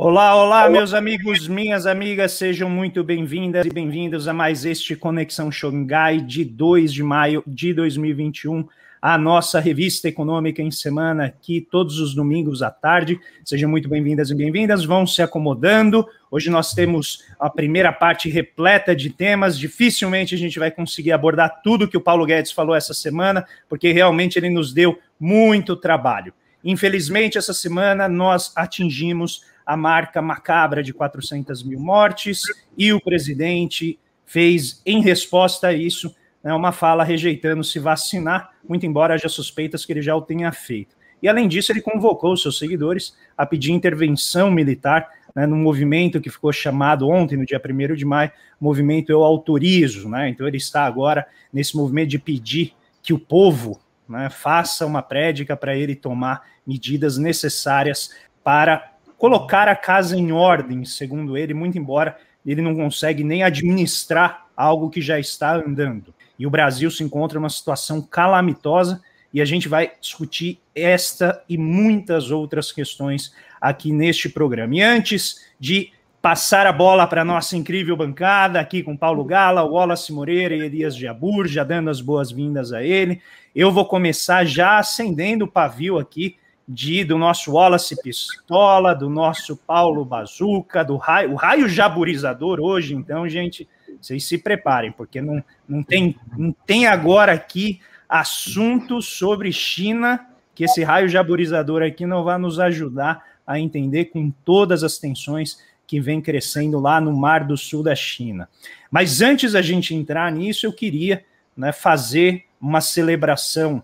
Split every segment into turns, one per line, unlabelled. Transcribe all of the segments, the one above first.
Olá, olá, meus amigos, minhas amigas, sejam muito bem-vindas e bem-vindos a mais este Conexão Xangai de 2 de maio de 2021, a nossa revista econômica em semana aqui todos os domingos à tarde. Sejam muito bem-vindas e bem-vindas, vão se acomodando. Hoje nós temos a primeira parte repleta de temas, dificilmente a gente vai conseguir abordar tudo que o Paulo Guedes falou essa semana, porque realmente ele nos deu muito trabalho. Infelizmente, essa semana nós atingimos a marca macabra de 400 mil mortes, e o presidente fez, em resposta a isso, né, uma fala rejeitando se vacinar, muito embora haja suspeitas que ele já o tenha feito. E, além disso, ele convocou seus seguidores a pedir intervenção militar né, no movimento que ficou chamado ontem, no dia 1 de maio, movimento Eu Autorizo. Né? Então, ele está agora nesse movimento de pedir que o povo né, faça uma prédica para ele tomar medidas necessárias para colocar a casa em ordem, segundo ele, muito embora ele não consegue nem administrar algo que já está andando. E o Brasil se encontra em uma situação calamitosa e a gente vai discutir esta e muitas outras questões aqui neste programa. E antes de passar a bola para a nossa incrível bancada, aqui com Paulo Gala, Wallace Moreira e Elias Jabur, já dando as boas-vindas a ele, eu vou começar já acendendo o pavio aqui de, do nosso Wallace Pistola, do nosso Paulo Bazuca, do raio, o raio jaburizador hoje, então, gente, vocês se preparem, porque não, não, tem, não tem agora aqui assunto sobre China que esse raio jaburizador aqui não vai nos ajudar a entender com todas as tensões que vem crescendo lá no Mar do Sul da China. Mas antes da gente entrar nisso, eu queria né, fazer uma celebração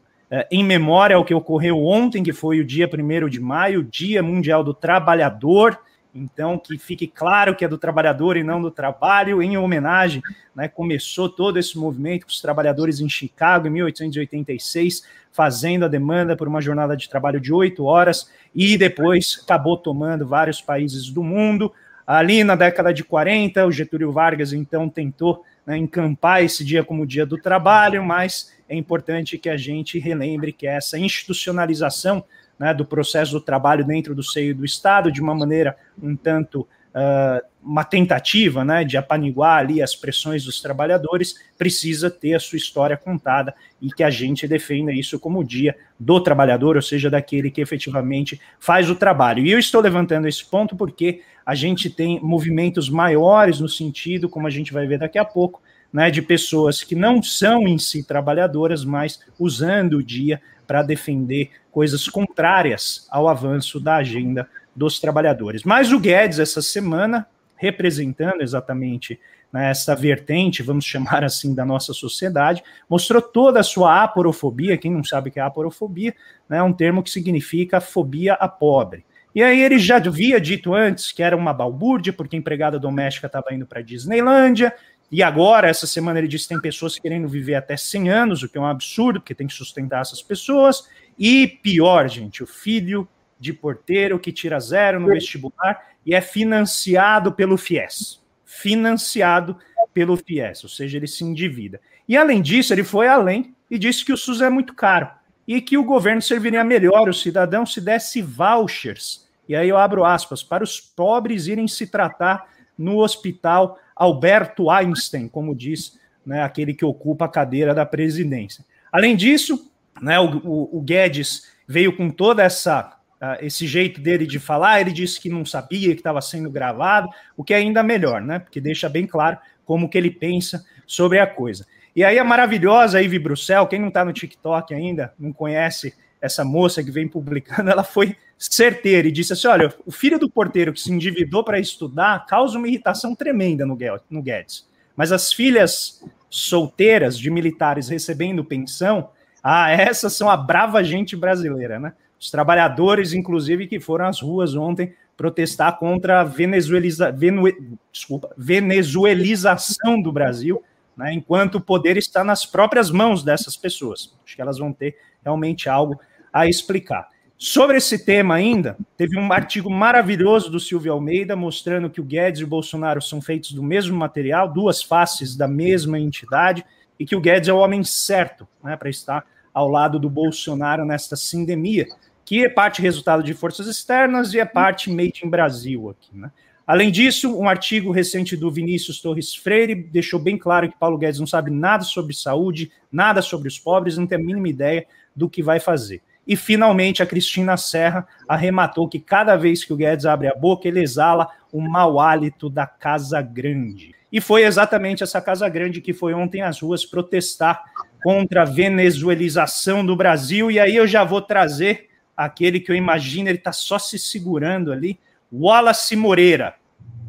em memória ao que ocorreu ontem, que foi o dia 1 de maio, Dia Mundial do Trabalhador. Então, que fique claro que é do trabalhador e não do trabalho, em homenagem, né, começou todo esse movimento com os trabalhadores em Chicago, em 1886, fazendo a demanda por uma jornada de trabalho de oito horas, e depois acabou tomando vários países do mundo. Ali na década de 40, o Getúlio Vargas, então, tentou né, encampar esse dia como dia do trabalho, mas é importante que a gente relembre que essa institucionalização né, do processo do trabalho dentro do seio do Estado, de uma maneira um tanto uh, uma tentativa né, de apaniguar ali as pressões dos trabalhadores, precisa ter a sua história contada e que a gente defenda isso como o dia do trabalhador, ou seja, daquele que efetivamente faz o trabalho. E eu estou levantando esse ponto porque a gente tem movimentos maiores no sentido, como a gente vai ver daqui a pouco, né, de pessoas que não são em si trabalhadoras, mas usando o dia para defender coisas contrárias ao avanço da agenda dos trabalhadores. Mas o Guedes, essa semana, representando exatamente né, essa vertente, vamos chamar assim, da nossa sociedade, mostrou toda a sua aporofobia. Quem não sabe o que é aporofobia, né, é um termo que significa fobia a pobre. E aí ele já havia dito antes que era uma balbúrdia, porque empregada doméstica estava indo para a Disneylândia, e agora, essa semana, ele disse que tem pessoas querendo viver até 100 anos, o que é um absurdo, porque tem que sustentar essas pessoas. E pior, gente, o filho de porteiro que tira zero no vestibular e é financiado pelo FIES. Financiado pelo FIES, ou seja, ele se endivida. E além disso, ele foi além e disse que o SUS é muito caro e que o governo serviria melhor o cidadão se desse vouchers. E aí eu abro aspas, para os pobres irem se tratar no hospital Alberto Einstein, como diz né, aquele que ocupa a cadeira da presidência. Além disso, né, o, o, o Guedes veio com toda essa uh, esse jeito dele de falar, ele disse que não sabia que estava sendo gravado, o que é ainda melhor, né? Porque deixa bem claro como que ele pensa sobre a coisa. E aí a maravilhosa Ivy Bruxel, quem não está no TikTok ainda, não conhece essa moça que vem publicando, ela foi certeira e disse assim: olha, o filho do porteiro que se endividou para estudar causa uma irritação tremenda no Guedes. Mas as filhas solteiras de militares recebendo pensão, ah, essas são a brava gente brasileira, né? Os trabalhadores, inclusive, que foram às ruas ontem protestar contra a venezueliza, venu, desculpa, venezuelização do Brasil, né, enquanto o poder está nas próprias mãos dessas pessoas. Acho que elas vão ter realmente algo a explicar. Sobre esse tema ainda, teve um artigo maravilhoso do Silvio Almeida mostrando que o Guedes e o Bolsonaro são feitos do mesmo material, duas faces da mesma entidade, e que o Guedes é o homem certo né, para estar ao lado do Bolsonaro nesta sindemia. que é parte resultado de forças externas e é parte made in Brasil aqui, né? Além disso, um artigo recente do Vinícius Torres Freire deixou bem claro que Paulo Guedes não sabe nada sobre saúde, nada sobre os pobres, não tem a mínima ideia do que vai fazer. E finalmente a Cristina Serra arrematou que cada vez que o Guedes abre a boca, ele exala o mau hálito da Casa Grande. E foi exatamente essa Casa Grande que foi ontem às ruas protestar contra a venezuelização do Brasil. E aí eu já vou trazer aquele que eu imagino, ele está só se segurando ali, Wallace Moreira.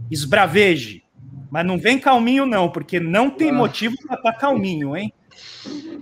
Esbraveje. Mas não vem calminho, não, porque não tem ah. motivo para estar tá calminho, hein?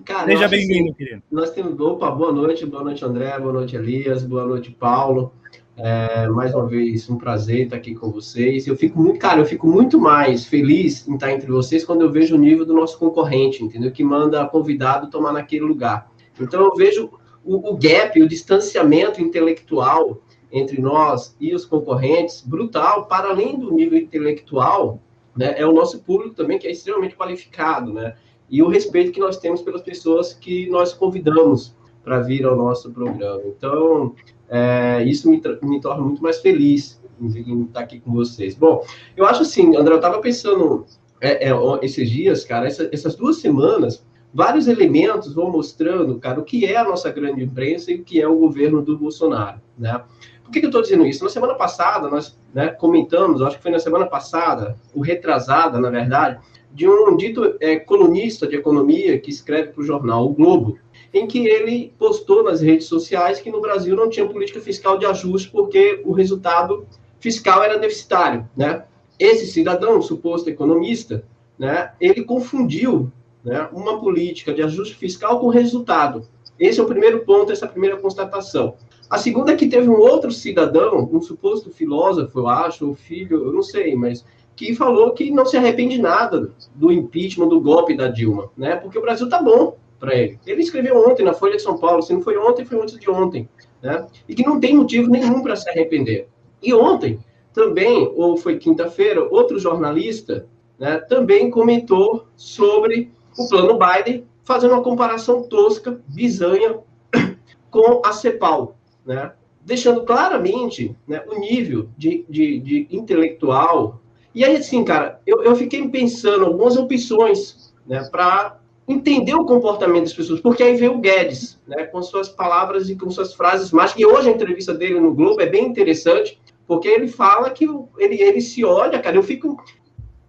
Cara, Seja bem-vindo, assim, querido. Nós temos. Opa, boa noite, boa noite, André, boa noite, Elias, boa noite, Paulo. É, mais uma vez, um prazer estar aqui com vocês. Eu fico muito, cara, eu fico muito mais feliz em estar entre vocês quando eu vejo o nível do nosso concorrente, entendeu? Que manda convidado tomar naquele lugar. Então eu vejo o, o gap, o distanciamento intelectual entre nós e os concorrentes brutal, para além do nível intelectual, né, é o nosso público também que é extremamente qualificado, né? E o respeito que nós temos pelas pessoas que nós convidamos para vir ao nosso programa. Então, é, isso me, me torna muito mais feliz em estar aqui com vocês. Bom, eu acho assim, André, eu estava pensando é, é, esses dias, cara, essa, essas duas semanas, vários elementos vão mostrando, cara, o que é a nossa grande imprensa e o que é o governo do Bolsonaro, né? Por que, que eu estou dizendo isso? Na semana passada, nós né, comentamos, acho que foi na semana passada, o retrasada, na verdade, de um dito é, colunista de economia que escreve para o jornal O Globo, em que ele postou nas redes sociais que no Brasil não tinha política fiscal de ajuste porque o resultado fiscal era deficitário, né? Esse cidadão, suposto economista, né, ele confundiu né, uma política de ajuste fiscal com resultado. Esse é o primeiro ponto, essa é primeira constatação. A segunda é que teve um outro cidadão, um suposto filósofo, eu acho, ou filho, eu não sei, mas que falou que não se arrepende nada do impeachment, do golpe da Dilma, né? Porque o Brasil tá bom para ele. Ele escreveu ontem na Folha de São Paulo, se não foi ontem, foi antes de ontem, né? E que não tem motivo nenhum para se arrepender. E ontem, também, ou foi quinta-feira, outro jornalista, né, também comentou sobre o plano Biden, fazendo uma comparação tosca, bizanha, com a CEPAL, né? deixando claramente né, o nível de, de, de, intelectual. E aí, assim, cara, eu, eu fiquei pensando algumas opções né, para entender o comportamento das pessoas, porque aí veio o Guedes, né, com suas palavras e com suas frases mágicas. E hoje a entrevista dele no Globo é bem interessante, porque ele fala que ele, ele se olha, cara, eu fico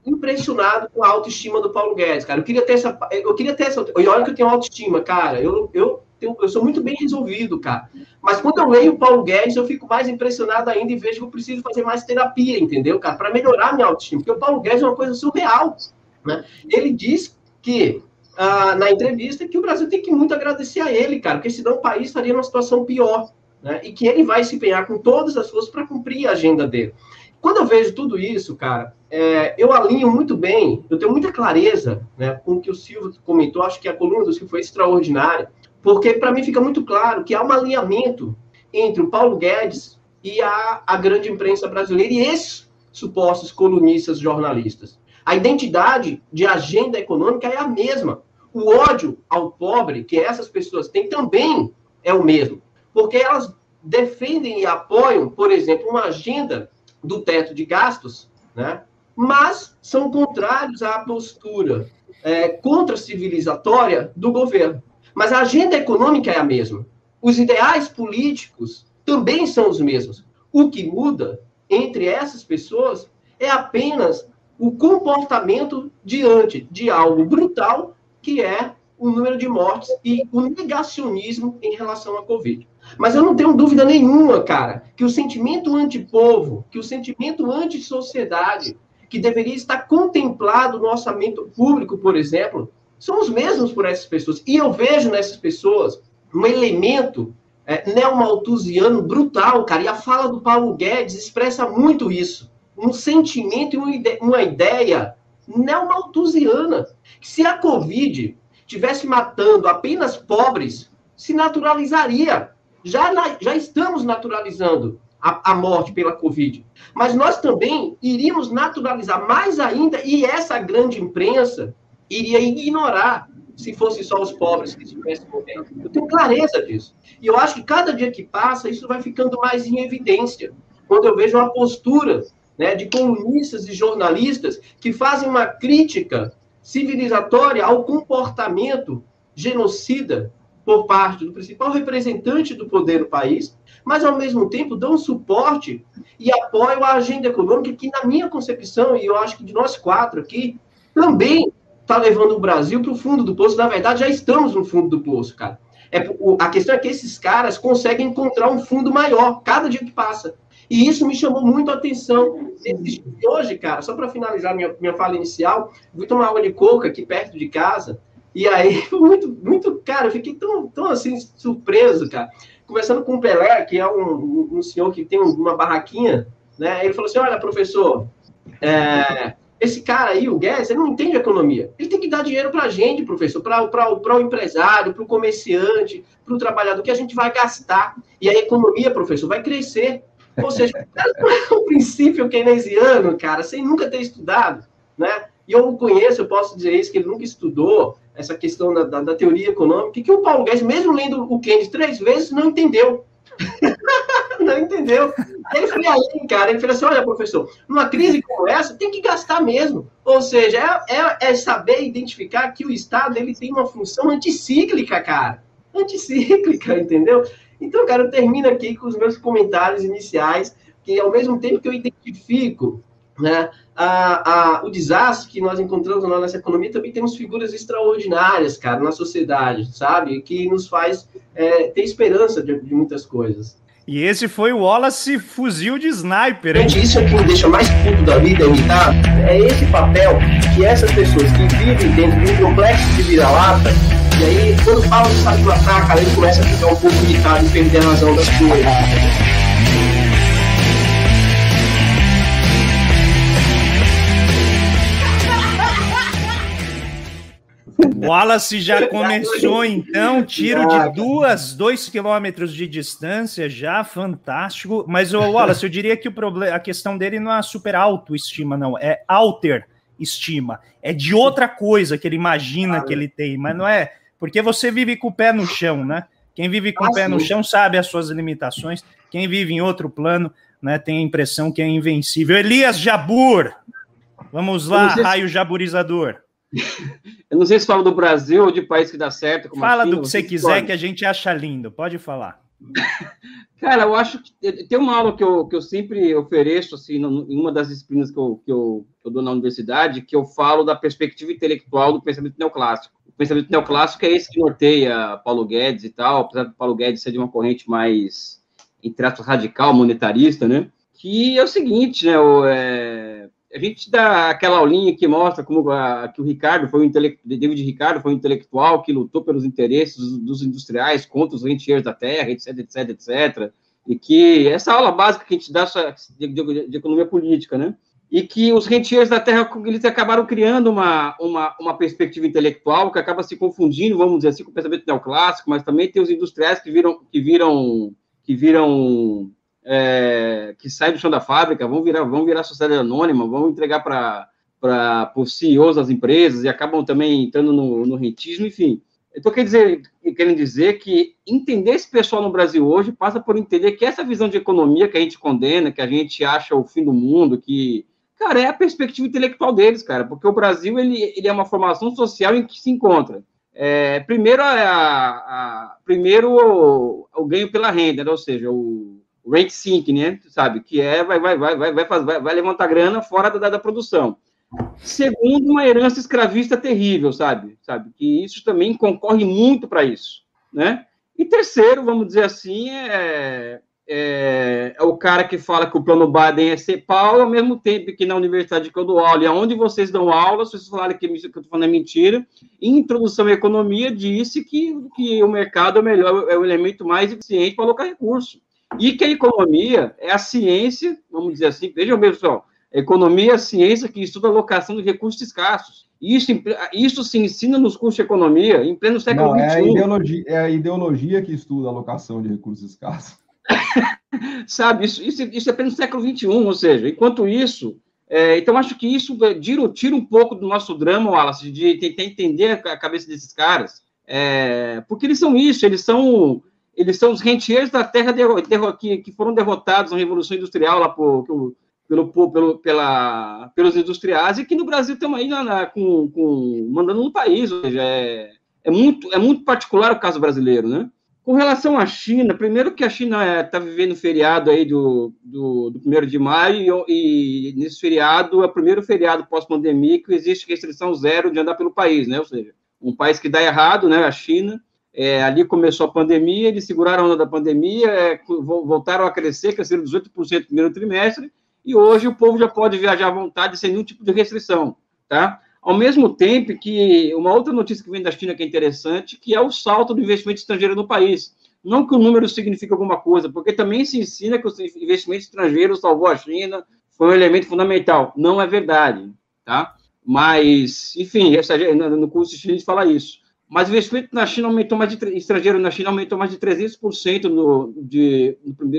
impressionado com a autoestima do Paulo Guedes, cara. Eu queria ter essa. Eu queria ter essa. E olha que eu tenho autoestima, cara. Eu, eu, tenho, eu sou muito bem resolvido, cara. Mas quando eu leio o Paulo Guedes, eu fico mais impressionado ainda e vejo que eu preciso fazer mais terapia, entendeu, cara? Para melhorar minha autoestima. Porque o Paulo Guedes é uma coisa surreal. Né? Ele diz que. Ah, na entrevista, que o Brasil tem que muito agradecer a ele, cara, porque senão o país estaria numa situação pior. Né? E que ele vai se empenhar com todas as forças para cumprir a agenda dele. Quando eu vejo tudo isso, cara, é, eu alinho muito bem, eu tenho muita clareza né, com o que o Silvio comentou, acho que a coluna do Silvio foi extraordinária, porque para mim fica muito claro que há um alinhamento entre o Paulo Guedes e a, a grande imprensa brasileira e esses supostos colunistas jornalistas. A identidade de agenda econômica é a mesma. O ódio ao pobre que essas pessoas têm também é o mesmo, porque elas defendem e apoiam, por exemplo, uma agenda do teto de gastos, né? mas são contrários à postura é, contra-civilizatória do governo. Mas a agenda econômica é a mesma. Os ideais políticos também são os mesmos. O que muda entre essas pessoas é apenas o comportamento diante de algo brutal, que é o número de mortes e o negacionismo em relação à Covid. Mas eu não tenho dúvida nenhuma, cara, que o sentimento antipovo, que o sentimento anti-sociedade, que deveria estar contemplado no orçamento público, por exemplo, são os mesmos por essas pessoas. E eu vejo nessas pessoas um elemento é, neomalthusiano brutal, cara. E a fala do Paulo Guedes expressa muito isso. Um sentimento e uma ideia neomalthusiana. Se a Covid tivesse matando apenas pobres, se naturalizaria já, na, já estamos naturalizando a, a, morte pela Covid. Mas nós também iríamos naturalizar mais ainda, e essa grande imprensa iria ignorar se fosse só os pobres que estivessem morrendo. Eu tenho clareza disso. E eu acho que cada dia que passa, isso vai ficando mais em evidência. Quando eu vejo uma postura né, de colunistas e jornalistas que fazem uma crítica civilizatória ao comportamento genocida por parte do principal representante do poder do país, mas ao mesmo tempo dão suporte e apoio à agenda econômica que, na minha concepção, e eu acho que de nós quatro aqui, também está levando o Brasil para o fundo do poço. Na verdade, já estamos no fundo do poço, cara. É, a questão é que esses caras conseguem encontrar um fundo maior cada dia que passa. E isso me chamou muito a atenção. Hoje, cara, só para finalizar minha, minha fala inicial, fui tomar água de coca aqui perto de casa. E aí, muito, muito, cara, eu fiquei tão, tão assim, surpreso, cara. Conversando com o Pelé, que é um, um senhor que tem uma barraquinha, né? Ele falou assim: olha, professor, é, esse cara aí, o Guedes, ele não entende economia. Ele tem que dar dinheiro para a gente, professor, para o empresário, para o comerciante, para o trabalhador, que a gente vai gastar. E a economia, professor, vai crescer. Ou seja, é um princípio keynesiano, cara, sem nunca ter estudado, né? E eu conheço, eu posso dizer isso, que ele nunca estudou essa questão da, da, da teoria econômica, que o Paulo Guedes, mesmo lendo o Keynes três vezes, não entendeu. Não entendeu. Ele foi além, cara. Ele falou assim: olha, professor, numa crise como essa, tem que gastar mesmo. Ou seja, é, é, é saber identificar que o Estado ele tem uma função anticíclica, cara. Anticíclica, entendeu? Então, cara, eu termino aqui com os meus comentários iniciais, que ao mesmo tempo que eu identifico né, a, a, o desastre que nós encontramos na nossa economia, também temos figuras extraordinárias, cara, na sociedade, sabe? Que nos faz é, ter esperança de, de, muitas coisas.
E esse foi o Wallace fuzil de sniper.
Gente, isso é que me deixa mais puto da vida, tá? É esse papel que essas pessoas que vivem dentro de um complexo de vira-lata e aí, quando fala de sabe matar, cara, ele começa a ficar um pouco irritado e perder a razão das coisas.
Wallace já começou, então, tiro de duas, dois quilômetros de distância, já fantástico. Mas, o Wallace, eu diria que o problema, a questão dele não é super autoestima, não, é alter estima. É de outra coisa que ele imagina que ele tem, mas não é porque você vive com o pé no chão, né? Quem vive com o pé no chão sabe as suas limitações. Quem vive em outro plano, né, tem a impressão que é invencível. Elias Jabur, vamos lá, raio jaburizador.
Eu não sei se fala do Brasil ou de país que dá certo.
Fala do que você quiser que a gente acha lindo. Pode falar.
Cara, eu acho que tem uma aula que eu, que eu sempre ofereço, assim, em uma das disciplinas que eu, que, eu, que eu dou na universidade, que eu falo da perspectiva intelectual do pensamento neoclássico pensamento neoclássico é esse que norteia Paulo Guedes e tal, apesar do Paulo Guedes ser de uma corrente mais, entre aspas, radical, monetarista, né? Que é o seguinte, né? O, é, a gente dá aquela aulinha que mostra como a, que o Ricardo foi um David Ricardo foi um intelectual que lutou pelos interesses dos, dos industriais contra os rentiers da terra, etc, etc, etc. E que essa aula básica que a gente dá de, de, de economia política, né? e que os rentiers da Terra eles acabaram criando uma, uma, uma perspectiva intelectual que acaba se confundindo, vamos dizer assim, com o pensamento neoclássico, mas também tem os industriais que viram que viram que viram é, que saem do chão da fábrica, vão virar vão virar sociedade anônima, vão entregar para para os CEOs das empresas e acabam também entrando no, no rentismo, enfim. Eu estou querendo dizer, querendo dizer que entender esse pessoal no Brasil hoje passa por entender que essa visão de economia que a gente condena, que a gente acha o fim do mundo, que Cara, é a perspectiva intelectual deles, cara, porque o Brasil ele, ele é uma formação social em que se encontra. É, primeiro, a, a, primeiro o, o, ganho pela renda, né? ou seja, o rent sink, né? Sabe? Que é vai, vai, vai, vai, vai, vai, vai levantar grana fora da, da produção. Segundo, uma herança escravista terrível, sabe? Sabe? Que isso também concorre muito para isso, né? E terceiro, vamos dizer assim, é, é, é, o cara que fala que o plano Biden é ser Paulo, ao mesmo tempo que na universidade que eu dou aula, e aonde vocês dão aula, se vocês falarem que, que eu estou falando é mentira, em introdução à economia, disse que, que o mercado é o melhor, é o elemento mais eficiente para alocar recursos. E que a economia é a ciência, vamos dizer assim, vejam bem, pessoal, a economia é a ciência que estuda a alocação de recursos escassos. Isso, isso se ensina nos cursos de economia em pleno século XXI.
É a, ideologia, é a ideologia que estuda a alocação de recursos escassos.
Sabe, isso, isso, isso é apenas no século XXI, ou seja, enquanto isso, É, então, acho que isso tira, tira, um pouco do nosso drama, Wallace, de tentar entender a cabeça desses caras, é, porque eles são isso, eles são eles são os rentiers da terra de, de, que, que, foram derrotados na Revolução Industrial lá por, pelo, pelo, pela, pelos industriais, e que no Brasil estamos aí na, na, com, com, mandando no país, ou seja, é, é, muito, é muito particular o caso brasileiro, né? Com relação à China, primeiro que a China está é, vivendo feriado aí do, do, do 1 de maio, e, e, nesse feriado, é o primeiro feriado pós-pandemia que existe restrição zero de andar pelo país, né? Ou seja, um país que dá errado, né? A China, é, ali começou a pandemia, eles seguraram a onda da pandemia, é, voltaram a crescer, cresceram 18% no primeiro trimestre, e hoje o povo já pode viajar à vontade sem nenhum tipo de restrição, tá? Ao mesmo tempo que uma outra notícia que vem da China que é interessante, que é o salto do investimento estrangeiro no país. Não que o número signifique alguma coisa, porque também se ensina que o investimento estrangeiro salvou a China, foi um elemento fundamental. Não é verdade, tá? Mas, enfim, no curso de China a gente fala isso. Mas o investimento na China aumentou mais de estrangeiro na China aumentou mais de 300% no, de,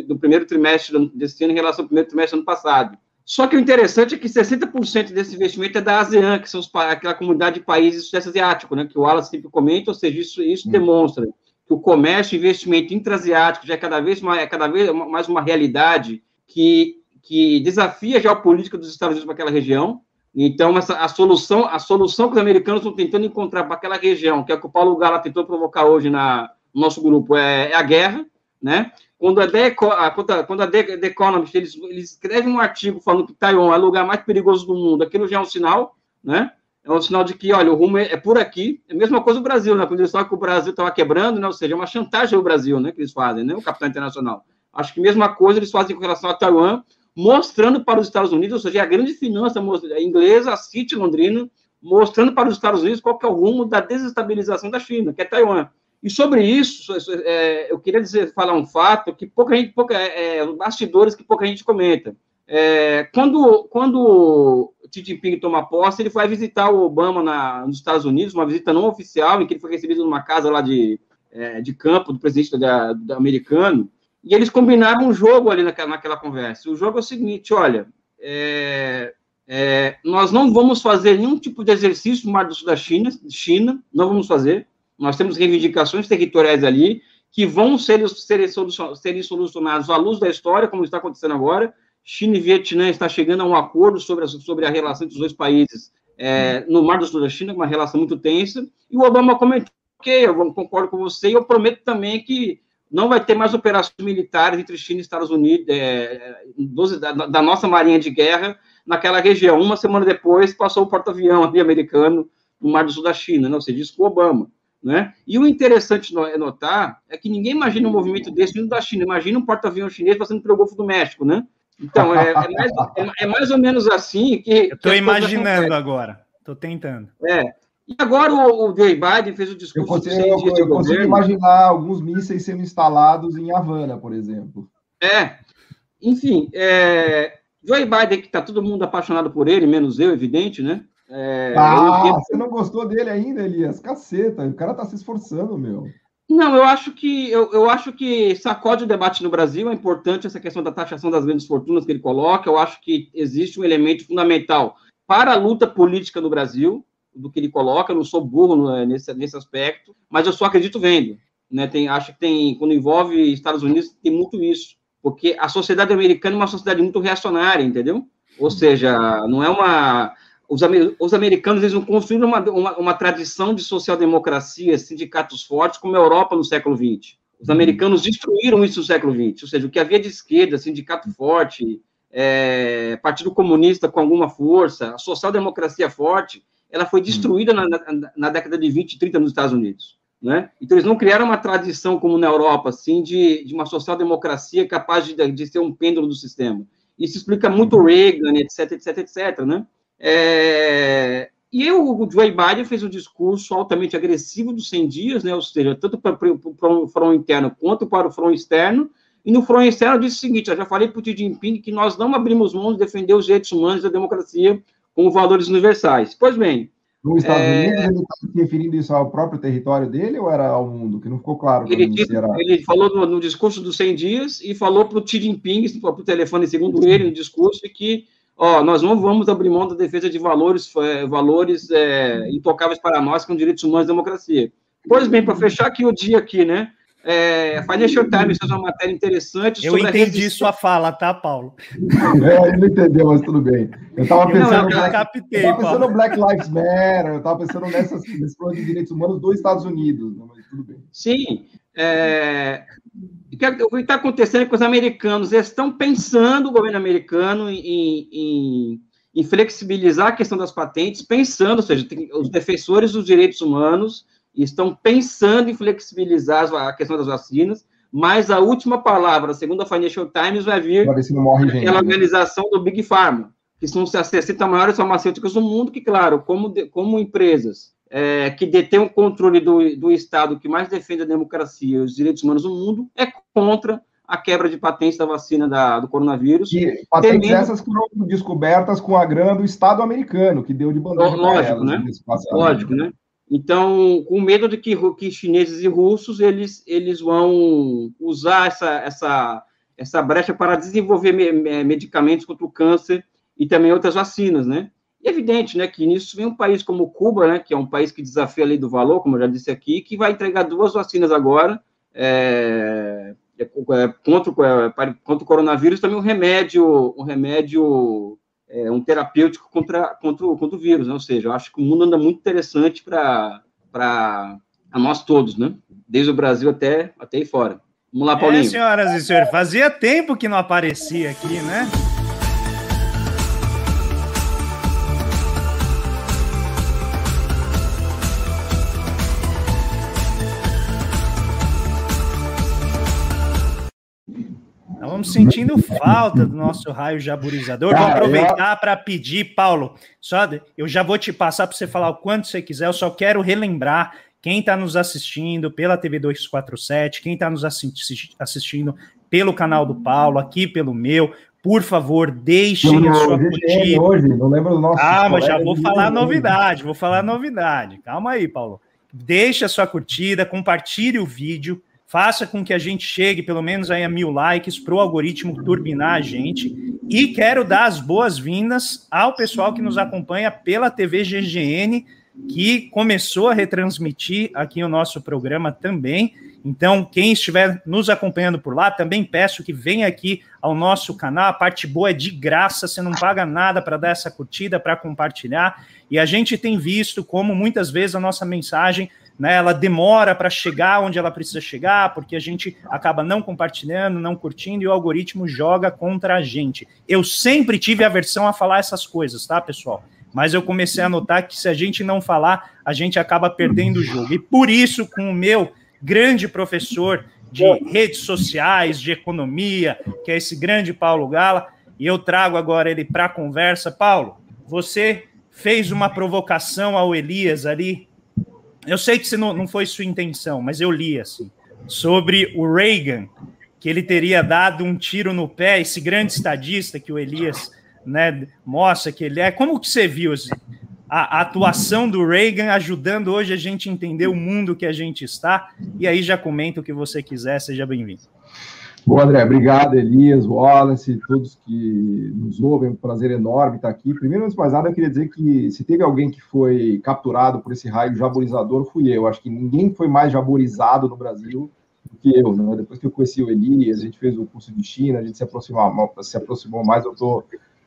no, primeiro trimestre desse ano em relação ao primeiro trimestre do ano passado. Só que o interessante é que 60% desse investimento é da ASEAN, que são os, aquela comunidade de países do Sudeste Asiático, né, que o Wallace sempre comenta, ou seja, isso, isso hum. demonstra que o comércio e investimento intrasiático já é cada vez mais, é cada vez mais uma realidade que, que desafia a geopolítica dos Estados Unidos para aquela região. Então, essa, a, solução, a solução que os americanos estão tentando encontrar para aquela região, que é o que o Paulo Gala tentou provocar hoje na, no nosso grupo, é, é a guerra, né? Quando a, The, quando a The, The Economist, eles, eles escrevem um artigo falando que Taiwan é o lugar mais perigoso do mundo, aquilo já é um sinal, né? É um sinal de que, olha, o rumo é, é por aqui. É a mesma coisa o Brasil, né? Quando eles falam que o Brasil estava quebrando, né? Ou seja, é uma chantagem ao Brasil, né? Que eles fazem, né? O capital internacional. Acho que a mesma coisa eles fazem com relação a Taiwan, mostrando para os Estados Unidos, ou seja, a grande finança inglesa, a City londrina, mostrando para os Estados Unidos qual é o rumo da desestabilização da China, que é Taiwan. E sobre isso, é, eu queria dizer, falar um fato que pouca gente, pouca, é, é bastidores que pouca gente comenta. É, quando, quando Xi Jinping toma posse, ele foi visitar o Obama na, nos Estados Unidos, uma visita não oficial, em que ele foi recebido numa casa lá de, é, de campo do presidente da, da, americano, e eles combinaram um jogo ali naquela, naquela conversa. O jogo é o seguinte: olha, é, é, nós não vamos fazer nenhum tipo de exercício no Mar do Sul da China, China, não vamos fazer. Nós temos reivindicações territoriais ali que vão ser, ser, serem solucionadas à luz da história, como está acontecendo agora. China e Vietnã está chegando a um acordo sobre a, sobre a relação entre os dois países é, no Mar do Sul da China, uma relação muito tensa. E o Obama comentou: ok, eu concordo com você, e eu prometo também que não vai ter mais operações militares entre China e Estados Unidos, é, da, da, nossa marinha de guerra, naquela região. Uma semana depois, passou o porta-avião americano no Mar do Sul da China, não, né? você disse com o Obama. Né? E o interessante é notar é que ninguém imagina um movimento desse vindo da China. Imagina um porta-avião chinês passando pelo Golfo do México, né? Então, é, é, mais, é, é mais, ou menos assim que.
Estou imaginando agora. Estou tentando.
É. E agora o, o Joe Biden fez o discurso
eu consigo, eu, eu, eu consigo imaginar alguns mísseis sendo instalados em Havana, por exemplo.
É. Enfim, é, Joe Biden, que está todo mundo apaixonado por ele, menos eu, evidente, né?
É, ah, você não gostou dele ainda, Elias? Caceta, o cara tá se esforçando, meu.
Não, eu acho que eu, eu acho que sacode o debate no Brasil, é importante essa questão da taxação das grandes fortunas que ele coloca. Eu acho que existe um elemento fundamental para a luta política no Brasil, do que ele coloca. Eu não sou burro nesse, nesse aspecto, mas eu só acredito vendo. Né? Tem, acho que tem, quando envolve Estados Unidos, tem muito isso, porque a sociedade americana é uma sociedade muito reacionária, entendeu? Ou seja, não é uma os, os americanos eles não construíram uma, uma, uma tradição de social-democracia, sindicatos fortes, como a Europa no século XX. Os americanos destruíram isso no século XX, ou seja, o que havia de esquerda, sindicato forte, é, partido comunista com alguma força, social-democracia forte, ela foi destruída na, na, na, década de 20 e 30 nos Estados Unidos. Né? Então, eles não criaram uma tradição como na Europa, assim, de, de uma social-democracia capaz de, de ser um pêndulo do sistema. Isso explica muito Reagan, etc, etc, etc, né? É, e o Joe Biden fez um discurso altamente agressivo dos 100 dias, né, ou seja, tanto para, para o front interno quanto para o front externo, e no front externo disse o seguinte, eu já falei para o Xi Jinping que nós não abrimos mão de defender os direitos humanos e a democracia como valores universais. Pois bem...
Nos Estados é... Unidos, ele está se referindo isso ao próprio território dele ou era ao mundo? Que não ficou claro.
Ele, disse, ele falou no, no, discurso dos 100 dias e falou para o Xi Jinping, para o telefone, segundo ele, no discurso, que ó, nós não vamos abrir mão da defesa de valores, é, valores é, intocáveis para nós, com direitos humanos e democracia. Pois bem, para fechar aqui o dia aqui, né? É, Financial Times fez uma matéria interessante
Eu entendi sua fala, tá, Paulo?
É, ele não entendeu, mas tudo bem. Eu estava pensando, não, eu Black, captei, eu tava pensando no Black Lives Matter, eu estava pensando nessas, nesse plano de direitos humanos dos Estados Unidos, né, mas tudo bem.
Sim. É, o que está acontecendo é que os americanos estão pensando, o governo americano, em, em, em flexibilizar a questão das patentes, pensando, ou seja, os defensores dos direitos humanos estão pensando em flexibilizar a questão das vacinas, mas a última palavra, segundo a Financial Times, vai vir pela organização do Big Pharma, que são as 60 maiores farmacêuticas do mundo, que, claro, como, como empresas é, que detêm o controle do, do Estado que mais defende a democracia e os direitos humanos no mundo, é contra a quebra de patentes da vacina da, do coronavírus.
E patentes temendo... essas foram descobertas com a grana do Estado americano, que deu de bandeja
Lógico, elas, né? Lógico, né? Então, com medo de que, que chineses e russos eles, eles vão usar essa, essa, essa brecha para desenvolver me, medicamentos contra o câncer e também outras vacinas, né? E é evidente, né, que nisso vem um país como Cuba, né, que é um país que desafia a lei do valor, como eu já disse aqui, que vai entregar duas vacinas agora é, é, é contra, é, contra o coronavírus, também um remédio, um remédio é, um terapêutico contra, contra, contra o vírus, né? Ou seja, eu acho que o mundo anda muito interessante para nós todos, né? Desde o Brasil até, até aí fora. Vamos lá, é, Paulinho. É,
senhoras e senhores, fazia tempo que não aparecia aqui, né? Estamos sentindo falta do nosso raio jaburizador. Vou aproveitar para pedir, Paulo, só eu já vou te passar para você falar o quanto você quiser. Eu só quero relembrar quem está nos assistindo pela TV 247, quem está nos assistindo pelo canal do Paulo, aqui pelo meu. Por favor, deixem não, a sua curtida. Hoje, não lembro do nosso. Ah, mas já vou falar novidade, vou falar novidade. Calma aí, Paulo. Deixe a sua curtida, compartilhe o vídeo faça com que a gente chegue pelo menos aí a mil likes para o algoritmo turbinar a gente. E quero dar as boas-vindas ao pessoal que nos acompanha pela TV GGN, que começou a retransmitir aqui o nosso programa também. Então, quem estiver nos acompanhando por lá, também peço que venha aqui ao nosso canal. A parte boa é de graça, você não paga nada para dar essa curtida, para compartilhar. E a gente tem visto como muitas vezes a nossa mensagem né, ela demora para chegar onde ela precisa chegar, porque a gente acaba não compartilhando, não curtindo e o algoritmo joga contra a gente. Eu sempre tive aversão a falar essas coisas, tá, pessoal? Mas eu comecei a notar que se a gente não falar, a gente acaba perdendo o jogo. E por isso, com o meu grande professor de redes sociais, de economia, que é esse grande Paulo Gala, e eu trago agora ele para a conversa. Paulo, você fez uma provocação ao Elias ali eu sei que não, não foi sua intenção, mas eu li assim sobre o Reagan, que ele teria dado um tiro no pé, esse grande estadista que o Elias né, mostra que ele é. Como que você viu assim, a, a, atuação do Reagan ajudando hoje a gente entender o mundo que a gente está? E aí já comenta o que você quiser, seja bem-vindo.
Bom, André, obrigado, Elias, Wallace, todos que nos ouvem, um prazer enorme estar aqui. Primeiro, antes de mais nada, eu queria dizer que se teve alguém que foi capturado por esse raio jaborizador, fui eu. Acho que ninguém foi mais jaborizado no Brasil do que eu. Né? Depois que eu conheci o Elias, a gente fez o curso de China, a gente se aproximou, se aproximou mais, eu estou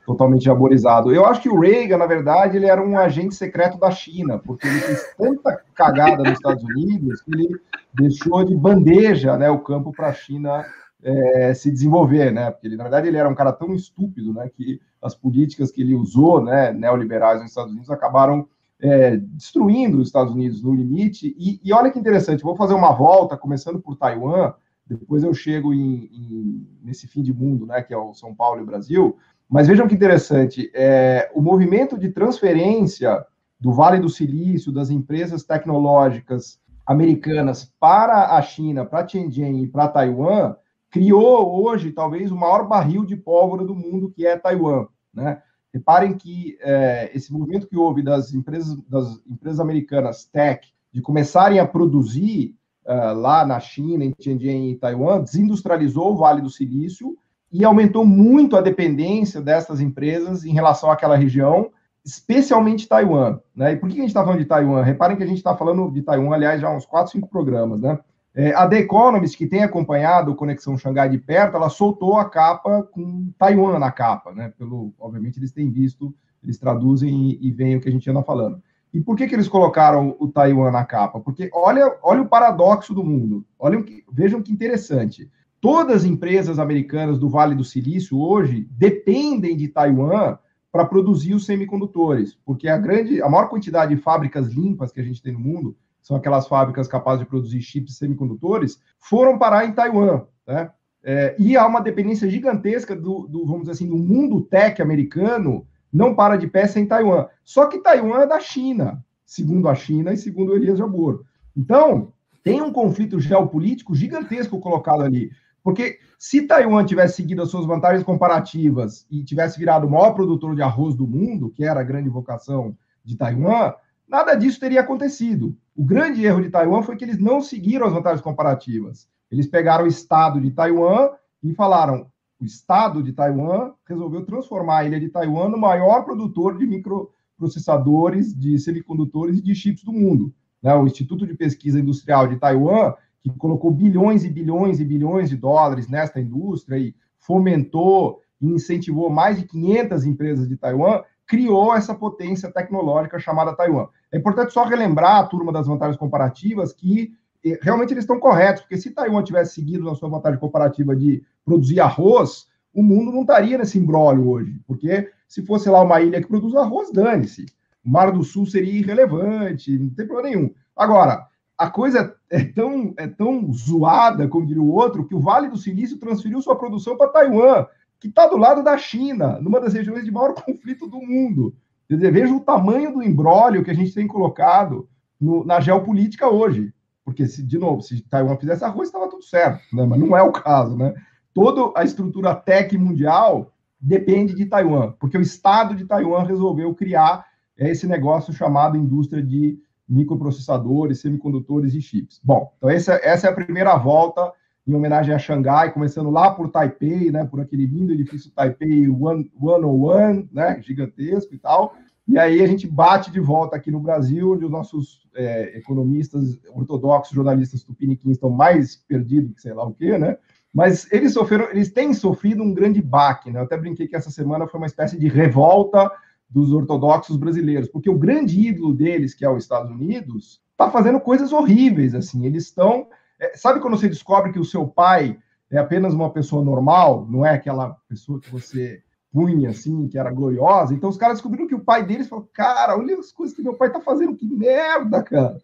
totalmente jaborizado. Eu acho que o Reagan, na verdade, ele era um agente secreto da China, porque ele fez tanta cagada nos Estados Unidos que ele deixou de bandeja né, o campo para a China é, se desenvolver, né? Porque ele, na verdade, ele era um cara tão estúpido, né? Que as políticas que ele usou, né, neoliberais nos Estados Unidos, acabaram é, destruindo os Estados Unidos no limite. E, e, olha que interessante, vou fazer uma volta, começando por Taiwan, depois eu chego em, em, nesse fim de mundo, né, que é o São Paulo e o Brasil. Mas vejam que interessante, é, o movimento de transferência do Vale do Silício, das empresas tecnológicas americanas para a China, para Tianjin e para Taiwan, criou hoje talvez o maior barril de pólvora do mundo, que é Taiwan. Né? Reparem que é, esse movimento que houve das empresas, das empresas americanas tech de começarem a produzir uh, lá na China, em Tianjin e Taiwan, desindustrializou o Vale do Silício e aumentou muito a dependência dessas empresas em relação àquela região, especialmente Taiwan. Né? E por que a gente está falando de Taiwan? Reparem que a gente está falando de Taiwan, aliás, já há uns 4, 5 programas. Né? É, a The Economist, que tem acompanhado o Conexão Xangai de perto, ela soltou a capa com Taiwan na capa. Né? Pelo, obviamente, eles têm visto, eles traduzem e, e veem o que a gente anda falando. E por que, que eles colocaram o Taiwan na capa? Porque olha, olha o paradoxo do mundo. Olhem, vejam que interessante. Todas as empresas americanas do Vale do Silício hoje dependem de Taiwan para produzir os semicondutores, porque a grande, a maior quantidade de fábricas limpas que a gente tem no mundo, são aquelas fábricas capazes de produzir chips semicondutores, foram parar em Taiwan, né? É, e há uma dependência gigantesca do, do, vamos dizer assim, do mundo tech americano não para de pé sem Taiwan. Só que Taiwan é da China, segundo a China e segundo Elias Jabor. Então, tem um conflito geopolítico gigantesco colocado ali. Porque se Taiwan tivesse seguido as suas vantagens comparativas e tivesse virado o maior produtor de arroz do mundo, que era a grande vocação de Taiwan, nada disso teria acontecido. O grande erro de Taiwan foi que eles não seguiram as vantagens comparativas. Eles pegaram o estado de Taiwan e falaram: o Estado de Taiwan resolveu transformar a ilha de Taiwan no maior produtor de microprocessadores, de semicondutores e de chips do mundo. Né? O Instituto de Pesquisa Industrial de Taiwan, que colocou bilhões e bilhões e bilhões de dólares nesta indústria e fomentou e incentivou mais de 500 empresas de Taiwan, criou essa potência tecnológica chamada Taiwan. É importante só relembrar a turma das vantagens comparativas que realmente eles estão corretos, porque se Taiwan tivesse seguido na sua vantagem comparativa de produzir arroz, o mundo não estaria nesse embrólio hoje, porque se fosse lá uma ilha que produz arroz, dane-se. O Mar do Sul seria irrelevante, não tem problema nenhum. Agora, a coisa é tão, é tão zoada, como diria o outro, que o Vale do Silício transferiu sua produção para Taiwan, que está do lado da China, numa das regiões de maior conflito do mundo. Quer dizer, veja o tamanho do embrólio que a gente tem colocado no, na geopolítica hoje. Porque, se, de novo, se Taiwan fizesse arroz, estava tudo certo, né? mas não é o caso. Né? Toda a estrutura tech mundial depende de Taiwan, porque o Estado de Taiwan resolveu criar esse negócio chamado indústria de microprocessadores, semicondutores e chips. Bom, então essa, essa é a primeira volta em homenagem a Xangai, começando lá por Taipei, né, por aquele lindo edifício Taipei 101, né, gigantesco e tal, e aí a gente bate de volta aqui no Brasil, onde os nossos é, economistas ortodoxos, jornalistas tupiniquins estão mais perdidos que sei lá o quê, né? Mas eles sofreram, eles têm sofrido um grande baque, né? Eu até brinquei que essa semana foi uma espécie de revolta dos ortodoxos brasileiros, porque o grande ídolo deles, que é os Estados Unidos, está fazendo coisas horríveis, assim. Eles estão, é, sabe quando você descobre que o seu pai é apenas uma pessoa normal, não é aquela pessoa que você punha, assim, que era gloriosa. Então os caras descobriram que o pai deles falou: Cara, olha as coisas que meu pai tá fazendo, que merda, cara.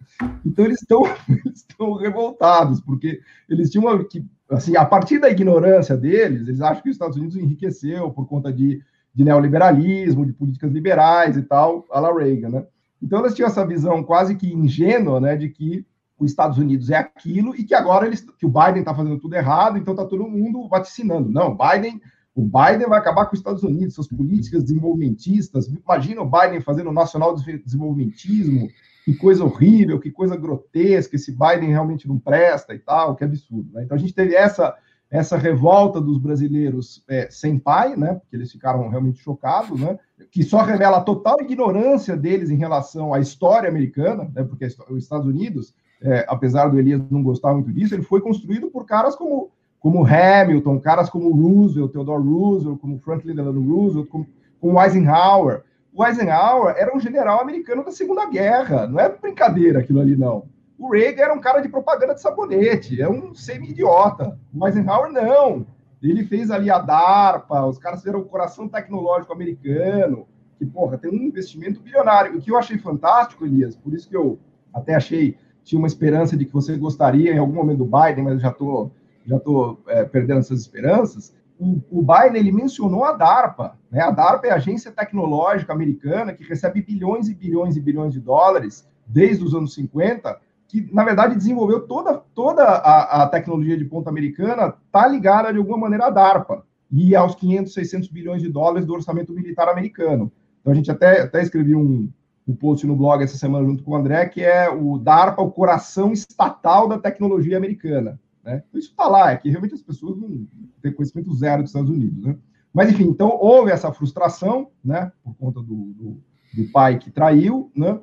Então eles estão eles revoltados, porque eles tinham uma. Que, assim, a partir da ignorância deles, eles acham que os Estados Unidos enriqueceu por conta de, de neoliberalismo, de políticas liberais e tal, a la Reagan, né? Então eles tinham essa visão quase que ingênua, né, de que os Estados Unidos é aquilo e que agora eles, que o Biden está fazendo tudo errado, então está todo mundo vaticinando. Não, Biden o Biden vai acabar com os Estados Unidos, suas políticas desenvolvimentistas. Imagina o Biden fazendo nacional desenvolvimentismo. Que coisa horrível, que coisa grotesca. Esse Biden realmente não presta e tal, que absurdo. Né? Então a gente teve essa essa revolta dos brasileiros é, sem pai, né? Porque eles ficaram realmente chocados, né? Que só revela a total ignorância deles em relação à história americana, né? Porque os Estados Unidos, é, apesar do Elias não gostar muito disso, ele foi construído por caras como como Hamilton, caras como Roosevelt, Theodore Roosevelt, como Franklin Delano Roosevelt, como, como Eisenhower. O Eisenhower era um general americano da Segunda Guerra, não é brincadeira aquilo ali, não. O Reagan era um cara de propaganda de sabonete, é um semi-idiota. O Eisenhower, não. Ele fez ali a DARPA, os caras fizeram o coração tecnológico americano, que, porra, tem um investimento bilionário. O que eu achei fantástico, Elias, por isso que eu até achei, tinha uma esperança de que você gostaria em algum momento do Biden, mas eu já estou já estou é, perdendo essas esperanças, o, o Biden ele mencionou a DARPA. Né? A DARPA é a agência tecnológica americana que recebe bilhões e bilhões e bilhões de dólares desde os anos 50, que na verdade desenvolveu toda, toda a, a tecnologia de ponta americana, está ligada de alguma maneira à DARPA e aos 500, 600 bilhões de dólares do orçamento militar americano. Então a gente até, até escreveu um, um post no blog essa semana junto com o André, que é o DARPA, o coração estatal da tecnologia americana. Né? Então, isso está lá, é que realmente as pessoas não têm conhecimento zero dos Estados Unidos. Né? Mas, enfim, então houve essa frustração, né, por conta do, do, do pai que traiu, né?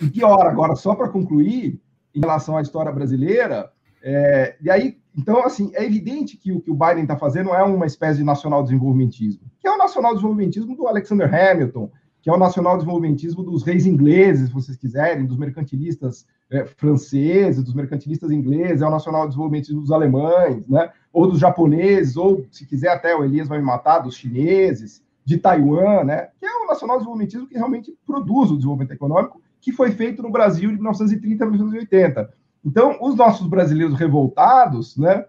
E pior, agora, só para concluir, em relação à história brasileira, é, e aí, então, assim, é evidente que o que o Biden está fazendo é uma espécie de nacional desenvolvimentismo, que é o nacional desenvolvimentismo do Alexander Hamilton, que é o nacional desenvolvimentismo dos reis ingleses, se vocês quiserem, dos mercantilistas é, franceses, dos mercantilistas ingleses, é o nacional desenvolvimentismo dos alemães, né? ou dos japoneses, ou, se quiser, até o Elias vai me matar, dos chineses, de Taiwan, né? que é o nacional desenvolvimentismo que realmente produz o desenvolvimento econômico, que foi feito no Brasil de 1930 a 1980. Então, os nossos brasileiros revoltados, né?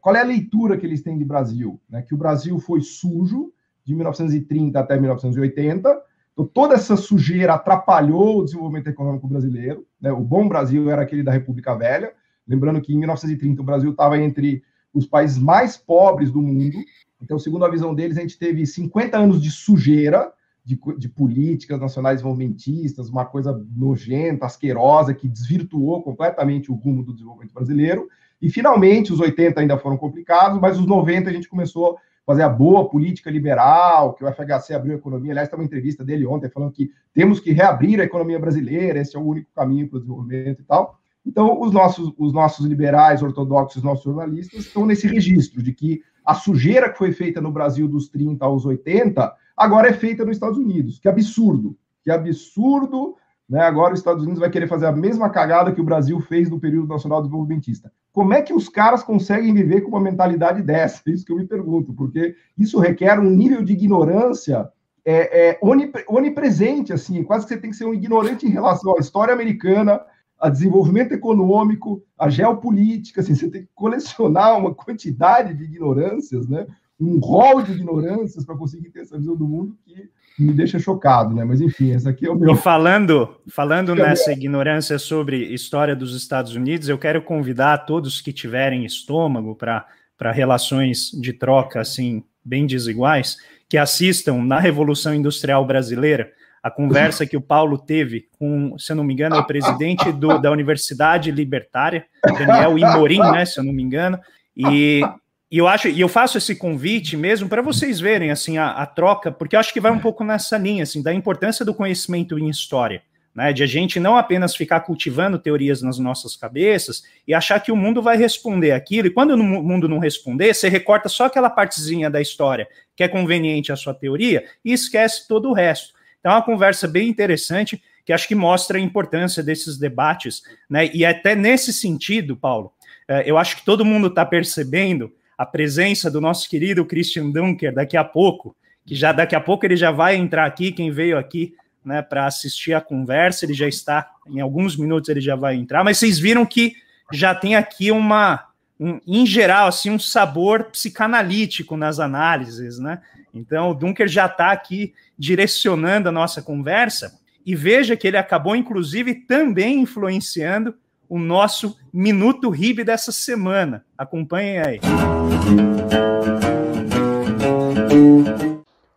qual é a leitura que eles têm de Brasil? Né? Que o Brasil foi sujo de 1930 até 1980, então, toda essa sujeira atrapalhou o desenvolvimento econômico brasileiro. Né? O bom Brasil era aquele da República Velha. Lembrando que em 1930 o Brasil estava entre os países mais pobres do mundo. Então, segundo a visão deles, a gente teve 50 anos de sujeira, de, de políticas nacionais desenvolvimentistas, uma coisa nojenta, asquerosa, que desvirtuou completamente o rumo do desenvolvimento brasileiro. E, finalmente, os 80 ainda foram complicados, mas os 90 a gente começou fazer a boa política liberal, que o FHC abriu a economia. Aliás, tem uma entrevista dele ontem falando que temos que reabrir a economia brasileira, esse é o único caminho para o desenvolvimento e tal. Então, os nossos, os nossos liberais, ortodoxos, os nossos jornalistas estão nesse registro de que a sujeira que foi feita no Brasil dos 30 aos 80 agora é feita nos Estados Unidos. Que absurdo! Que absurdo né? Agora os Estados Unidos vai querer fazer a mesma cagada que o Brasil fez no período nacional desenvolvimentista. Como é que os caras conseguem viver com uma mentalidade dessa? É isso que eu me pergunto, porque isso requer um nível de ignorância é, é onipresente, assim, quase que você tem que ser um ignorante em relação à história americana, a desenvolvimento econômico, a geopolítica, assim, você tem que colecionar uma quantidade de ignorâncias, né? um rol de ignorâncias para conseguir ter essa visão do mundo que me deixa chocado, né? Mas enfim, esse aqui é o meu.
E falando, falando nessa ignorância sobre história dos Estados Unidos, eu quero convidar todos que tiverem estômago para relações de troca assim bem desiguais, que assistam na Revolução Industrial Brasileira a conversa que o Paulo teve com, se eu não me engano, é o presidente do, da Universidade Libertária, Daniel Imorim, né, se eu não me engano, e e eu acho, e eu faço esse convite mesmo para vocês verem assim a, a, troca, porque eu acho que vai um pouco nessa linha assim da importância do conhecimento em história, né? De a gente não apenas ficar cultivando teorias nas nossas cabeças e achar que o mundo vai responder aquilo. E quando o mundo não responder, você recorta só aquela partezinha da história que é conveniente à sua teoria e esquece todo o resto. Então é uma conversa bem interessante que acho que mostra a importância desses debates, né? E até nesse sentido, Paulo, eh, eu acho que todo mundo está percebendo a presença do nosso querido Christian Dunker daqui a pouco, que já daqui a pouco ele já vai entrar aqui, quem veio aqui né, para assistir a conversa, ele já está, em alguns minutos ele já vai entrar, mas vocês viram que já tem aqui uma, um, em geral, assim, um sabor psicanalítico nas análises, né? Então, o Dunker já está aqui direcionando a nossa conversa, e veja que ele acabou, inclusive, também influenciando o nosso Minuto RIB dessa semana. Acompanhem aí.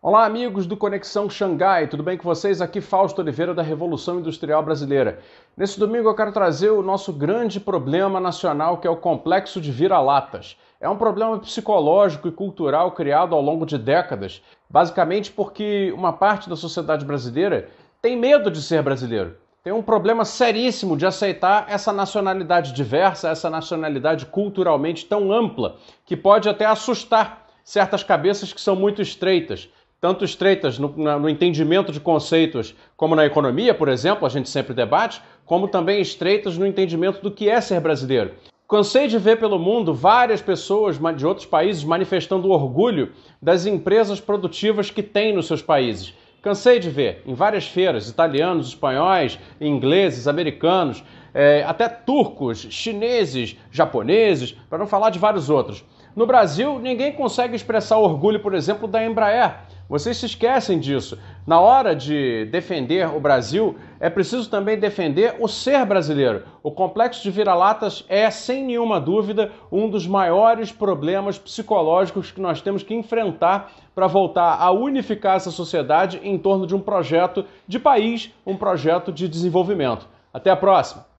Olá, amigos do Conexão Xangai, tudo bem com vocês? Aqui Fausto Oliveira da Revolução Industrial Brasileira. Nesse domingo eu quero trazer o nosso grande problema nacional, que é o complexo de vira-latas. É um problema psicológico e cultural criado ao longo de décadas, basicamente porque uma parte da sociedade brasileira tem medo de ser brasileiro tem um problema seríssimo de aceitar essa nacionalidade diversa, essa nacionalidade culturalmente tão ampla, que pode até assustar certas cabeças que são muito estreitas. Tanto estreitas no, no entendimento de conceitos, como na economia, por exemplo, a gente sempre debate, como também estreitas no entendimento do que é ser brasileiro. Cansei de ver pelo mundo várias pessoas de outros países manifestando orgulho das empresas produtivas que têm nos seus países. Cansei de ver em várias feiras italianos, espanhóis, ingleses, americanos, é, até turcos, chineses, japoneses, para não falar de vários outros. No Brasil, ninguém consegue expressar orgulho, por exemplo, da Embraer. Vocês se esquecem disso. Na hora de defender o Brasil, é preciso também defender o ser brasileiro. O complexo de vira-latas é, sem nenhuma dúvida, um dos maiores problemas psicológicos que nós temos que enfrentar para voltar a unificar essa sociedade em torno de um projeto de país, um projeto de desenvolvimento. Até a próxima!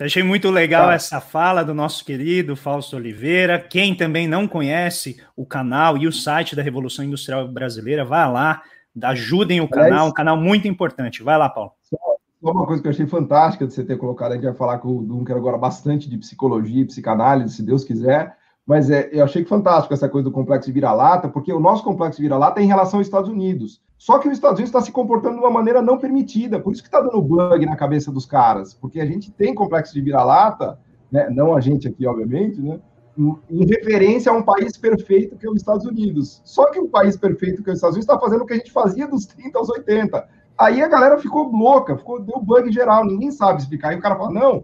Achei muito legal tá. essa fala do nosso querido Fausto Oliveira. Quem também não conhece o canal e o site da Revolução Industrial Brasileira, vá lá, ajudem o canal, um canal muito importante. Vai lá, Paulo. Só
uma coisa que eu achei fantástica de você ter colocado, a gente vai falar com o Dunker agora bastante de psicologia e psicanálise, se Deus quiser, mas é, eu achei fantástico essa coisa do complexo vira-lata, porque o nosso complexo vira-lata é em relação aos Estados Unidos. Só que os Estados Unidos está se comportando de uma maneira não permitida, por isso que está dando bug na cabeça dos caras, porque a gente tem complexo de vira-lata, né, não a gente aqui, obviamente, né, em referência a um país perfeito que é os Estados Unidos. Só que o país perfeito que é os Estados Unidos está fazendo o que a gente fazia dos 30 aos 80. Aí a galera ficou louca, ficou, deu bug geral, ninguém sabe explicar. Aí o cara fala, não,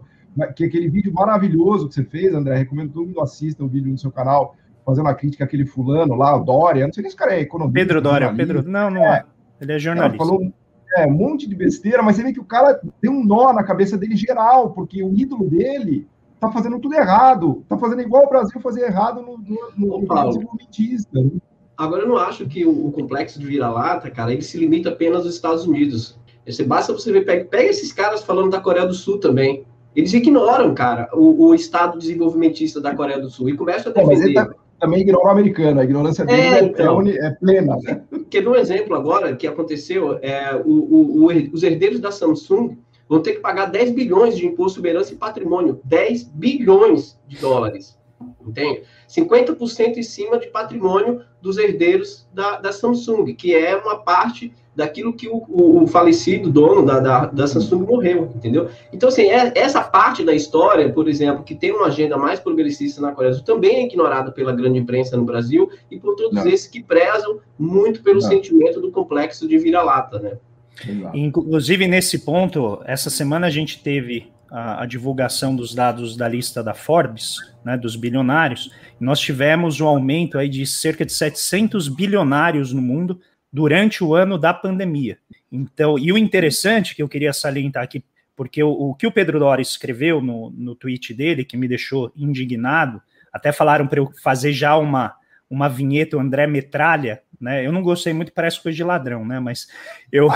que aquele vídeo maravilhoso que você fez, André, recomendo que todo mundo assista o vídeo no seu canal, fazendo uma crítica àquele fulano lá, o Dória, não sei se o cara é economista.
Pedro Dória, Pedro, não, não é. Ele é jornalista.
Falou, é, um monte de besteira, mas você vê que o cara tem um nó na cabeça dele geral, porque o ídolo dele tá fazendo tudo errado, tá fazendo igual o Brasil fazer errado no, no, no desenvolvimentista. Né?
Agora, eu não acho que o, o complexo de vira-lata, cara, ele se limita apenas aos Estados Unidos. Você, basta você ver, pega, pega esses caras falando da Coreia do Sul também. Eles ignoram, cara, o, o Estado desenvolvimentista da Coreia do Sul e começam a defender.
Tá, também ignora o americano, a ignorância dele é, é então, é, é, plena. Né?
Quer ver um exemplo agora que aconteceu? É, o, o, o, os herdeiros da Samsung vão ter que pagar 10 bilhões de imposto sobre herança e patrimônio. 10 bilhões de dólares. Entende? 50% em cima de patrimônio dos herdeiros da, da Samsung, que é uma parte daquilo que o, o, o falecido dono da, da, da, Samsung morreu, entendeu? Então, assim, é, essa parte da história, por exemplo, que tem uma agenda mais progressista na Coreia do Sul, também é ignorada pela grande imprensa no Brasil e por todos Não. esses que prezam muito pelo Não. sentimento do complexo de vira-lata, né?
Inclusive, nesse ponto, essa semana a gente teve a, a, divulgação dos dados da lista da Forbes, né, dos bilionários, nós tivemos um aumento aí de cerca de 700 bilionários no mundo durante o ano da pandemia. Então, e o interessante que eu queria salientar aqui, porque o, o que o Pedro Dória escreveu no, no tweet dele, que me deixou indignado, até falaram para eu fazer já uma, uma vinheta, o André Metralha, né? Eu não gostei muito, parece coisa de ladrão, né? Mas eu,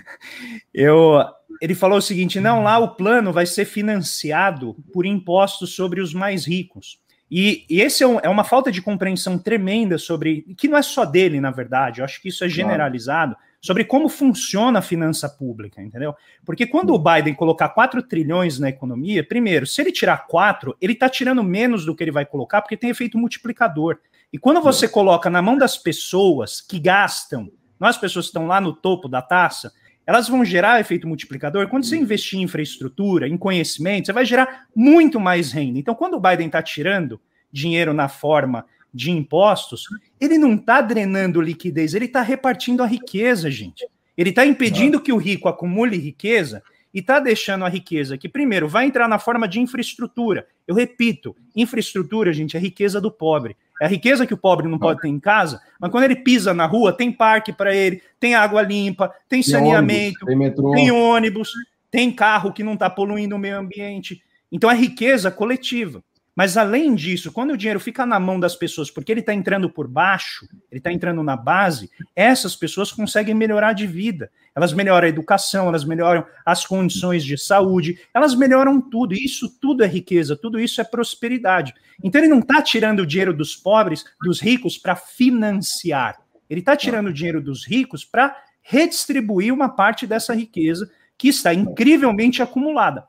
eu, ele falou o seguinte: não, lá o plano vai ser financiado por impostos sobre os mais ricos. E, e esse é, um, é, uma falta de compreensão tremenda sobre, que não é só dele, na verdade, eu acho que isso é generalizado, sobre como funciona a finança pública, entendeu? Porque quando o Biden colocar 4 trilhões na economia, primeiro, se ele tirar 4, ele está tirando menos do que ele vai colocar, porque tem efeito multiplicador. E quando você coloca na mão das pessoas que gastam, não as pessoas que estão lá no topo da taça, elas vão gerar efeito multiplicador. Quando você investir em infraestrutura, em conhecimento, você vai gerar muito mais renda. Então, quando o Biden está tirando dinheiro na forma de impostos, ele não está drenando liquidez, ele está repartindo a riqueza, gente. Ele está impedindo que o rico acumule riqueza e está deixando a riqueza que, primeiro, vai entrar na forma de infraestrutura. Eu repito, infraestrutura, gente, é riqueza do pobre. É a riqueza que o pobre não pode ter em casa, mas quando ele pisa na rua, tem parque para ele, tem água limpa, tem, tem saneamento, ônibus, tem, tem, ônibus, tem carro que não está poluindo o meio ambiente. Então é riqueza coletiva. Mas além disso, quando o dinheiro fica na mão das pessoas, porque ele está entrando por baixo, ele está entrando na base, essas pessoas conseguem melhorar de vida. Elas melhoram a educação, elas melhoram as condições de saúde, elas melhoram tudo. Isso tudo é riqueza, tudo isso é prosperidade. Então ele não está tirando o dinheiro dos pobres, dos ricos, para financiar. Ele está tirando o dinheiro dos ricos para redistribuir uma parte dessa riqueza que está incrivelmente acumulada.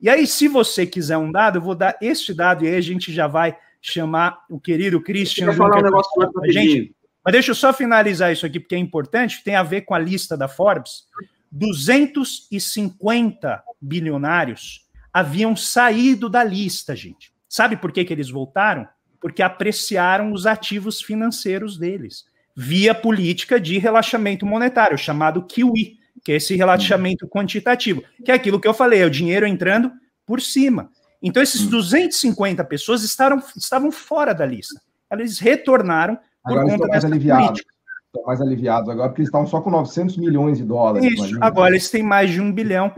E aí, se você quiser um dado, eu vou dar este dado e aí a gente já vai chamar o querido Christian.
falar um negócio pra gente.
Mas deixa eu só finalizar isso aqui, porque é importante, tem a ver com a lista da Forbes. 250 bilionários haviam saído da lista, gente. Sabe por que, que eles voltaram? Porque apreciaram os ativos financeiros deles, via política de relaxamento monetário, chamado QE que é esse relaxamento quantitativo, que é aquilo que eu falei, é o dinheiro entrando por cima. Então, esses 250 hum. pessoas estavam, estavam fora da lista. Eles retornaram
por agora conta dessa aliviados. política. Estão mais aliviados agora, porque eles estavam só com 900 milhões de dólares.
Isso, imagina. agora eles têm mais de um bilhão.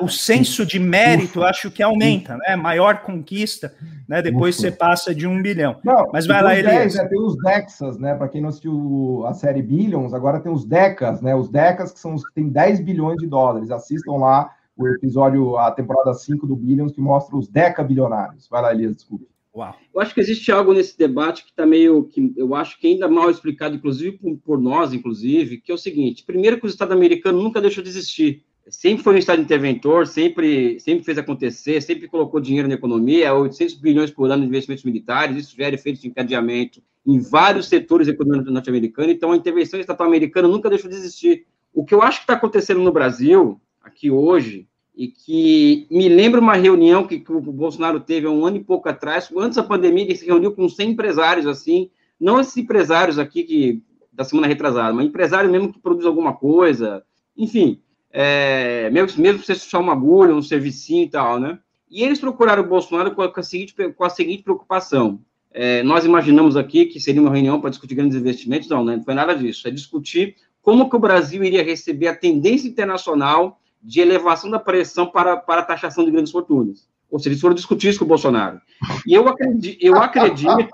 o senso de mérito, Ufa. acho que aumenta, né? Maior conquista, né? Depois Ufa. você passa de um bilhão.
Não, Mas vai lá, Elias. né, tem os Dexas, né? Para quem não assistiu a série Billions, agora tem os Decas, né? Os Decas, que são os que têm 10 bilhões de dólares. Assistam lá o episódio, a temporada 5 do Billions, que mostra os deca bilionários. Vai lá, Elias, desculpe.
Uau. Eu acho que existe algo nesse debate que está meio que eu acho que ainda mal explicado, inclusive por, nós, inclusive, que é o seguinte: primeiro que o Estado americano nunca deixou de existir. Sempre foi um Estado interventor, sempre, sempre fez acontecer, sempre colocou dinheiro na economia, 800 bilhões por ano de investimentos militares, isso gera efeito de encadeamento em vários setores econômicos norte-americanos, então a intervenção estatal americana nunca deixou de existir. O que eu acho que está acontecendo no Brasil, aqui hoje, e que me lembra uma reunião que, que, o Bolsonaro teve há um ano e pouco atrás, antes da pandemia, ele se reuniu com 100 empresários, assim, não esses empresários aqui que da semana retrasada, mas empresário mesmo que produz alguma coisa, enfim, é, mesmo, mesmo você só uma agulha, um servicinho e tal, né? E eles procuraram o Bolsonaro com a, seguinte, com a seguinte preocupação. É, nós imaginamos aqui que seria uma reunião para discutir grandes investimentos, não, né? não foi nada disso, é discutir como que o Brasil iria receber a tendência internacional de elevação da pressão para, para a taxação de grandes fortunas. Ou seja, eles foram discutir isso com o Bolsonaro. E eu acredito, eu acredito,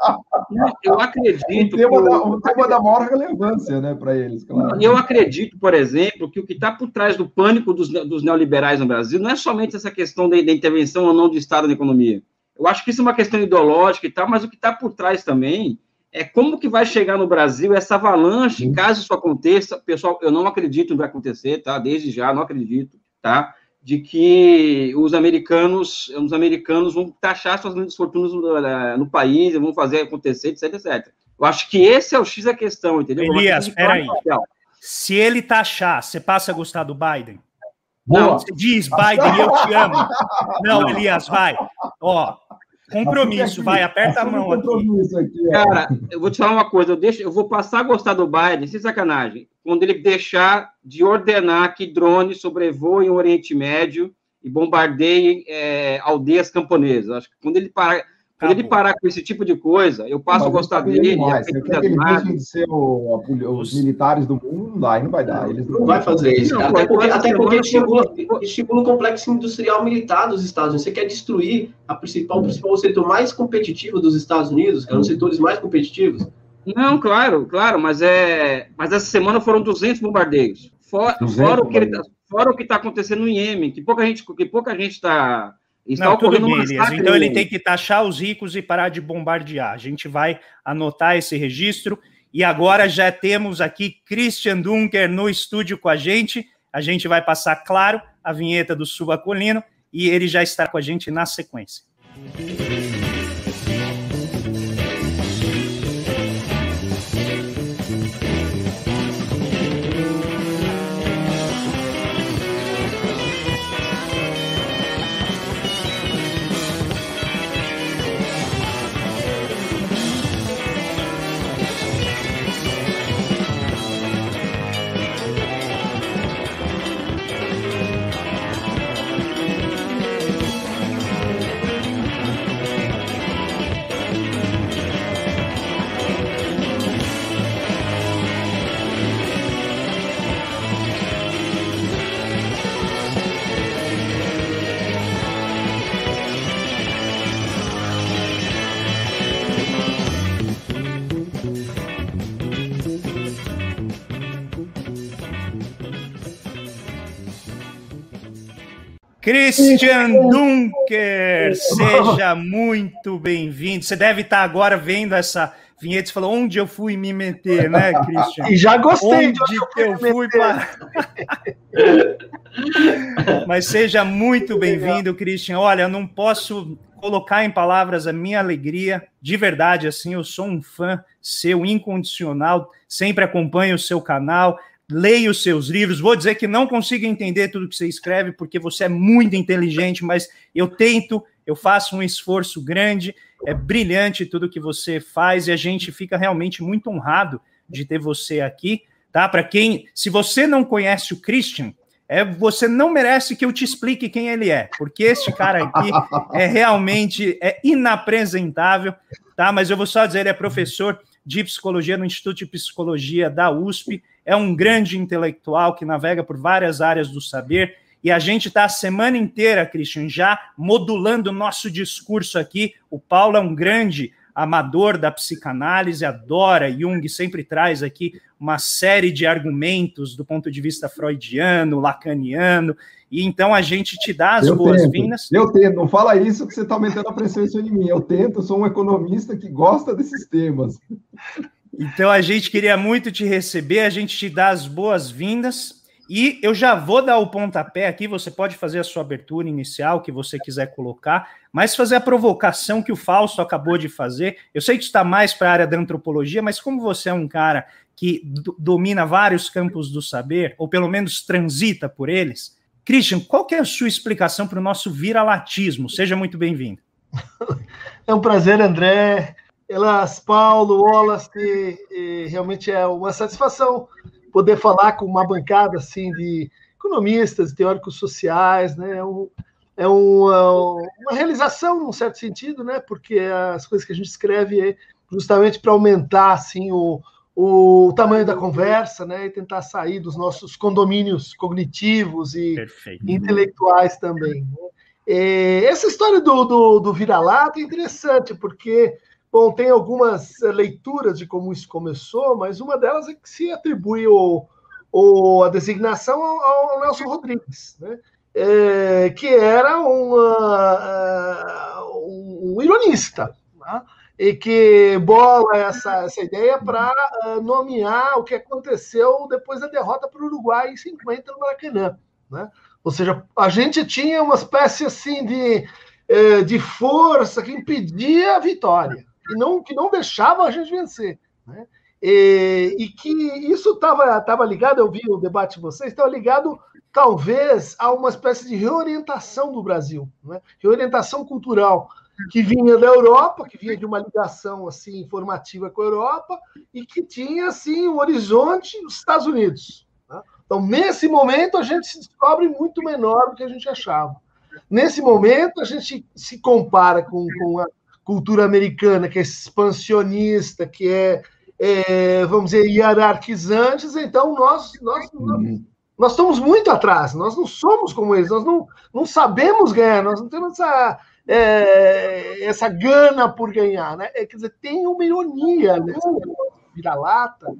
eu acredito.
O tema, da, o tema da maior relevância, né, para eles, claro.
Eu acredito, por exemplo, que o que está por trás do pânico dos, dos, neoliberais no Brasil não é somente essa questão da, da intervenção ou não do Estado na economia. Eu acho que isso é uma questão ideológica e tal, mas o que está por trás também é como que vai chegar no Brasil essa avalanche, caso isso aconteça, pessoal, eu não acredito que vai acontecer, tá? Desde já, não acredito, tá? De que os americanos, os americanos vão taxar suas grandes fortunas no, eh, no país, vão fazer acontecer, etc, etc. Eu acho que esse é o X da questão, entendeu?
Elias, peraí. Se ele taxar, você passa a gostar do Biden? Não, você diz, Biden, eu te amo. Não, Elias, vai. Ó, Compromisso, vai, aperta a mão aqui. aqui
Cara, eu vou te falar uma coisa, eu, deixo, eu vou passar a gostar do Biden, sem sacanagem, quando ele deixar de ordenar que drones sobrevoem o Oriente Médio e bombardeiem é, aldeias camponesas. Acho que quando ele parar quando ele parar com esse tipo de coisa, eu passo a gostar dele.
Mais. Quer que eles deixem de ser o, os militares do mundo? Não dá, não vai dar. Eles
não, não vai fazer isso. Não, até porque, até porque estimula, estimula o complexo industrial militar dos Estados Unidos. Você quer destruir a principal, o principal setor mais competitivo dos Estados Unidos, que é um dos setores mais competitivos.
Não, claro, claro, mas é. Mas essa semana foram 200 bombardeios. Fora, 200 fora o que tá, fora o que está acontecendo no Iêmen, que pouca gente, que pouca gente está
Está Não, tudo bem, Então ele tem que taxar os ricos e parar de bombardear. A gente vai anotar esse registro. E agora já temos aqui Christian Dunker no estúdio com a gente. A gente vai passar, claro, a vinheta do Subacolino e ele já está com a gente na sequência. Christian Dunker, seja muito bem-vindo. Você deve estar agora vendo essa vinheta e falou onde eu fui me meter, né, Christian?
E já gostei
onde de onde eu fui para. Mas seja muito bem-vindo, Christian. Olha, eu não posso colocar em palavras a minha alegria, de verdade, assim, eu sou um fã seu incondicional, sempre acompanho o seu canal, leia os seus livros. Vou dizer que não consigo entender tudo que você escreve, porque você é muito inteligente, mas eu tento, eu faço um esforço grande, é brilhante tudo que você faz e a gente fica realmente muito honrado de ter você aqui, tá? Para quem, se você não conhece o Christian, é, você não merece que eu te explique quem ele é, porque este cara aqui é realmente é inapresentável, tá? Mas eu vou só dizer, ele é professor de psicologia no Instituto de Psicologia da USP, é um grande intelectual que navega por várias áreas do saber. E a gente está a semana inteira, Christian, já modulando o nosso discurso aqui. O Paulo é um grande amador da psicanálise, adora Jung, sempre traz aqui uma série de argumentos do ponto de vista freudiano, lacaniano, e então a gente te dá as boas-vindas.
Eu tento, não fala isso que você está aumentando a pressão em cima de mim. Eu tento, sou um economista que gosta desses temas.
Então a gente queria muito te receber, a gente te dá as boas-vindas. E eu já vou dar o pontapé aqui, você pode fazer a sua abertura inicial, que você quiser colocar, mas fazer a provocação que o Fausto acabou de fazer. Eu sei que está mais para a área da antropologia, mas como você é um cara que domina vários campos do saber, ou pelo menos transita por eles, Christian, qual é a sua explicação para o nosso viralatismo? Seja muito bem-vindo.
É um prazer, André. Elas, Paulo, Wallace, realmente é uma satisfação poder falar com uma bancada assim de economistas, teóricos sociais, né? É, um, é uma, uma realização, num certo sentido, né? Porque as coisas que a gente escreve é justamente para aumentar assim o, o tamanho da conversa, né? E tentar sair dos nossos condomínios cognitivos e Perfeito. intelectuais também. Né? É, essa história do, do, do vira-lata é interessante, porque Bom, tem algumas eh, leituras de como isso começou, mas uma delas é que se atribui o, o a designação ao, ao Nelson Rodrigues, né? É, que era uma, uh, um ironista, né? e que bola essa, essa ideia para uh, nomear o que aconteceu depois da derrota para o Uruguai em 50 no Maracanã. Né? Ou seja, a gente tinha uma espécie assim de, uh, de força que impedia a vitória que não, que não a gente vencer. Né? E, e, que isso estava tava ligado, eu vi o debate de vocês, estava ligado talvez a uma espécie de reorientação do Brasil, né? reorientação cultural que vinha da Europa, que vinha de uma ligação assim informativa com a Europa e que tinha assim um horizonte dos Estados Unidos. Né? Então, nesse momento, a gente se descobre muito menor do que a gente achava. Nesse momento, a gente se compara com, com a cultura americana, que é expansionista, que é, é vamos dizer, hierarquizantes, então nós, nós, nós, nós, estamos muito atrás, nós não somos como eles, nós não, não sabemos ganhar, nós não temos essa, é, essa gana por ganhar. Né? É, quer dizer, tem uma ironia nessa vira-lata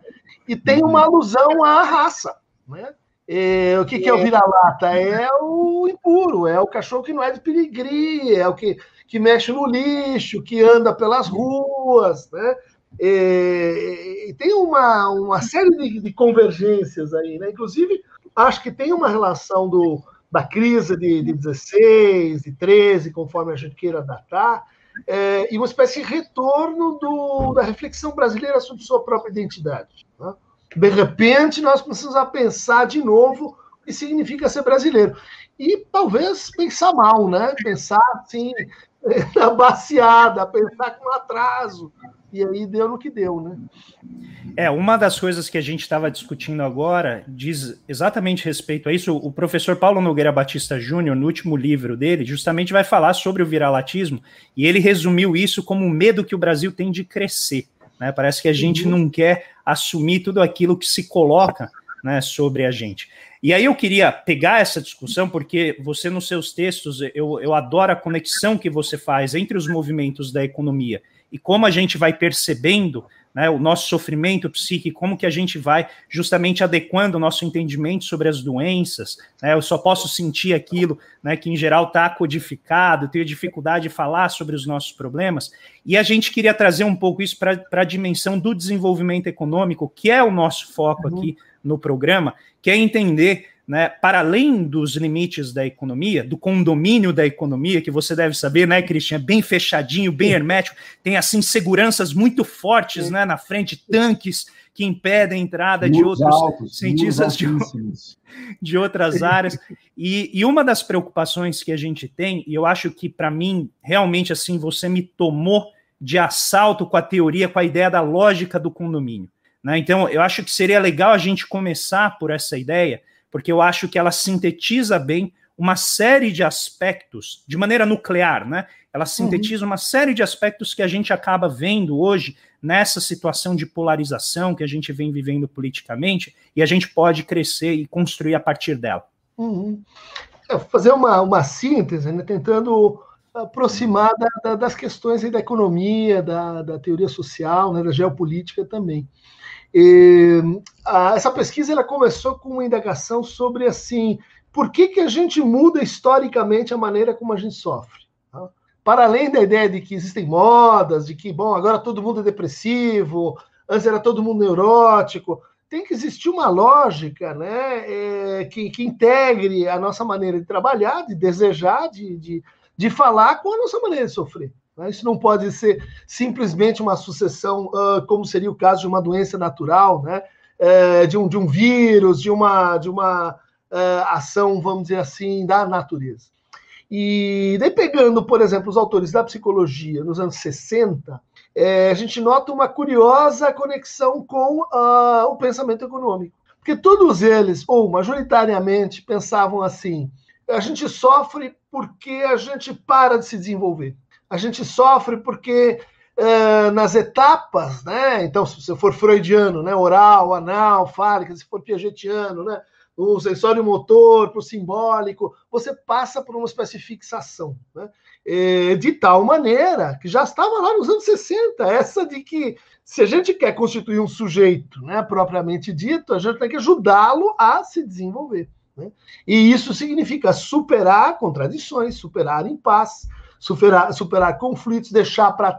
e tem uma alusão à raça. Né? É, o que, que é o vira-lata? É o impuro, é o cachorro que não é de perigria, é o que que mexe no lixo, que anda pelas ruas, né? E, e tem uma, uma série de, de, convergências aí, né? Inclusive, acho que tem uma relação do, da crise de, de 16, de 13, conforme a gente queira datar, é, e uma espécie de retorno do, da reflexão brasileira sobre sua própria identidade. Né? De repente, nós precisamos pensar de novo o que significa ser brasileiro. E talvez pensar mal, né? Pensar assim, na baseada, pensar com atraso. E aí deu no que deu, né?
É, uma das coisas que a gente estava discutindo agora diz exatamente respeito a isso. O professor Paulo Nogueira Batista Júnior, no último livro dele, justamente vai falar sobre o viralatismo, e ele resumiu isso como o medo que o Brasil tem de crescer. Né? Parece que a gente uhum. não quer assumir tudo aquilo que se coloca né, sobre a gente. E aí eu queria pegar essa discussão, porque você, nos seus textos, eu, eu adoro a conexão que você faz entre os movimentos da economia e como a gente vai percebendo né, o nosso sofrimento psíquico, como que a gente vai justamente adequando o nosso entendimento sobre as doenças. Né, eu só posso sentir aquilo né, que, em geral, está codificado, tenho dificuldade de falar sobre os nossos problemas. E a gente queria trazer um pouco isso para a dimensão do desenvolvimento econômico, que é o nosso foco uhum. aqui no programa, que é entender, né, para além dos limites da economia, do condomínio da economia, que você deve saber, né, Cristian, é bem fechadinho, bem hermético, tem assim seguranças muito fortes, né, na frente, tanques que impedem a entrada de outros altos, cientistas de, de, outras áreas. E, e uma das preocupações que a gente tem, e eu acho que para mim, realmente assim, você me tomou de assalto com a teoria, com a ideia da lógica do condomínio. Né? Então, eu acho que seria legal a gente começar por essa ideia, porque eu acho que ela sintetiza bem uma série de aspectos, de maneira nuclear, né? Ela uhum. sintetiza uhum. uma série de aspectos que a gente acaba vendo hoje nessa situação de polarização que a gente vem vivendo politicamente, e a gente pode crescer e construir a partir dela.
Uhum. É, fazer uma, uma síntese, né? tentando aproximar da, das questões da economia, da, da teoria social, né, da geopolítica também. E, a, essa pesquisa ela começou com uma indagação sobre assim por que, que a gente muda historicamente a maneira como a gente sofre. Tá? Para além da ideia de que existem modas, de que bom agora todo mundo é depressivo, antes era todo mundo neurótico, tem que existir uma lógica né, é, que, que, integre a nossa maneira de trabalhar, de desejar, de, de, de falar com a nossa maneira de sofrer. Né? Isso não pode ser simplesmente uma sucessão, uh, como seria o caso de uma doença natural, né? Uh, de, um, de um vírus, de uma, de uma uh, ação, vamos dizer assim, da natureza. E daí, pegando, por exemplo, os autores da psicologia nos anos 60, é, a gente nota uma curiosa conexão com uh, o pensamento econômico. Porque todos eles, ou majoritariamente, pensavam assim: a gente sofre porque a gente para de se desenvolver. A gente sofre porque uh, nas etapas, né? Então, se for freudiano, né? Oral, anal, fálica, se for piagetiano, né? o sensório motor, para o simbólico, você passa por uma espécie de fixação. Né? De tal maneira que já estava lá nos anos 60, essa de que se a gente quer constituir um sujeito né, propriamente dito, a gente tem que ajudá-lo a se desenvolver. Né? E isso significa superar contradições, superar impasses, superar, superar conflitos, deixar para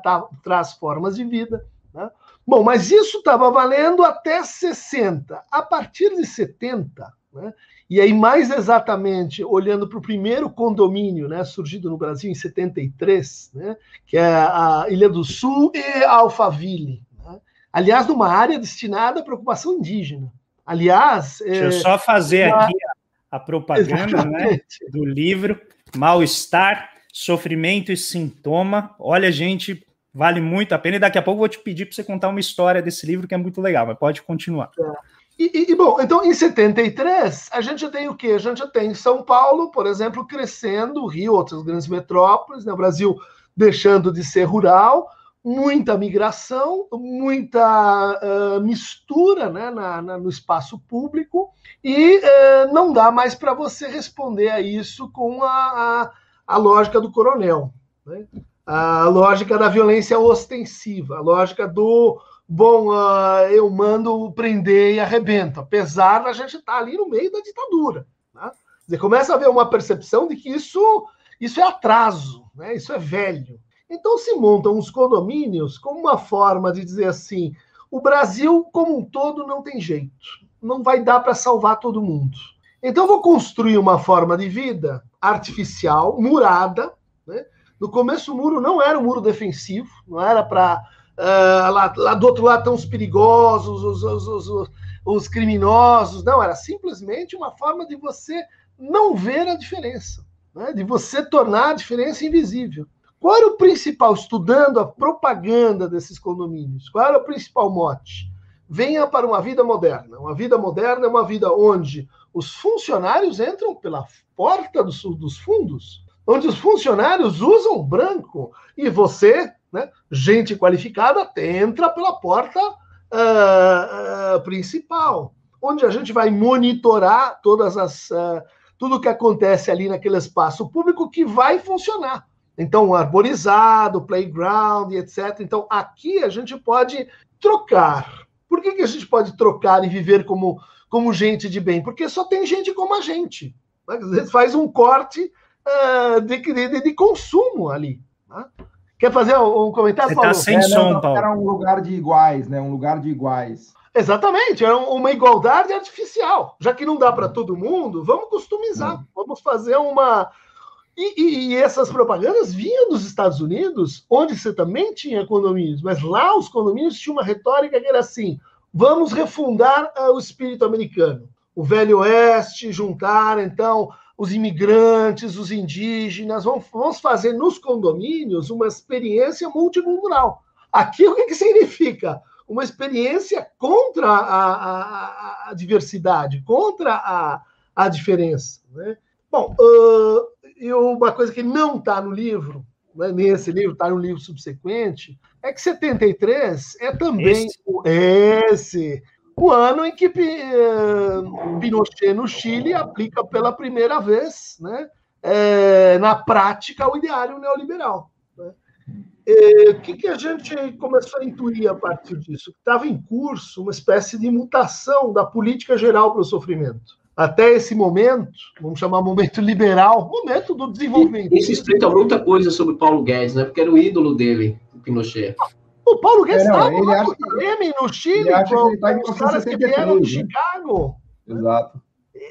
trás formas de vida. Né? Bom, mas isso estava valendo até 60. A partir de 70, né? E aí, mais exatamente, olhando para o primeiro condomínio, né, surgido no Brasil em 73, né, que é a Ilha do Sul e Alphaville. Né? Aliás, numa área destinada à preocupação indígena. Aliás.
Deixa é, eu só fazer uma... aqui a, a propaganda né, do livro Mal-Estar, Sofrimento e Sintoma. Olha, gente, vale muito a pena. E daqui a pouco vou te pedir para você contar uma história desse livro que é muito legal, mas pode continuar. É.
E, e, bom, então em 73, a gente tem o quê? A gente tem São Paulo, por exemplo, crescendo, Rio, outras grandes metrópoles, né? o Brasil deixando de ser rural, muita migração, muita uh, mistura né? Na, na, no espaço público, e uh, não dá mais para você responder a isso com a, a, a lógica do coronel, né? a lógica da violência ostensiva, a lógica do bom, uh, eu mando prender e arrebento, apesar da gente estar tá ali no meio da ditadura. Né? Começa a ver uma percepção de que isso, isso é atraso, né? isso é velho. Então se montam os condomínios como uma forma de dizer assim: o Brasil como um todo não tem jeito, não vai dar para salvar todo mundo. Então eu vou construir uma forma de vida artificial, murada. Né? No começo o muro não era um muro defensivo, não era para Uh, lá, lá, do outro lado estão os perigosos, os, os, os, os, criminosos. Não, era simplesmente uma forma de você não ver a diferença, né? de você tornar a diferença invisível. Qual era o principal, estudando a propaganda desses condomínios, qual era o principal mote? Venha para uma vida moderna. Uma vida moderna é uma vida onde os funcionários entram pela porta dos, dos fundos, onde os funcionários usam branco e você né? Gente qualificada entra pela porta uh, uh, principal, onde a gente vai monitorar todas as uh, tudo que acontece ali naquele espaço público que vai funcionar. Então, arborizado, playground, etc. Então, aqui a gente pode trocar. Por que, que a gente pode trocar e viver como, como gente de bem? Porque só tem gente como a gente. Né? Faz um corte uh, de, de, de, consumo ali. Né? Quer fazer um comentário,
Você tá Paulo? Tá sem é, som, não, Paulo. Era um lugar de iguais, né? Um lugar de iguais.
Exatamente, era uma igualdade artificial. Já que não dá para todo mundo, vamos customizar, hum. vamos fazer uma. E, e, e, essas propagandas vinham dos Estados Unidos, onde você também tinha condomínios, mas lá os condomínios tinham uma retórica que era assim: vamos refundar uh, o espírito americano. O Velho Oeste, juntar, então, os imigrantes, os indígenas, vamos fazer nos condomínios uma experiência multicultural. Aqui o que, que significa? Uma experiência contra a, a, a diversidade, contra a, a diferença. Né? Bom, uh, e uma coisa que não está no livro, né, nesse livro, está no livro subsequente, é que 73 é também esse, esse o ano em que eh, Pinochet no Chile aplica pela primeira vez né, é, na prática, o ideário neoliberal. Né? E, o que, que a gente começou a intuir a partir disso? Estava em curso uma espécie de mutação da política geral para o sofrimento até esse momento, vamos chamar momento liberal, momento do desenvolvimento.
Isso explica muita coisa sobre Paulo Guedes, né? Porque era o ídolo dele, o Pinochet.
O Paulo Guedes estava é, no Grêmio, no Chile, ele acha com, que ele tá os caras que vieram de né? Chicago.
Exato.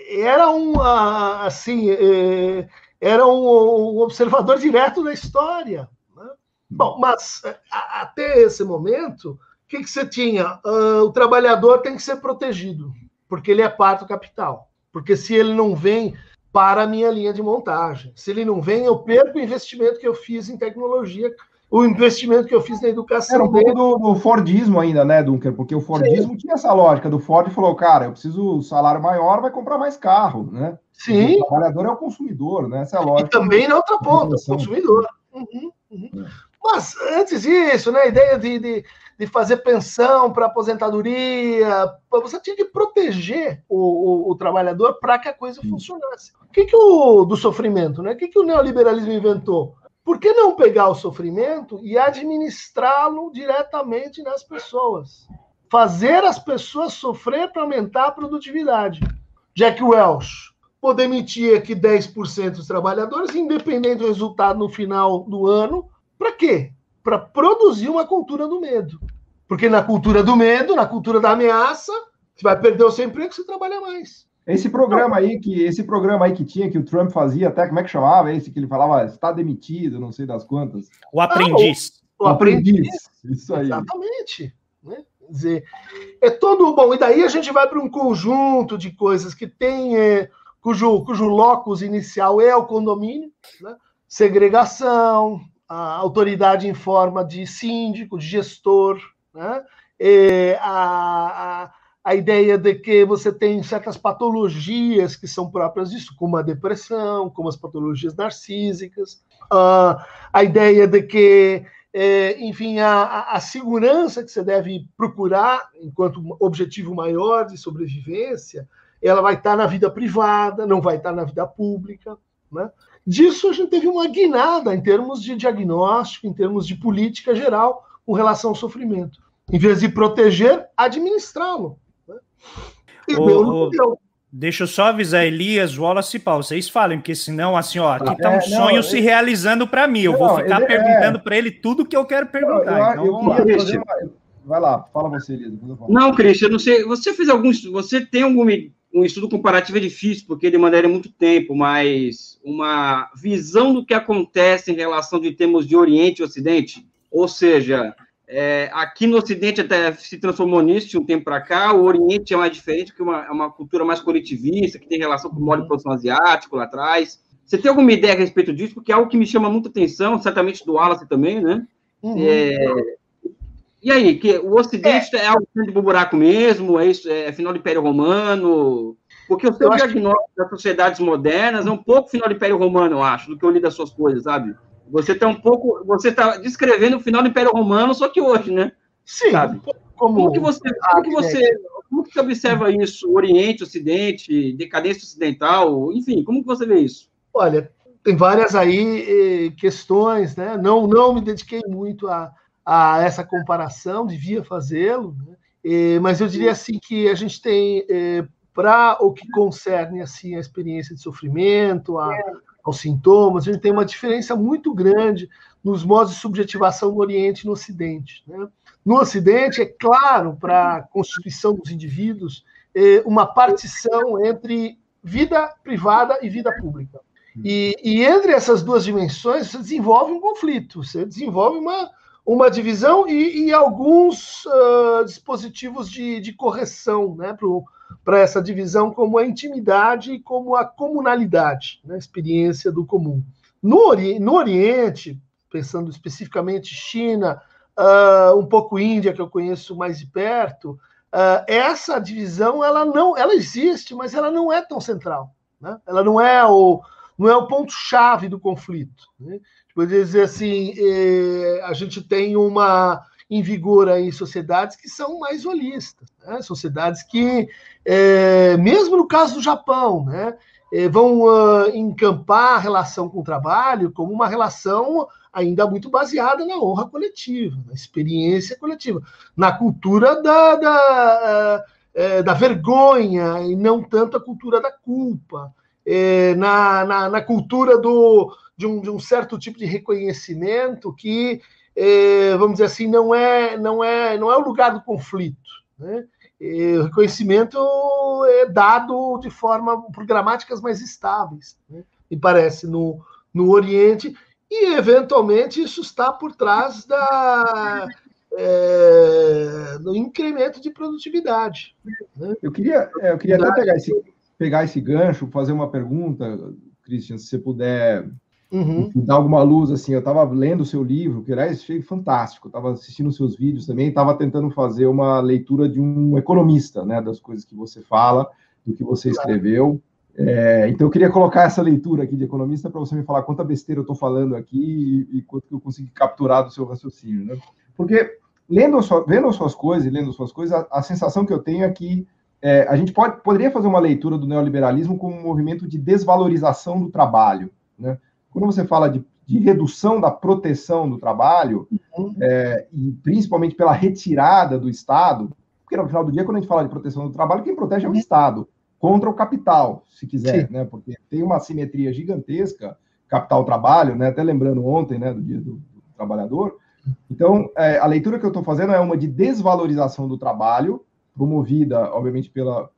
Era um, assim, é, era um observador direto da história. Né? Bom, mas até esse momento, o que, que você tinha? Ah, o trabalhador tem que ser protegido, porque ele é parte do capital. Porque se ele não vem para a minha linha de montagem, se ele não vem, eu perco o investimento que eu fiz em tecnologia, o investimento que eu fiz na educação.
Era um pouco do, do, Fordismo ainda, né, Dunker? Porque o Fordismo Sim. tinha essa lógica do Ford falou, cara, eu preciso salário maior, vai comprar mais carro, né?
Sim.
O trabalhador é o consumidor, né? Essa é a lógica.
E também na outra ponta, o consumidor. Uhum, uhum. É. Mas antes disso, né, a ideia de, de, de fazer pensão para aposentadoria, você tinha que proteger o, o, o trabalhador para que a coisa funcionasse. O que, que o do sofrimento, né? O que, que o neoliberalismo inventou? Por que não pegar o sofrimento e administrá-lo diretamente nas pessoas? Fazer as pessoas sofrer para aumentar a produtividade. Jack Welch, vou demitir aqui 10% dos trabalhadores, independente do resultado no final do ano, para quê? Para produzir uma cultura do medo. Porque na cultura do medo, na cultura da ameaça, você vai perder o seu emprego se trabalha mais.
Esse programa aí que esse programa aí que tinha que o Trump fazia, até como é que chamava esse que ele falava está demitido, não sei das quantas.
O aprendiz.
Ah, o, o, aprendiz. aprendiz. Isso aí. Exatamente. Né? Quer dizer, é todo bom. E daí a gente vai para um conjunto de coisas que tem é, cujo cujo locus inicial é o condomínio, né? segregação, a autoridade em forma de síndico, de gestor, né? a, a, a, ideia de que você tem certas patologias que são próprias disso, como a depressão, como as patologias narcísicas, uh, a ideia de que, é, enfim, a, a segurança que você deve procurar enquanto objetivo maior de sobrevivência, ela vai estar na vida privada, não vai estar na vida pública, né? Disso a gente teve uma guinada em termos de diagnóstico, em termos de política geral com relação ao sofrimento. Em vez de proteger, administrá-lo. Né?
Deixa eu só avisar Elias, Wallace e Paulo, vocês falem, porque senão, assim, ó, aqui tá um é, sonho não, se ele... realizando para mim. Eu não, vou ficar ele, é- perguntando é... para ele tudo que eu quero perguntar. Eu, então, eu, eu
Vai lá, fala você, Elias.
Não, Cristian, não sei. Você fez alguns. Você tem alguma um estudo comparativo é difícil, porque demandaria muito tempo, mas uma visão do que acontece em relação de termos de Oriente e Ocidente, ou seja, é, aqui no Ocidente até se transformou nisso de um tempo para cá, o Oriente é mais diferente, é uma, é uma cultura mais coletivista, que tem relação com o modo de produção asiático lá atrás. Você tem alguma ideia a respeito disso? Porque é algo que me chama muita atenção, certamente do Wallace também, né? Uhum. É, e aí, que o Ocidente é, é algo de buraco mesmo? É isso? É final do Império Romano? Porque o seu eu diagnóstico que... das sociedades modernas é um pouco final do Império Romano, eu acho, do que eu li das suas coisas, sabe? Você está um pouco, você está descrevendo o final do Império Romano, só que hoje, né?
Sim. Sabe?
Como, como que você, como que você, como que você observa isso? Oriente, Ocidente, decadência ocidental, enfim, como que você vê isso?
Olha, tem várias aí eh, questões, né? Não, não me dediquei muito a a essa comparação, devia fazê-lo, né? é, mas eu diria assim que a gente tem, é, para o que concerne assim, a experiência de sofrimento, a, aos sintomas, a gente tem uma diferença muito grande nos modos de subjetivação no Oriente e no Ocidente. Né? No Ocidente, é claro, para a constituição dos indivíduos, é, uma partição entre vida privada e vida pública. E, e, entre essas duas dimensões, você desenvolve um conflito, você desenvolve uma, uma divisão e, e alguns uh, dispositivos de, de, correção né, para essa divisão, como a intimidade e como a comunalidade, né, a experiência do comum. No, ori no Oriente, pensando especificamente China, uh, um pouco Índia, que eu conheço mais de perto, uh, essa divisão ela não ela existe, mas ela não é tão central. Né? Ela não é o, não é o ponto-chave do conflito. Né? Poderia dizer assim, eh, a gente tem uma em vigor aí sociedades que são mais holistas, né? sociedades que, eh, mesmo no caso do Japão, né? eh, vão uh, encampar a relação com o trabalho como uma relação ainda muito baseada na honra coletiva, na experiência coletiva, na cultura da, da, uh, da vergonha e não tanto a cultura da culpa, na, na, na, cultura do, de, um, de um certo tipo de reconhecimento que, vamos dizer assim, não é, não é, não é o lugar do conflito. Né? o reconhecimento é dado de forma por gramáticas mais estáveis, né? me parece, no, no Oriente, e eventualmente isso está por trás da, é, do incremento de produtividade.
Né? Eu queria, é, eu queria até pegar esse, pegar esse gancho, fazer uma pergunta, Christian, se você puder Uhum. Dar alguma luz, assim, eu estava lendo o seu livro, que aliás achei fantástico, estava assistindo os seus vídeos também, estava tentando fazer uma leitura de um economista, né, das coisas que você fala, do que você escreveu. É, então eu queria colocar essa leitura aqui de economista para você me falar quanta besteira eu estou falando aqui e, e, quanto que eu consegui capturar do seu raciocínio, né? Porque lendo sua, vendo as suas coisas e lendo as suas coisas, a, a sensação que eu tenho é que é, a gente pode, poderia fazer uma leitura do neoliberalismo como um movimento de desvalorização do trabalho, né? Quando você fala de, de redução da proteção do trabalho, uhum. é, e principalmente pela retirada do Estado, porque no final do dia, quando a gente fala de proteção do trabalho, quem protege é o uhum. Estado, contra o capital, se quiser, Sim. né? Porque tem uma simetria gigantesca, capital-trabalho, né? Até lembrando ontem, né, do dia do, do trabalhador. Então, é, a leitura que eu estou fazendo é uma de desvalorização do trabalho, promovida, obviamente, pela,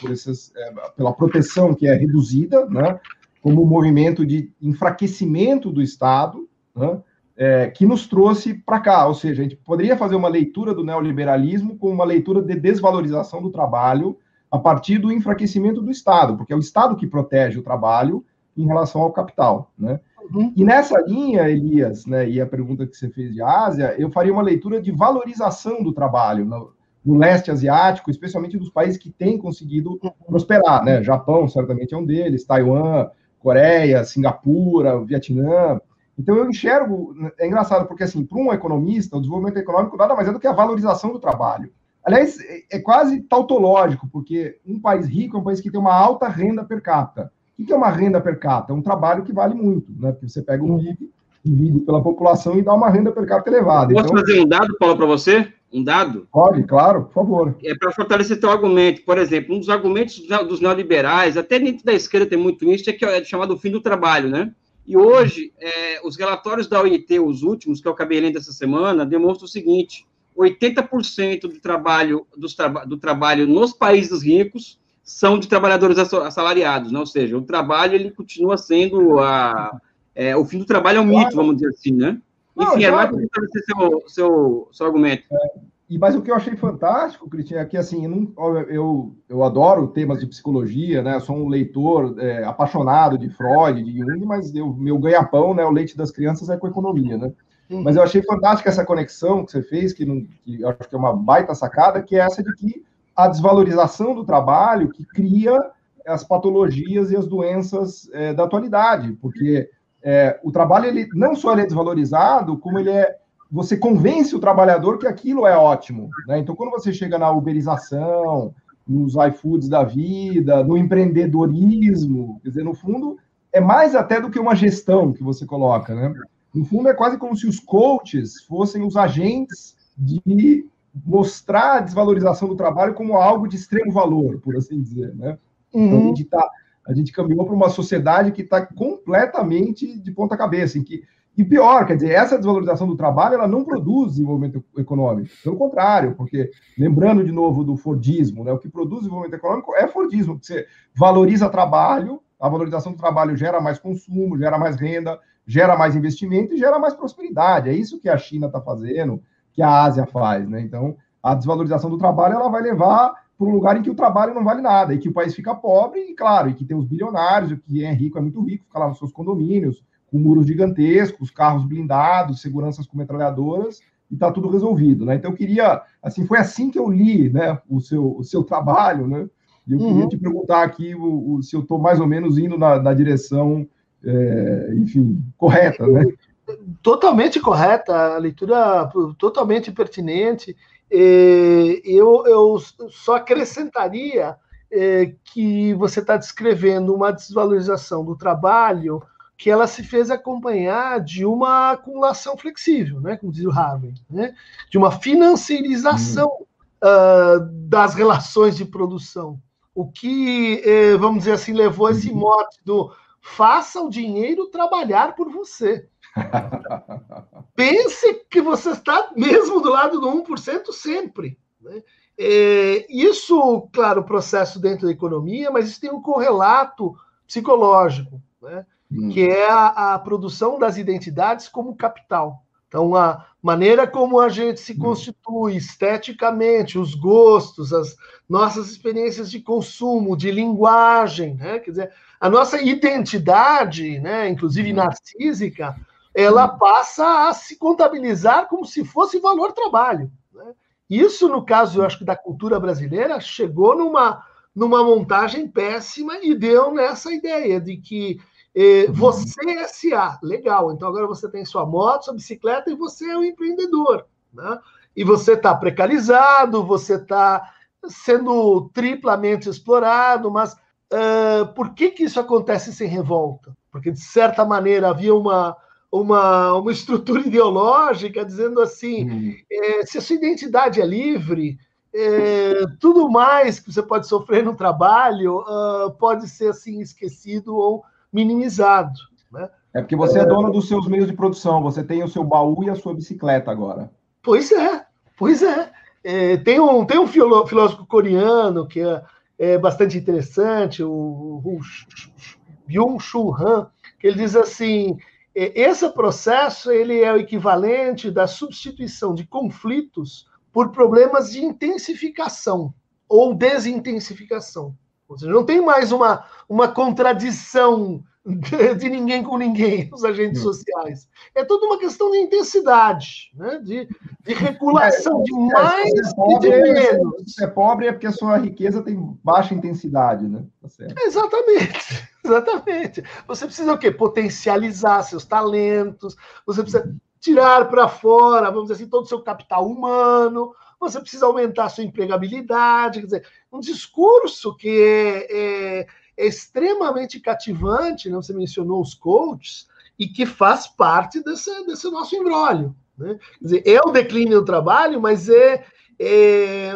por essas, é, pela proteção que é reduzida, né? Como um movimento de enfraquecimento do Estado, né, é, que nos trouxe para cá. Ou seja, a gente poderia fazer uma leitura do neoliberalismo como uma leitura de desvalorização do trabalho a partir do enfraquecimento do Estado, porque é o Estado que protege o trabalho em relação ao capital. Né? Uhum. E nessa linha, Elias, né, e a pergunta que você fez de Ásia, eu faria uma leitura de valorização do trabalho no, no leste asiático, especialmente dos países que têm conseguido prosperar. Né? Japão, certamente, é um deles, Taiwan, Coreia, Singapura, Vietnã. Então eu enxergo, é engraçado, porque assim, para um economista, o desenvolvimento econômico nada mais é do que a valorização do trabalho. Aliás, é, é quase tautológico, porque um país rico é um país que tem uma alta renda per capita. O que é uma renda per capita? É um trabalho que vale muito, né? Porque você pega um PIB, divide pela população e dá uma renda per capita elevada.
Posso então, fazer um dado, Paulo, para você? Um dado?
Pode, claro, por favor.
É para fortalecer teu argumento. Por exemplo, um dos argumentos dos neoliberais, até dentro da esquerda tem muito isso, é que é chamado fim do trabalho, né? E hoje, é, os relatórios da OIT, os últimos, que eu acabei lendo essa semana, demonstram o seguinte: 80% do trabalho, dos traba do trabalho nos países ricos são de trabalhadores assalariados, né? ou seja, o trabalho ele continua sendo a, é, o fim do trabalho é um mito, vamos dizer assim, né? Enfim, é mais para estabelecer seu, seu, seu argumento. É,
e, mas o que eu achei fantástico, Cristian, é que assim, eu, eu, eu adoro temas de psicologia, né? Eu sou um leitor é, apaixonado de Freud, de Jung, mas eu, meu ganha-pão, né? O leite das crianças é com economia, né? Mas eu achei fantástica essa conexão que você fez, que, não, que acho que é uma baita sacada, que é essa de que a desvalorização do trabalho que cria as patologias e as doenças é, da atualidade, porque é, o trabalho ele não só ele é desvalorizado, como ele é você convence o trabalhador que aquilo é ótimo. Né? Então, quando você chega na uberização, nos iFoods da vida, no empreendedorismo, quer dizer, no fundo, é mais até do que uma gestão que você coloca, né? No fundo, é quase como se os coaches fossem os agentes de mostrar a desvalorização do trabalho como algo de extremo valor, por assim dizer, né? Então, uhum. Então, a gente está a gente caminhou para uma sociedade que está completamente de ponta cabeça, em que e pior, quer dizer, essa desvalorização do trabalho, ela não produz desenvolvimento econômico. Pelo contrário, porque, lembrando de novo do Fordismo, né, o que produz desenvolvimento econômico é Fordismo, você valoriza trabalho, a valorização do trabalho gera mais consumo, gera mais renda, gera mais investimento e gera mais prosperidade. É isso que a China está fazendo, que a Ásia faz. Né? Então, a desvalorização do trabalho ela vai levar para um lugar em que o trabalho não vale nada, e que o país fica pobre, e claro, e que tem os bilionários, o que é rico é muito rico, fica lá nos seus condomínios, com muros gigantescos, carros blindados, seguranças com metralhadoras, e está tudo resolvido, né? Então eu queria, assim, foi assim que eu li, né, o seu, o seu trabalho, né? E eu uhum. queria te perguntar aqui o, o, se eu estou mais ou menos indo na, na direção, é, enfim, correta, né?
Totalmente correta, a leitura totalmente pertinente eu, eu só acrescentaria é, que você está descrevendo uma desvalorização do trabalho que ela se fez acompanhar de uma acumulação flexível, né, como diz o Harvey, né, de uma financiarização uh, das relações de produção. O que, eh, vamos dizer assim, levou esse uhum. mote do faça o dinheiro trabalhar por você. Pense que você está mesmo do lado do 1% sempre. Né? É, isso, claro, processo dentro da economia, mas isso tem um correlato psicológico, né? hum. que é a, a, produção das identidades como capital. Então, a maneira como a gente se hum. constitui esteticamente, os gostos, as nossas experiências de consumo, de linguagem, né? quer dizer, a nossa identidade, né, inclusive hum. narcísica, ela passa a se contabilizar como se fosse valor trabalho. Né? Isso, no caso, eu acho que da cultura brasileira, chegou numa, numa montagem péssima e deu nessa ideia de que eh, uhum. você é SA, legal, então agora você tem sua moto, sua bicicleta e você é um empreendedor. Né? E você está precarizado, você está sendo triplamente explorado, mas uh, por que, que isso acontece sem revolta? Porque, de certa maneira, havia uma, uma, uma estrutura ideológica dizendo assim: hum. é, se a sua identidade é livre, é, tudo mais que você pode sofrer no trabalho uh, pode ser assim esquecido ou minimizado. Né?
É porque você é, é dono dos seus meios de produção, você tem o seu baú e a sua bicicleta agora.
Pois é, pois é. é tem um, tem um filósofo coreano que é, é bastante interessante, o, o Byung-Chul Han, que ele diz assim: esse processo ele é o equivalente da substituição de conflitos por problemas de intensificação ou desintensificação. Ou seja, não tem mais uma, uma contradição de, ninguém com ninguém, os agentes sociais. É toda uma questão de intensidade, né? de, de regulação, de é, mais é,
e de menos. Se é pobre é porque a sua riqueza tem baixa intensidade, né?
Tá exatamente, exatamente. Você precisa o quê? Potencializar seus talentos, você precisa tirar para fora, vamos dizer assim, todo o seu capital humano, você precisa aumentar a sua empregabilidade, quer dizer, um discurso que é, é é extremamente cativante, né? você mencionou os coaches, e que faz parte desse, desse nosso embrólio. Né? Quer dizer, é o declínio do trabalho, mas é, é,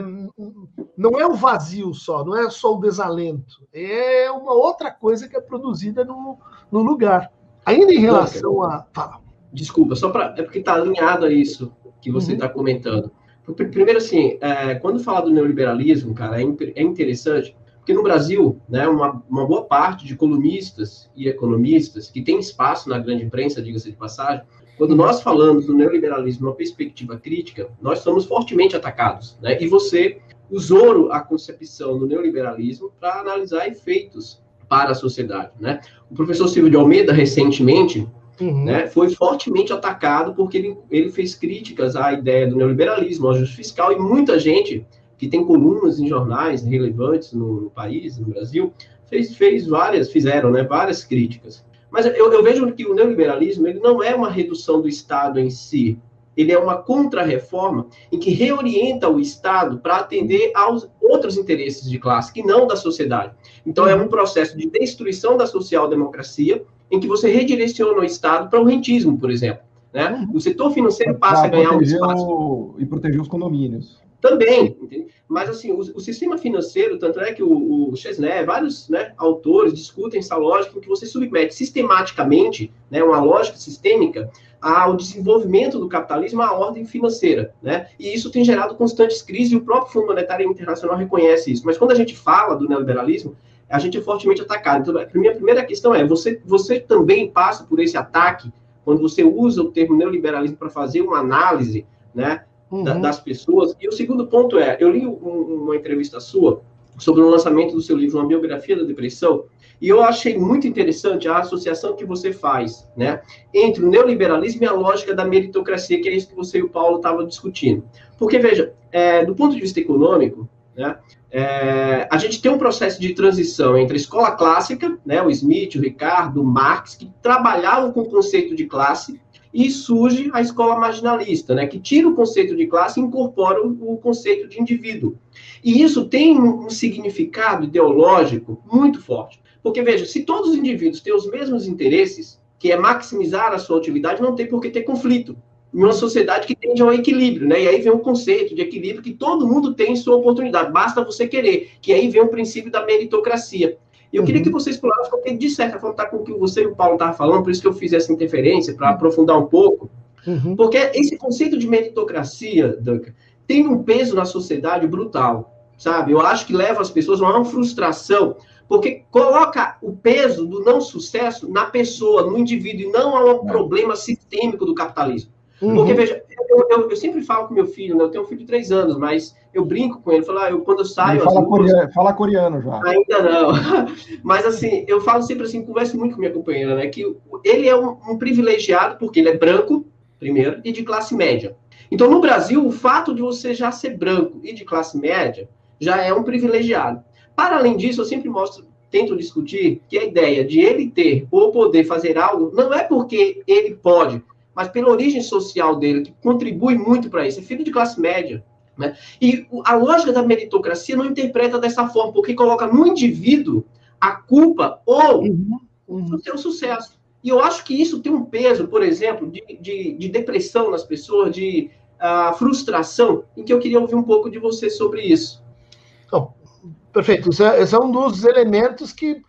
não é o vazio só, não é só o desalento, é uma outra coisa que é produzida no, no lugar. Ainda em relação a. Fala.
Desculpa, só para. É porque está alinhado a isso que você está uhum. Tá comentando. Primeiro, assim, é, quando fala do neoliberalismo, cara, é, é interessante, porque no Brasil, né, uma, uma boa parte de colunistas e economistas que tem espaço na grande imprensa, diga-se de passagem, quando nós falamos do neoliberalismo numa perspectiva crítica, nós somos fortemente atacados. Né? E você usou a concepção do neoliberalismo para analisar efeitos para a sociedade. Né? O professor Silvio de Almeida, recentemente, uhum. né, foi fortemente atacado porque ele, ele fez críticas à ideia do neoliberalismo, ao ajuste fiscal, e muita gente que tem colunas em jornais relevantes no, no país, no Brasil, fez, fez várias, fizeram né, várias críticas. Mas eu, eu, vejo que o neoliberalismo ele não é uma redução do Estado em si, ele é uma contra-reforma em que reorienta o Estado para atender aos outros interesses de classe, que não da sociedade. Então, é um processo de destruição da social-democracia, em que você redireciona o Estado para o rentismo, por exemplo. Né? O setor financeiro passa a ganhar um espaço.
E proteger os condomínios.
Também, entende? mas assim, o, o, sistema financeiro, tanto é que o, o Chesney, vários né, autores discutem essa lógica em que você submete sistematicamente, né, uma lógica sistêmica, ao desenvolvimento do capitalismo à ordem financeira, né? E isso tem gerado constantes crises e o próprio Fundo Monetário Internacional reconhece isso. Mas quando a gente fala do neoliberalismo, a gente é fortemente atacado. Então, a minha primeira questão é: você, você também passa por esse ataque quando você usa o termo neoliberalismo para fazer uma análise, né? Uhum. da, das pessoas. E o segundo ponto é, eu li um, uma entrevista sua sobre o lançamento do seu livro, Uma Biografia da Depressão, e eu achei muito interessante a associação que você faz, né, entre o neoliberalismo e a lógica da meritocracia, que é isso que você e o Paulo estavam discutindo. Porque, veja, é, do ponto de vista econômico, né, é, a gente tem um processo de transição entre a escola clássica, né, o Smith, o Ricardo, o Marx, que trabalhavam com o conceito de classe, e surge a escola marginalista, né, que tira o conceito de classe e incorpora o, conceito de indivíduo. E isso tem um, um significado ideológico muito forte. Porque, veja, se todos os indivíduos têm os mesmos interesses, que é maximizar a sua atividade, não tem por que ter conflito. Em uma sociedade que tende ao equilíbrio, né? E aí vem o conceito de equilíbrio que todo mundo tem sua oportunidade, basta você querer. Que aí vem o princípio da meritocracia. E eu uhum. queria que vocês explorassem, porque de certa forma está com o que você e o Paulo estavam falando, por isso que eu fiz essa interferência, para aprofundar um pouco. Uhum. Porque esse conceito de meritocracia, Duncan, tem um peso na sociedade brutal, sabe? Eu acho que leva as pessoas a uma frustração, porque coloca o peso do não sucesso na pessoa, no indivíduo, e não a um é. problema sistêmico do capitalismo. Uhum. Porque, veja, eu, eu, eu, sempre falo com meu filho, né? eu tenho um filho de três anos, mas eu brinco com ele, falo, ah, eu, quando eu saio...
Fala, assim, coreano, fala coreano já.
Ainda não. Mas, assim, eu falo sempre assim, converso muito com minha companheira, né? Que ele é um, um privilegiado, porque ele é branco, primeiro, e de classe média. Então, no Brasil, o fato de você já ser branco e de classe média já é um privilegiado. Para além disso, eu sempre mostro, tento discutir que a ideia de ele ter ou poder fazer algo não é porque ele pode, mas pela origem social dele, que contribui muito para isso. É filho de classe média. Né? E a lógica da meritocracia não interpreta dessa forma, porque coloca no indivíduo a culpa ou uhum, uhum. do seu sucesso. E eu acho que isso tem um peso, por exemplo, de, de, de depressão nas pessoas, de uh, frustração, em que eu queria ouvir um pouco de você sobre isso.
Então, perfeito. Esse é, esse é um dos elementos que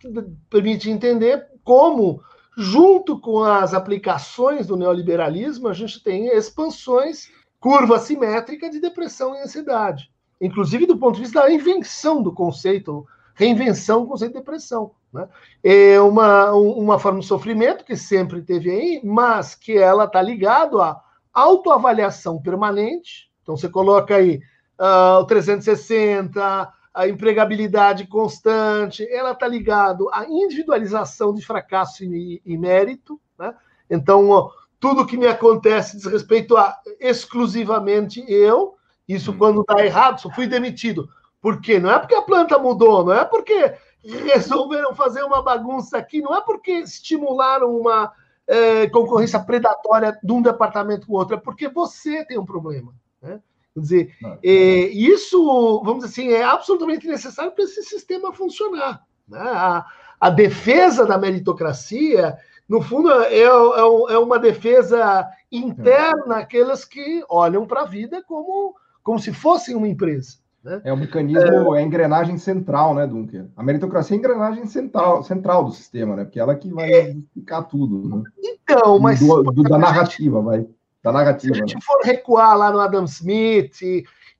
permite entender como junto com as aplicações do neoliberalismo, a gente tem expansões, curva simétrica de depressão e ansiedade. Inclusive do ponto de vista da invenção do conceito, reinvenção do conceito de depressão. Né? É uma, uma forma de sofrimento que sempre teve aí, mas que ela está ligado à autoavaliação permanente. Então você coloca aí uh, o 360, a empregabilidade constante, ela está ligado à individualização de fracasso e, e mérito, né? Então, ó, tudo que me acontece diz respeito a exclusivamente eu. Isso hum. quando está errado, só fui demitido. Por quê? Não é porque a planta mudou, não é porque resolveram fazer uma bagunça aqui, não é porque estimularam uma é, concorrência predatória de um departamento com o outro, é porque você tem um problema. Né? Quer dizer, é, isso, vamos dizer assim, é absolutamente necessário para esse sistema funcionar. Né? A, a, defesa da meritocracia, no fundo, é, é, é uma defesa interna àqueles que olham para a vida como, como se fossem uma empresa. Né?
É o mecanismo, é, a engrenagem central, né, Dunker? A meritocracia é a engrenagem central, central do sistema, né? Porque é ela que vai é. explicar tudo. Né?
Então, mas.
Do, do, da narrativa, vai da narrativa.
Se a gente né? for recuar lá no Adam Smith,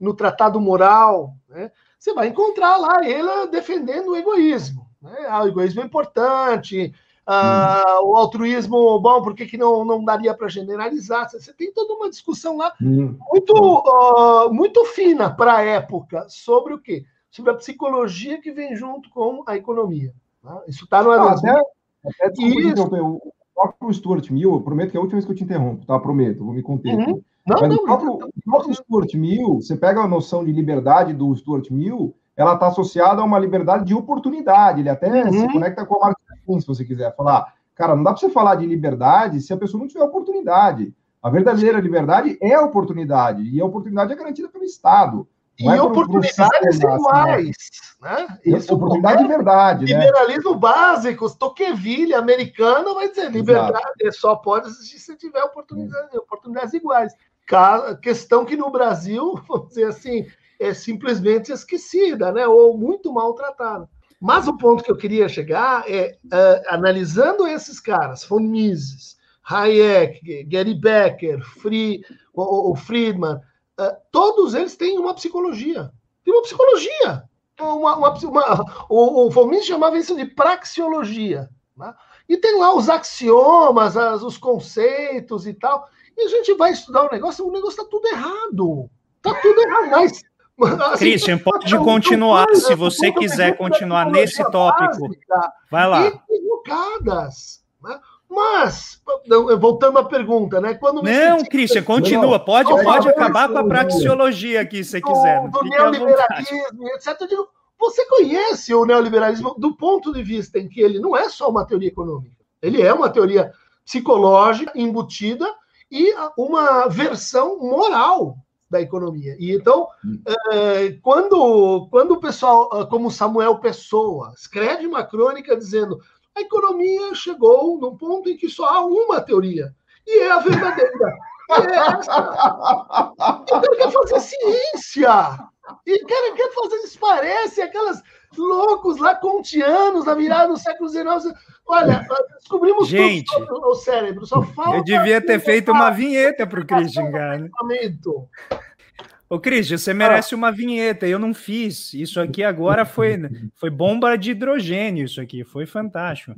no Tratado Moral, né, você vai encontrar lá ele defendendo o egoísmo. Né? Ah, o egoísmo é importante, ah, hum. o altruísmo, bom, por que, que não, não daria para generalizar? Você tem toda uma discussão lá hum. muito, uh, muito fina para a época sobre o quê? Sobre a psicologia que vem junto com a economia. Tá? Isso está no Adam Smith.
Até, até Isso próprio Stuart Mill, eu prometo que é a última vez que eu te interrompo, tá? Prometo, vou me conter. Uhum. Não, Mas não, o próprio, não, próprio Stuart Mill, você pega a noção de liberdade do Stuart Mill, ela está associada a uma liberdade de oportunidade. Ele até uhum. se conecta com a Marx, se você quiser falar. Cara, não dá para você falar de liberdade se a pessoa não tiver oportunidade. A verdadeira liberdade é a oportunidade, e a oportunidade é garantida pelo Estado.
E é oportunidades iguais. Né?
Isso, oportunidade de verdade.
Né? Liberalismo né? básico, Tocqueville, americano, vai dizer liberdade Exato. só pode existir se tiver oportunidades, oportunidades iguais. Questão que no Brasil, vamos dizer assim, é simplesmente esquecida, né? ou muito maltratada. Mas o ponto que eu queria chegar é, uh, analisando esses caras, von Mises, Hayek, Gary Becker, Free, o, o Friedman, todos eles têm uma psicologia. Tem uma psicologia. Uma, uma, uma, o, o Fomin chamava isso de praxeologia. Né? E tem lá os axiomas, as, os conceitos e tal. E a gente vai estudar o negócio, o negócio está tudo errado. Está tudo errado. Mas,
assim, Christian, pode tá continuar se você quiser continuar nesse tópico. Vai lá.
Equivocadas. Né? Mas, voltando à pergunta, né?
Quando não, Christian, continua. Não, pode, não, pode acabar com a praxeologia aqui, se você quiser.
Do neoliberalismo, etc. Eu digo, você conhece o neoliberalismo do ponto de vista em que ele não é só uma teoria econômica. Ele é uma teoria psicológica embutida e uma versão moral da economia. E então, hum. é, quando, quando o pessoal, ah, como Samuel Pessoa, escreve uma crônica dizendo a economia chegou num ponto em que só há uma teoria, e é a verdadeira. é essa. Então, ele quer fazer ciência. E cara quer fazer isso parece aquelas loucos lá contianos na virada do século XIX. Olha, descobrimos
Gente,
tudo sobre o cérebro, só falta.
Eu devia ter feito uma vinheta para o Christian, cara. Ô, Christian, você merece ah. uma vinheta. Eu não fiz. Isso aqui agora foi, foi bomba de hidrogênio, isso aqui. Foi fantástico.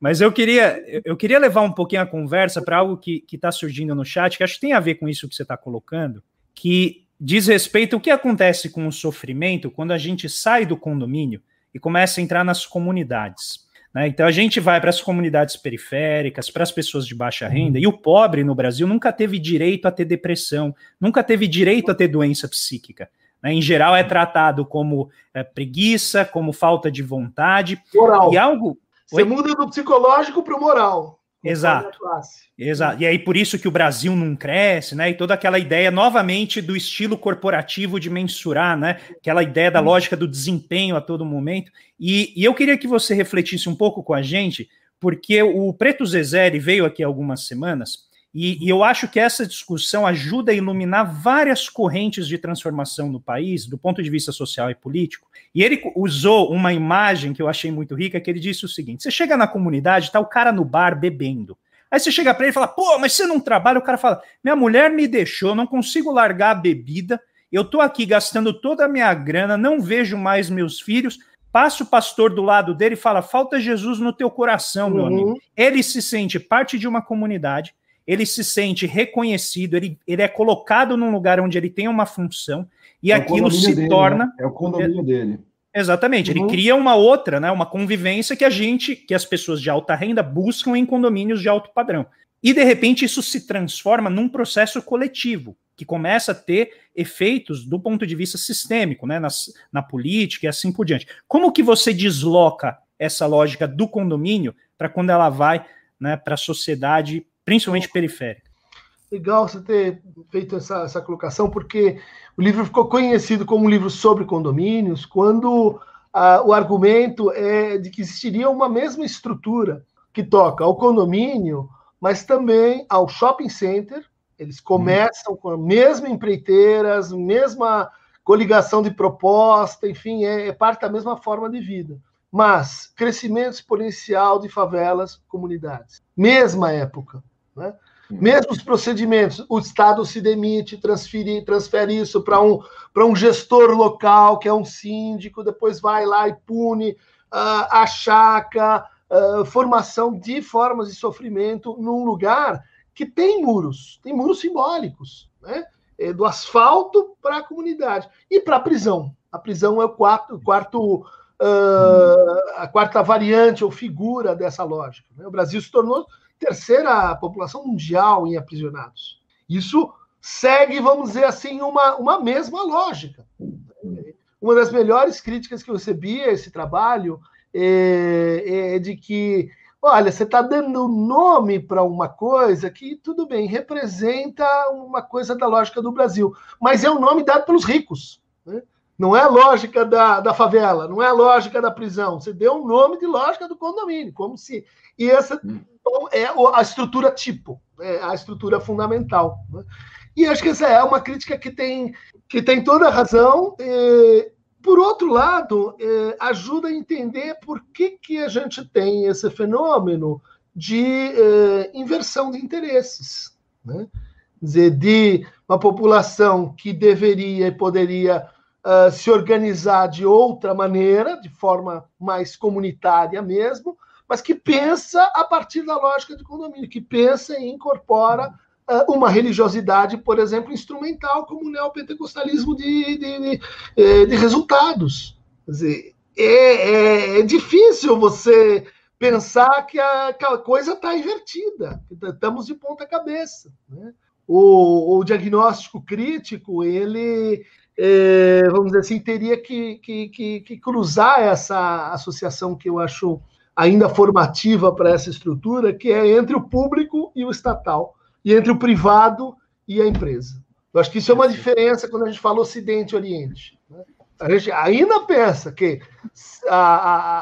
Mas eu queria, eu queria levar um pouquinho a conversa para algo que está surgindo no chat, que acho que tem a ver com isso que você está colocando, que diz respeito ao que acontece com o sofrimento quando a gente sai do condomínio e começa a entrar nas comunidades. Né? Então a gente vai para as comunidades periféricas, para as pessoas de baixa uhum. renda, e o pobre no Brasil nunca teve direito a ter depressão, nunca teve direito a ter doença psíquica. Né? Em geral, é tratado como é, preguiça, como falta de vontade.
Moral. E algo. Você Oi? muda do psicológico para o moral.
Exato. Exato. E aí por isso que o Brasil não cresce, né? E toda aquela ideia novamente do estilo corporativo de mensurar, né? Aquela ideia da lógica do desempenho a todo momento. E, e eu queria que você refletisse um pouco com a gente, porque o Preto Zezé veio aqui algumas semanas e, e, eu acho que essa discussão ajuda a iluminar várias correntes de transformação no país, do ponto de vista social e político. E ele usou uma imagem que eu achei muito rica, que ele disse o seguinte: você chega na comunidade, tá o cara no bar bebendo. Aí você chega para ele e fala, pô, mas você não trabalha? O cara fala, minha mulher me deixou, não consigo largar a bebida, eu tô aqui gastando toda a minha grana, não vejo mais meus filhos. Passa o pastor do lado dele e fala: falta Jesus no teu coração, meu uhum. amigo. Ele se sente parte de uma comunidade, ele se sente reconhecido, ele, ele é colocado num lugar onde ele tem uma função, e é aquilo se
dele,
torna. Né?
É o condomínio dele.
Exatamente, uhum. ele cria uma outra, né, uma convivência que a gente, que as pessoas de alta renda buscam em condomínios de alto padrão. E de repente isso se transforma num processo coletivo, que começa a ter efeitos do ponto de vista sistêmico, né, nas, na política e assim por diante. Como que você desloca essa lógica do condomínio para quando ela vai né, para a sociedade principalmente periférica.
Legal você ter feito essa, essa colocação, porque o livro ficou conhecido como um livro sobre condomínios, quando ah, o argumento é de que existiria uma mesma estrutura que toca ao condomínio, mas também ao shopping center. Eles começam hum. com a mesma empreiteira, a mesma coligação de proposta, enfim, é, é parte da mesma forma de vida. Mas crescimento exponencial de favelas, comunidades. Mesma época. Né? Mesmo os procedimentos, o Estado se demite, transfere, transfere isso para um, um gestor local, que é um síndico, depois vai lá e pune, uh, achaca, uh, formação de formas de sofrimento num lugar que tem muros, tem muros simbólicos, né? É do asfalto para a comunidade e para a prisão. A prisão é o quarto, quarto uh, a quarta variante ou figura dessa lógica. Né? O Brasil se tornou terceira população mundial em aprisionados. Isso segue, vamos dizer assim, uma, uma mesma lógica. Uma das melhores críticas que eu recebi a esse trabalho é, é de que, olha, você está dando nome para uma coisa que, tudo bem, representa uma coisa da lógica do Brasil, mas é um nome dado pelos ricos. Não é a lógica da, da favela, não é a lógica da prisão. Você deu um nome de lógica do condomínio, como se. E essa hum. Então, é a estrutura tipo, é a estrutura fundamental. Né? E acho que essa é uma crítica que tem, que tem toda a razão. E, por outro lado, ajuda a entender por que, que a gente tem esse fenômeno de inversão de interesses. Né? Quer dizer, de uma população que deveria e poderia uh, se organizar de outra maneira, de forma mais comunitária mesmo, mas que pensa a partir da lógica de condomínio, que pensa e incorpora uh, uma religiosidade, por exemplo, instrumental, como o neopentecostalismo de, de, de, eh, de resultados. Quer dizer, é, é, é, difícil você pensar que a, que a coisa está invertida, estamos de ponta cabeça. Né? O, o, diagnóstico crítico, ele, é, vamos dizer assim, teria que, que, que, que cruzar essa associação que eu acho ainda formativa para essa estrutura, que é entre o público e o estatal. e entre o privado e a empresa. Eu acho que isso é uma diferença quando a gente fala Ocidente e Oriente. Né? A gente ainda pensa que a, a,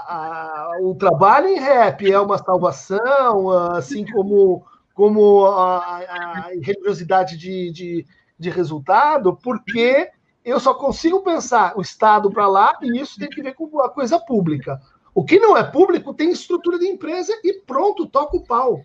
a, o trabalho em rap é uma salvação, assim como, como a, religiosidade de, de, de resultado, porque eu só consigo pensar o Estado para lá e isso tem que ver com a coisa pública. O que não é público tem estrutura de empresa e pronto, toca o pau.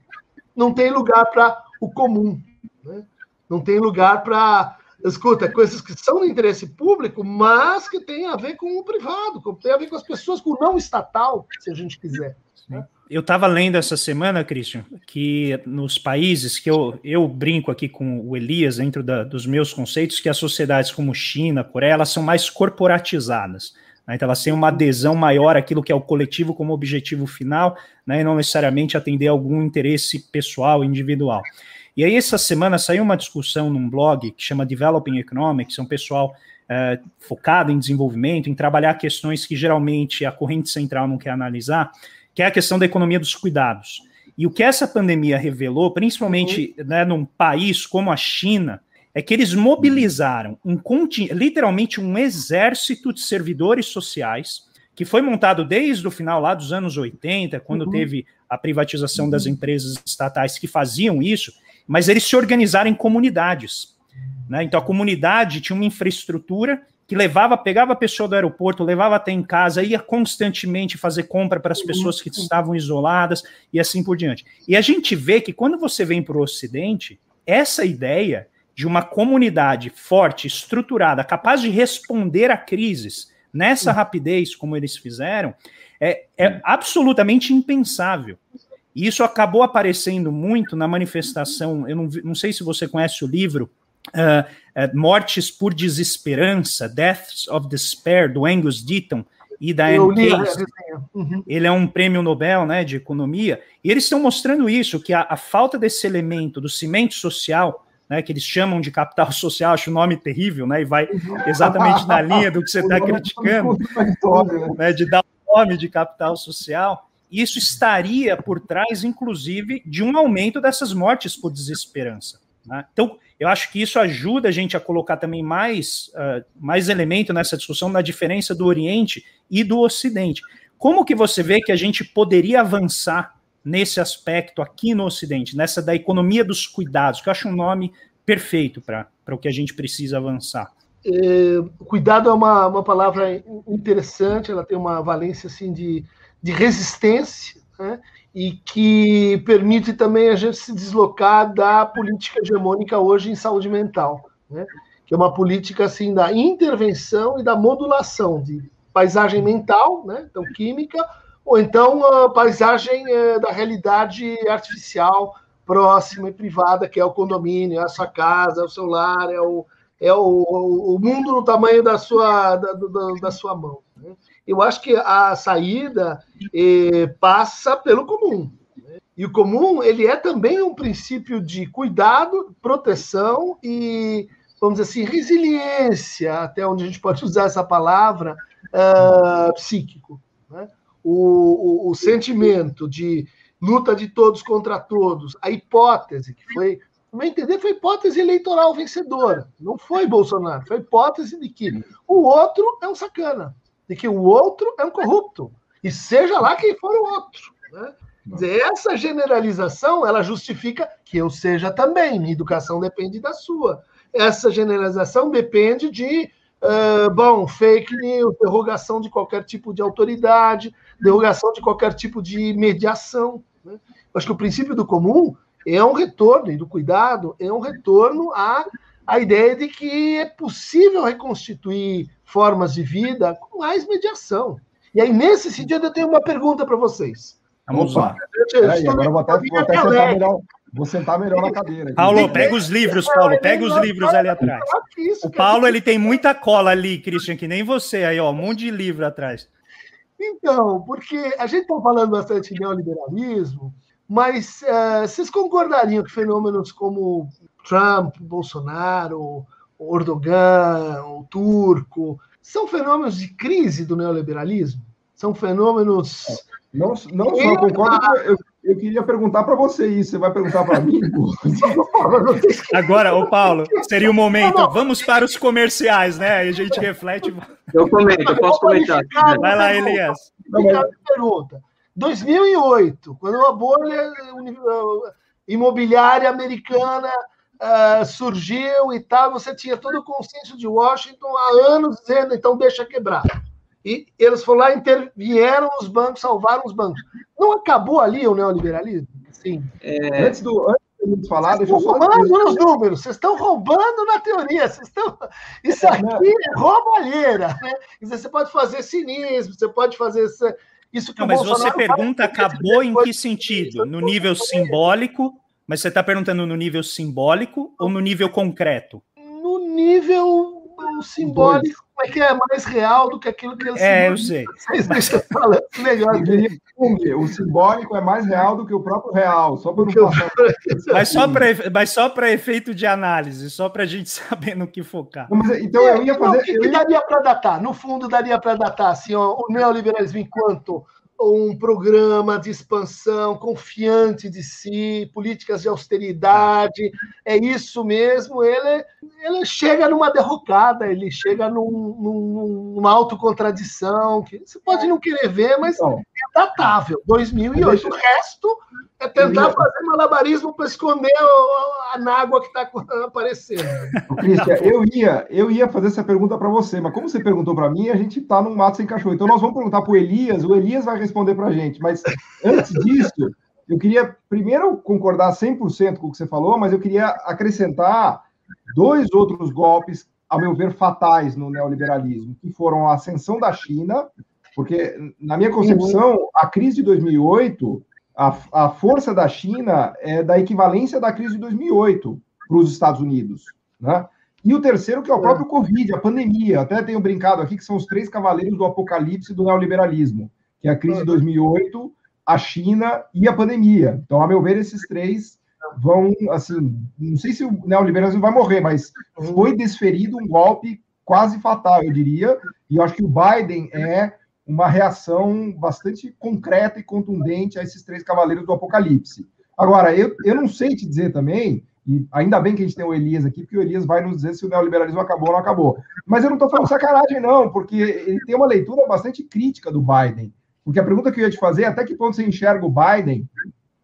Não tem lugar para o comum. Né? Não tem lugar para, escuta, coisas que são de interesse público, mas que tem a ver com o privado, tem a ver com as pessoas, com o não estatal, se a gente quiser. Né?
Eu estava lendo essa semana, Christian, que nos países que eu, eu brinco aqui com o Elias, dentro da, dos meus conceitos, que as sociedades como China, Coreia, elas são mais corporatizadas. Né? Então, elas têm uma adesão maior àquilo que é o coletivo como objetivo final, né? e não necessariamente atender algum interesse pessoal, individual. E aí, essa semana saiu uma discussão num blog que chama Developing Economics, é um pessoal é, focado em desenvolvimento, em trabalhar questões que geralmente a corrente central não quer analisar, que é a questão da economia dos cuidados. E o que essa pandemia revelou, principalmente uhum. né, num país como a China, é que eles mobilizaram um literalmente um exército de servidores sociais que foi montado desde o final lá dos anos 80, quando uhum. teve a privatização das uhum. empresas estatais que faziam isso, mas eles se organizaram em comunidades. Né? Então a comunidade tinha uma infraestrutura que levava, pegava a pessoa do aeroporto, levava até em casa, ia constantemente fazer compra para as pessoas que estavam isoladas e assim por diante. E a gente vê que quando você vem para o Ocidente, essa ideia de uma comunidade forte, estruturada, capaz de responder a crises nessa rapidez como eles fizeram, é, é absolutamente impensável. E isso acabou aparecendo muito na manifestação. Eu não, não sei se você conhece o livro uh, Mortes por Desesperança, Deaths of Despair, do Angus Deaton e da Anne Case. Uhum. Ele é um prêmio Nobel né, de economia, e eles estão mostrando isso, que a, a falta desse elemento do cimento social, né, que eles chamam de capital social, acho o nome terrível, né, e vai uhum. exatamente na linha do que você está criticando, né, de dar o nome de capital social, isso estaria por trás, inclusive, de um aumento dessas mortes por desesperança. Né? Então, eu acho que isso ajuda a gente a colocar também mais, uh, mais elemento nessa discussão na diferença do Oriente e do Ocidente. Como que você vê que a gente poderia avançar nesse aspecto aqui no Ocidente, nessa da economia dos cuidados, que eu acho um nome perfeito para o que a gente precisa avançar?
É, cuidado é uma, uma palavra interessante, ela tem uma valência assim de, de resistência, né? E que permite também a gente se deslocar da política hegemônica hoje em saúde mental, né? que é uma política assim da intervenção e da modulação de paisagem mental, né? então química, ou então a paisagem é, da realidade artificial próxima e privada, que é o condomínio, é a sua casa, é o seu lar, é o, é o, o mundo no tamanho da sua, da, da, da sua mão. Né? Eu acho que a saída eh, passa pelo comum. Né? E o comum ele é também um princípio de cuidado, proteção e, vamos dizer assim, resiliência, até onde a gente pode usar essa palavra, uh, psíquico. Né? O, o, o sentimento de luta de todos contra todos, a hipótese que foi no meu entender, foi hipótese eleitoral vencedora. Não foi Bolsonaro, foi hipótese de que o outro é um sacana de que o outro é um corrupto, e seja lá quem for o outro. Né? Dizer, essa generalização ela justifica que eu seja também, minha educação depende da sua. Essa generalização depende de, uh, bom, fake news, derrogação de qualquer tipo de autoridade, derrogação de qualquer tipo de mediação. Né? Acho que o princípio do comum é um retorno, e do cuidado, é um retorno à, à ideia de que é possível reconstituir formas de vida com mais mediação. E aí, nesse sentido, eu tenho uma pergunta para vocês.
Vamos lá. Peraí, agora eu vou até, vou até sentar melhor. Vou sentar melhor na cadeira. Aqui.
Paulo, pega os livros, Paulo. Pega os livros ali atrás. O Paulo, ele tem muita cola ali, Christian, que nem você aí, ó. Um monte de livro atrás.
Então, porque a gente está falando bastante de neoliberalismo, mas uh, vocês concordariam que fenômenos como Trump, Bolsonaro, o Erdogan, o turco, são fenômenos de crise do neoliberalismo? São fenômenos.
Não, não só concordo, eu, Eu queria perguntar para você isso. Você vai perguntar para mim?
Agora, ô Paulo, seria o momento. Vamos para os comerciais, né? Aí a gente reflete.
Eu comento, eu posso comentar.
Vai lá, Elias.
Pergunta. 2008, quando a bolha imobiliária americana uh, surgiu e tal, você tinha todo o consenso de Washington há anos dizendo, então deixa quebrar. E eles foram lá, intervieram os bancos, salvaram os bancos. Não acabou ali o neoliberalismo?
Sim. É... Antes do, antes de falar, eu
só... roubando nos números, vocês estão roubando na teoria, vocês estão... Isso aqui é roubalheira, né? Você pode fazer cinismo, você pode fazer... Isso
que Não, mas você pergunta acabou em que sentido? No nível simbólico, mas você está perguntando no nível simbólico ou no nível concreto?
No nível simbólico é que é mais real do que aquilo que eles
É, eu sei.
Vocês deixam falando
O simbólico é mais real do que o próprio real, só por
um Mas só para mas só para efeito de análise, só para a gente saber no que focar.
Então eu ia fazer. O que, que daria para datar? No fundo, daria para datar assim, ó, o neoliberalismo enquanto um programa de expansão confiante de si, políticas de austeridade, é isso mesmo. Ele, ele chega numa derrocada, ele chega num, num, numa autocontradição, que você pode não querer ver, mas então, é datável. 2008. O resto é tentar fazer malabarismo para esconder a, a nágua que está aparecendo.
Cristian, eu ia, eu ia fazer essa pergunta para você, mas como você perguntou para mim, a gente está num mato sem cachorro. Então nós vamos perguntar para o Elias, o Elias vai responder para a gente. Mas antes disso, eu queria primeiro concordar 100% com o que você falou, mas eu queria acrescentar dois outros golpes, a meu ver, fatais no neoliberalismo, que foram a ascensão da China, porque, na minha concepção, a crise de 2008 a, a força da China é da equivalência da crise de 2008 para os Estados Unidos, né? E o terceiro, que é o próprio Covid, a pandemia. Até tenho brincado aqui que são os três cavaleiros do apocalipse do neoliberalismo, que é a crise de 2008, a China e a pandemia. Então, a meu ver, esses três vão, assim, não sei se o neoliberalismo vai morrer, mas foi desferido um golpe quase fatal, eu diria, e eu acho que o Biden é uma reação bastante concreta e contundente a esses três cavaleiros do Apocalipse. Agora, eu, eu não sei te dizer também, e ainda bem que a gente tem o Elias aqui, porque o Elias vai nos dizer se o neoliberalismo acabou ou não acabou. Mas eu não estou falando sacanagem, não, porque ele tem uma leitura bastante crítica do Biden. Porque a pergunta que eu ia te fazer é até que ponto você enxerga o Biden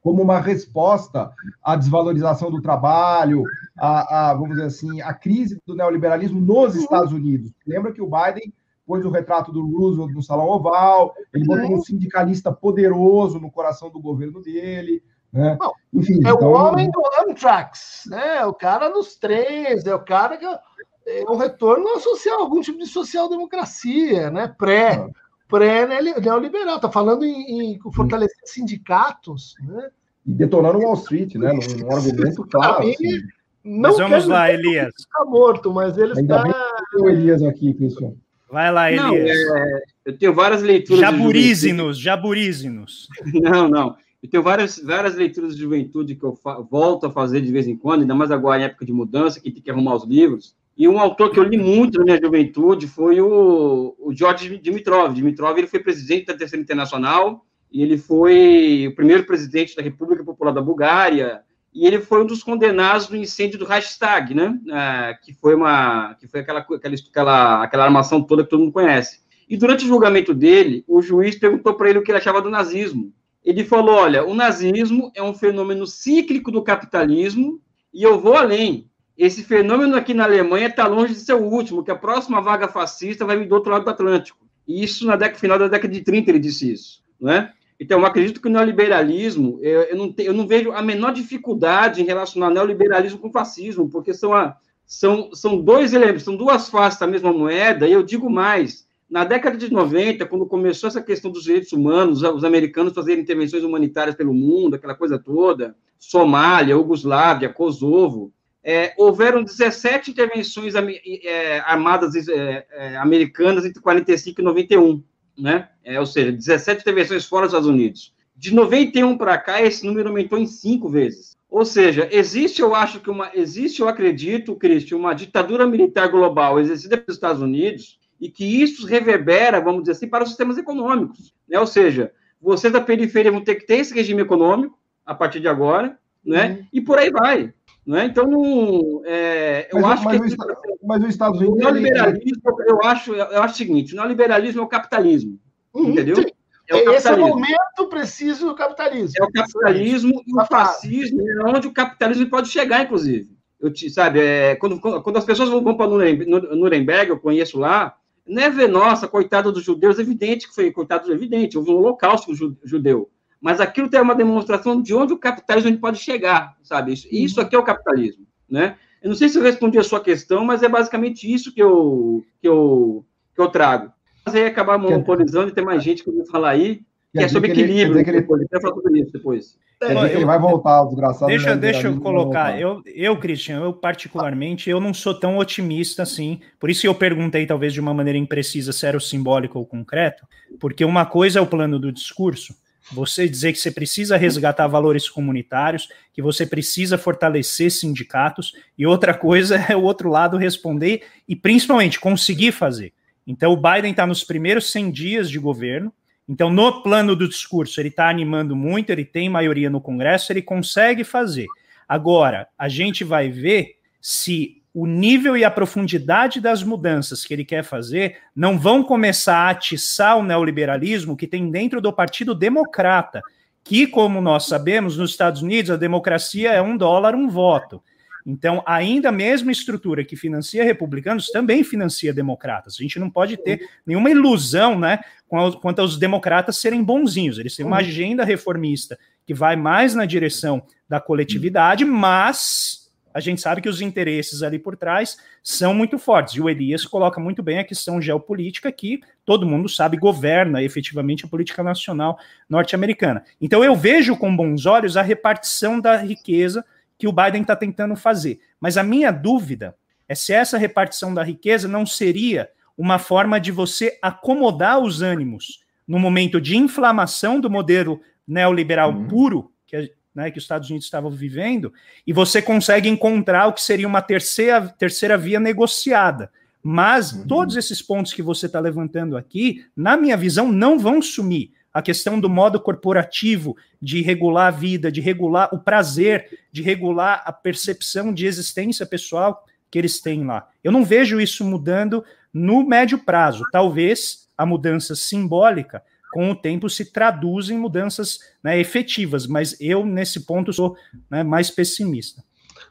como uma resposta à desvalorização do trabalho, a, a, vamos dizer assim, a crise do neoliberalismo nos Estados Unidos. Lembra que o Biden pôs o retrato do Roosevelt no Salão Oval, ele botou um sindicalista poderoso no coração do governo dele. Né?
Não, Enfim, é então... o homem do Amtrax, né? o cara nos trens, é o cara que é um retorno ao social, algum tipo de social-democracia, né? pré, ah. Pré-neoliberal. Está falando em, em fortalecer sindicatos. Né?
E detonando Wall Street, né? num, num argumento claro. Mim, assim.
Não mas vamos lá, Elias.
Está morto, mas ele
Ainda está. Bem que o Elias aqui, Cristian.
Vai lá, Elias. Não,
é, eu tenho várias leituras.
Jaburízenos, jaburízenos.
Não, não. Eu tenho várias, várias leituras de juventude que eu volto a fazer de vez em quando, ainda mais agora em época de mudança, que tem que arrumar os livros. E um autor que eu li muito na minha juventude foi o, o George Dimitrov. Dimitrov ele foi presidente da Terceira Internacional e ele foi o primeiro presidente da República Popular da Bulgária e ele foi um dos condenados no incêndio do Reichstag, né? Ah, que foi uma, que foi aquela, aquela, aquela, aquela armação toda que todo mundo conhece. E durante o julgamento dele, o juiz perguntou para ele o que ele achava do nazismo. Ele falou: olha, o nazismo é um fenômeno cíclico do capitalismo e eu vou além. Esse fenômeno aqui na Alemanha está longe de ser o último, que a próxima vaga fascista vai vir do outro lado do Atlântico. E isso na década final da década de 30 ele disse isso, né? Então, eu acredito que o neoliberalismo, eu, eu, não, te, eu não vejo a menor dificuldade em relacionar neoliberalismo com fascismo, porque são, a, são, são dois elementos, são duas faces da mesma moeda, e eu digo mais, na década de 90, quando começou essa questão dos direitos humanos, os americanos fazerem intervenções humanitárias pelo mundo, aquela coisa toda, Somália, Iugoslávia, Kosovo, é, houveram 17 intervenções é, armadas é, é americanas entre 45 e 91 né? É, ou seja, 17 intervenções fora dos Estados Unidos. De 91 para cá, esse número aumentou em cinco vezes. Ou seja, existe, eu acho que uma, existe, eu acredito, Cristian, uma ditadura militar global exercida pelos Estados Unidos e que isso reverbera, vamos dizer assim, para os sistemas econômicos. Né? Ou seja, vocês da periferia vão ter que ter esse regime econômico a partir de agora, né? Uhum. E por aí vai. Né? Então, é, eu
mas,
acho
mas
que.
O Estado, mas o Estados Unidos.
O neoliberalismo, eu acho, eu acho o seguinte: o neoliberalismo é o capitalismo. Uhum, entendeu? Sim.
É o Esse é o momento preciso do capitalismo.
É o capitalismo e o fascismo, é onde o capitalismo pode chegar, inclusive. Eu te, sabe, é, quando, quando as pessoas vão para Nuremberg, eu conheço lá, não é ver, nossa, coitado dos judeus, é evidente que foi coitado, é evidente, houve um holocausto judeu. Mas aquilo tem uma demonstração de onde o capitalismo pode chegar, sabe? Isso, isso aqui é o capitalismo, né? Eu não sei se eu respondi a sua questão, mas é basicamente isso que eu, que eu, que eu trago mas aí acabar monopolizando e ter mais gente que eu falar aí, que é sobre que equilíbrio. Ele, ele, depois, falar sobre isso depois.
É, ele vai voltar, o desgraçado.
Deixa, deixa eu colocar. Eu, eu, Christian, eu particularmente, eu não sou tão otimista assim. Por isso eu perguntei, talvez de uma maneira imprecisa, se era o simbólico ou concreto. Porque uma coisa é o plano do discurso. Você dizer que você precisa resgatar valores comunitários, que você precisa fortalecer sindicatos, e outra coisa é o outro lado responder e principalmente conseguir fazer. Então, o Biden está nos primeiros 100 dias de governo. Então, no plano do discurso, ele está animando muito, ele tem maioria no Congresso, ele consegue fazer. Agora, a gente vai ver se o nível e a profundidade das mudanças que ele quer fazer não vão começar a atiçar o neoliberalismo que tem dentro do Partido Democrata, que, como nós sabemos, nos Estados Unidos a democracia é um dólar, um voto. Então, ainda a mesma estrutura que financia republicanos também financia democratas. A gente não pode ter nenhuma ilusão né, quanto aos democratas serem bonzinhos. Eles têm uma agenda reformista que vai mais na direção da coletividade, mas a gente sabe que os interesses ali por trás são muito fortes. E o Elias coloca muito bem a questão geopolítica que todo mundo sabe governa efetivamente a política nacional norte-americana. Então eu vejo com bons olhos a repartição da riqueza que o Biden está tentando fazer. Mas a minha dúvida é se essa repartição da riqueza não seria uma forma de você acomodar os ânimos no momento de inflamação do modelo neoliberal uhum. puro que, né, que os Estados Unidos estavam vivendo, e você consegue encontrar o que seria uma terceira, terceira via negociada. Mas uhum. todos esses pontos que você está levantando aqui, na minha visão, não vão sumir a questão do modo corporativo de regular a vida, de regular o prazer, de regular a percepção de existência pessoal que eles têm lá. Eu não vejo isso mudando no médio prazo. Talvez a mudança simbólica, com o tempo, se traduz em mudanças né, efetivas, mas eu, nesse ponto, sou né, mais pessimista.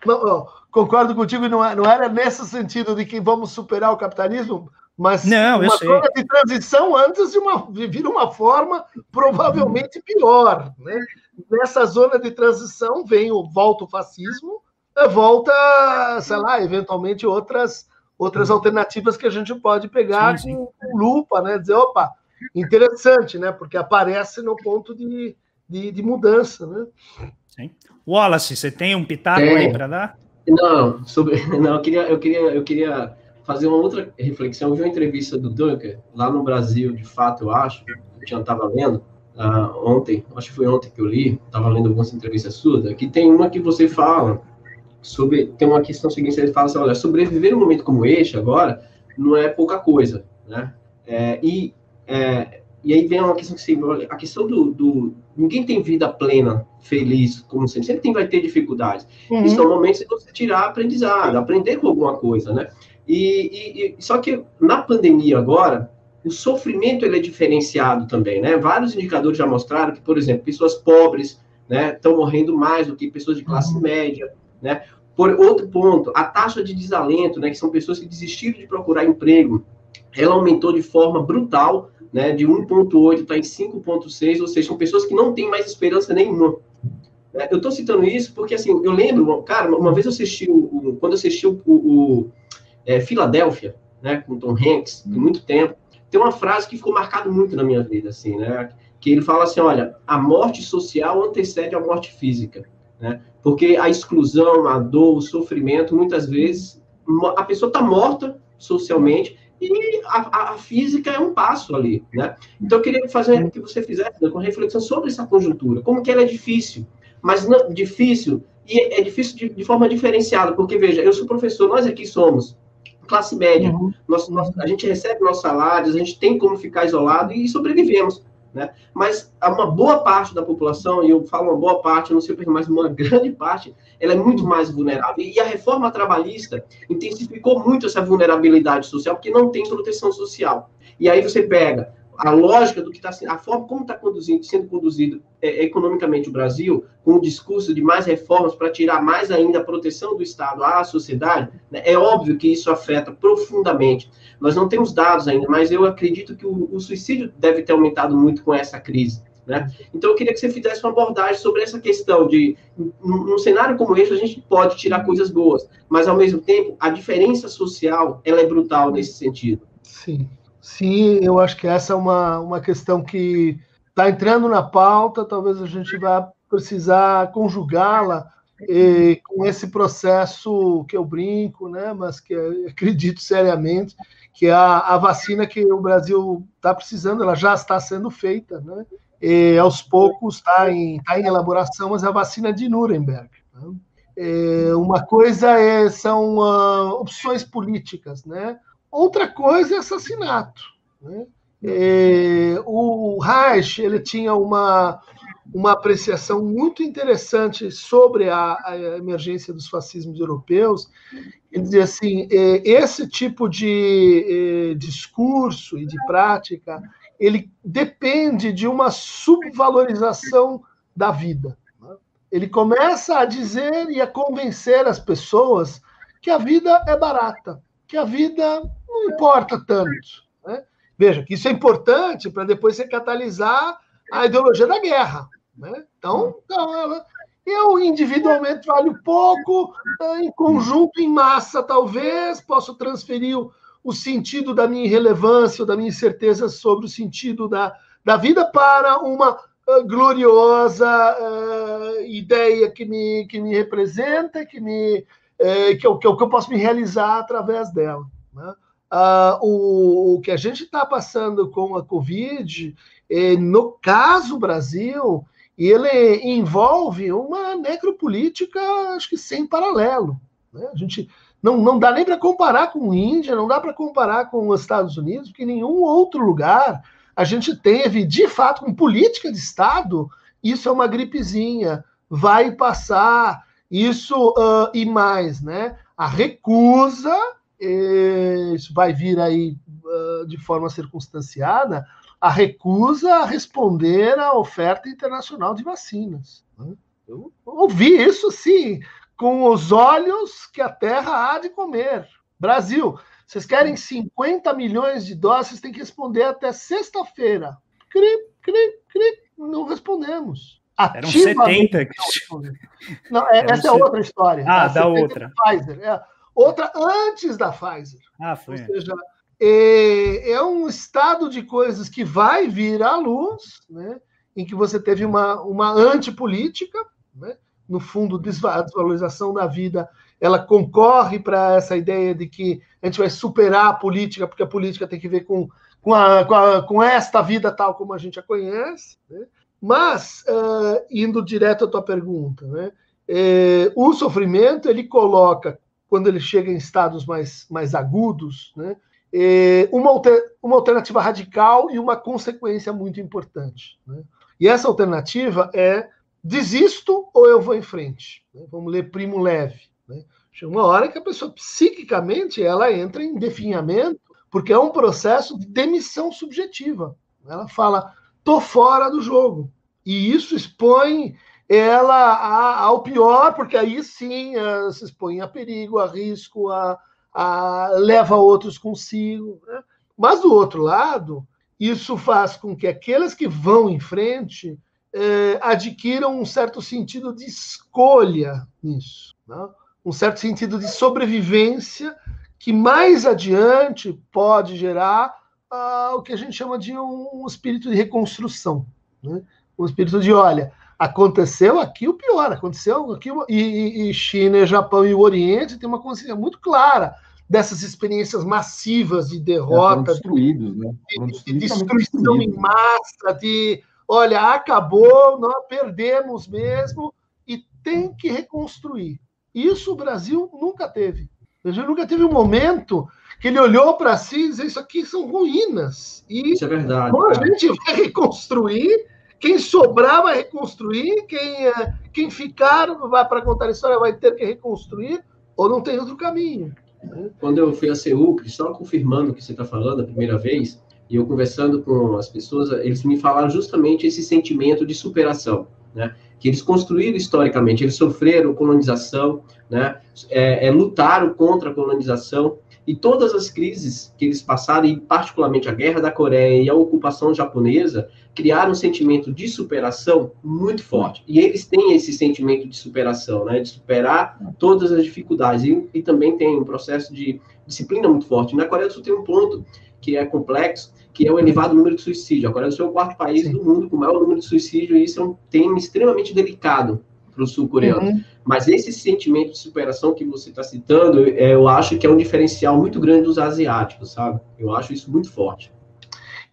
Não, concordo contigo, não, é, não era nesse sentido de que vamos superar o capitalismo, mas
não,
uma zona de transição antes de, uma, de vir uma forma provavelmente pior. Né? Nessa zona de transição vem o volta o fascismo, eh, volta, sei lá, eventualmente outras outras alternativas que a gente pode pegar sim, sim. Com, lupa, né? Dizer, opa, interessante, né? Porque aparece no ponto de, de, de mudança, né?
Sim. Wallace, você tem um pitaco é. aí para dar?
Não, sobre, não, eu queria, eu queria, eu queria fazer uma outra reflexão. Eu vi uma entrevista do Dunker, lá no Brasil, de fato, eu acho, que eu estava lendo uh, ontem, acho que foi ontem que eu li, estava lendo algumas entrevistas suas, que tem uma que você fala sobre, tem uma questão seguinte, ele fala assim, olha, sobreviver num momento como este agora não é pouca coisa, né? É, e, é, e aí vem uma questão que assim, a questão do, do, ninguém tem vida plena, feliz, como sempre, sempre tem, vai ter dificuldades. Uhum. E são momentos de você tirar aprendizado, aprender com alguma coisa, né? E, e, só que na pandemia agora, o sofrimento ele é diferenciado também, né? Vários indicadores já mostraram que, por exemplo, pessoas pobres, né, estão morrendo mais do que pessoas de classe uhum. média, né? Por outro ponto, a taxa de desalento, né, que são pessoas que desistiram de procurar emprego, ela aumentou de forma brutal, né, de 1.8 está em 5.6, ou seja, são pessoas que não têm mais esperança nenhuma. Né? Eu estou citando isso porque, assim, eu lembro, cara, uma vez eu assisti, o, quando eu assisti o, o é, Filadélfia, né, com Tom Hanks, tem muito tempo, tem uma frase que ficou marcada muito na minha vida, assim, né, que ele fala assim, olha, a morte social antecede a morte física, né, porque a exclusão, a dor, o sofrimento, muitas vezes, a pessoa está morta socialmente e a, a, física é um passo ali, né? Então eu queria fazer que você fizesse uma reflexão sobre essa conjuntura, como que ela é difícil, mas não, difícil e é difícil de, de forma diferenciada, porque veja, eu sou professor, nós aqui somos classe média. Uhum. Nós, nós, a gente recebe nossos salários, a gente tem como ficar isolado e sobrevivemos. Né? Mas uma boa parte da população, e eu falo uma boa parte, não sei porque, mas uma grande parte, ela é muito mais vulnerável. E a reforma trabalhista intensificou muito essa vulnerabilidade social, porque não tem proteção social. E aí você pega a lógica do que está a forma como está sendo conduzido é, economicamente o Brasil, com o discurso de mais reformas para tirar mais ainda a proteção do Estado à sociedade, né, é óbvio que isso afeta profundamente. Nós não temos dados ainda, mas eu acredito que o, o suicídio deve ter aumentado muito com essa crise. Né? Então, eu queria que você fizesse uma abordagem sobre essa questão de, num cenário como esse, a gente pode tirar coisas boas, mas, ao mesmo tempo, a diferença social, ela é brutal nesse sentido.
Sim. Sim, eu acho que essa é uma, uma questão que está entrando na pauta, talvez a gente vá precisar conjugá-la com esse processo que eu brinco, né, mas que acredito seriamente, que é a, a vacina que o Brasil está precisando, ela já está sendo feita, né, e aos poucos está em, tá em elaboração, mas é a vacina de Nuremberg. Né? É, uma coisa é, são uh, opções políticas, né? Outra coisa é assassinato. Né? É, o Reich ele tinha uma, uma apreciação muito interessante sobre a, a emergência dos fascismos europeus. Ele dizia assim: é, esse tipo de é, discurso e de prática ele depende de uma subvalorização da vida. Né? Ele começa a dizer e a convencer as pessoas que a vida é barata, que a vida não importa tanto. Né? Veja que isso é importante para depois você catalisar a ideologia da guerra. Né? Então, então, eu individualmente valho pouco, eh, em conjunto, em massa, talvez, posso transferir o, o sentido da minha irrelevância, da minha incerteza sobre o sentido da, da vida para uma uh, gloriosa uh, ideia que me, que me representa, que, me, uh, que, eu, que, eu, que eu posso me realizar através dela. Né? Uh, o, o, que a gente está passando com a Covid, eh, no caso Brasil, ele envolve uma necropolítica, acho que sem paralelo. Né? A gente não, não dá nem para comparar com a Índia, não dá para comparar com os Estados Unidos, porque em nenhum outro lugar a gente teve, de fato, com política de Estado, isso é uma gripezinha, vai passar, isso uh, e mais, né? A recusa isso vai vir aí uh, de forma circunstanciada, a recusa a responder à oferta internacional de vacinas. Né? Eu ouvi isso, sim, com os olhos que a terra há de comer. Brasil, vocês querem 50 milhões de doses, têm que responder até sexta-feira. Cri, cri, cri, não respondemos.
Eram 70.
Não, é, essa é outra história.
Ah, da outra.
Pfizer. É, outra antes da Pfizer.
Ah, foi.
Ou seja, é, é, um estado de coisas que vai vir à luz, né, em que você teve uma, uma antipolítica, né, no fundo, desvalorização da vida, ela concorre para essa ideia de que a gente vai superar a política, porque a política tem que ver com, com, a, com, a, com esta vida tal como a gente a conhece. Né? Mas, uh, indo direto à tua pergunta, né, é, o sofrimento ele coloca quando ele chega em estados mais, mais agudos, né? É uma, alter, uma alternativa radical e uma consequência muito importante. Né? E essa alternativa é desisto ou eu vou em frente. Né? Vamos ler Primo Leve. Né? Chega uma hora que a pessoa psiquicamente ela entra em definhamento, porque é um processo de demissão subjetiva. Ela fala, tô fora do jogo. E isso expõe ela ao pior, porque aí sim uh, se expõe a perigo, a risco, a, a leva outros consigo. Né? Mas do outro lado, isso faz com que aqueles que vão em frente eh, adquiram um certo sentido de escolha nisso, né? um certo sentido de sobrevivência que mais adiante pode gerar uh, o que a gente chama de um, um espírito de reconstrução, né? um espírito de olha aconteceu aqui o pior, aconteceu aqui e, e China, Japão e o Oriente tem uma consciência muito clara dessas experiências massivas de derrota,
destruídos, né?
de, de destruição em massa, de olha, acabou, nós perdemos mesmo e tem que reconstruir. Isso o Brasil nunca teve. Jesus nunca teve um momento que ele olhou para si e disse: Isso aqui são ruínas.
E Isso é verdade.
A gente vai reconstruir, quem sobrar vai reconstruir, quem, eh, quem ficar vai para contar a história vai ter que reconstruir, ou não tem outro caminho.
Quando eu fui a Seul, só confirmando o que você está falando a primeira vez, e eu conversando com as pessoas, eles me falaram justamente esse sentimento de superação, né? Que eles construíram historicamente, eles sofreram colonização, né? É, é, lutaram contra a colonização e todas as crises que eles passaram, e particularmente a Guerra da Coreia e a ocupação japonesa, criaram um sentimento de superação muito forte. E eles têm esse sentimento de superação, né? De superar todas as dificuldades. E, e também tem um processo de disciplina muito forte. Na Coreia do Sul tem um ponto que é complexo, que é o elevado número de suicídio. A Coreia do Sul é o quarto país Sim. do mundo com o maior número de suicídio, e isso é um tema extremamente delicado para o sul-coreano. Uhum. Mas esse sentimento de superação que você está citando, é, eu acho que é um diferencial muito grande dos asiáticos, sabe? Eu acho isso muito forte.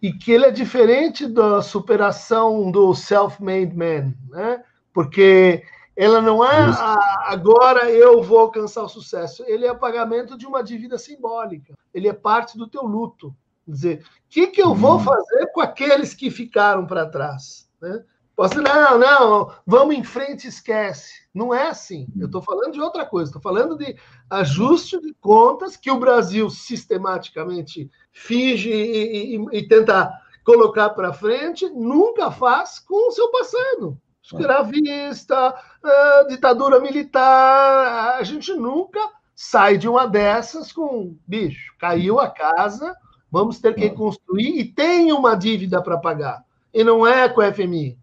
E que ele é diferente da superação do self-made man, né? Porque ela não é a, agora eu vou alcançar o sucesso. Ele é pagamento de uma dívida simbólica. Ele é parte do teu luto. Quer dizer, o que, que eu vou uhum. fazer com aqueles que ficaram para trás? Né? Posso não, não, vamos em frente, esquece. Não é assim. Eu estou falando de outra coisa. Estou falando de ajuste de contas que o Brasil sistematicamente finge e, e, e tenta colocar para frente, nunca faz com o seu passado. Escravista, uh, ditadura militar. A gente nunca sai de uma dessas com bicho, caiu a casa, vamos ter que reconstruir e tem uma dívida para pagar. E não é com a FMI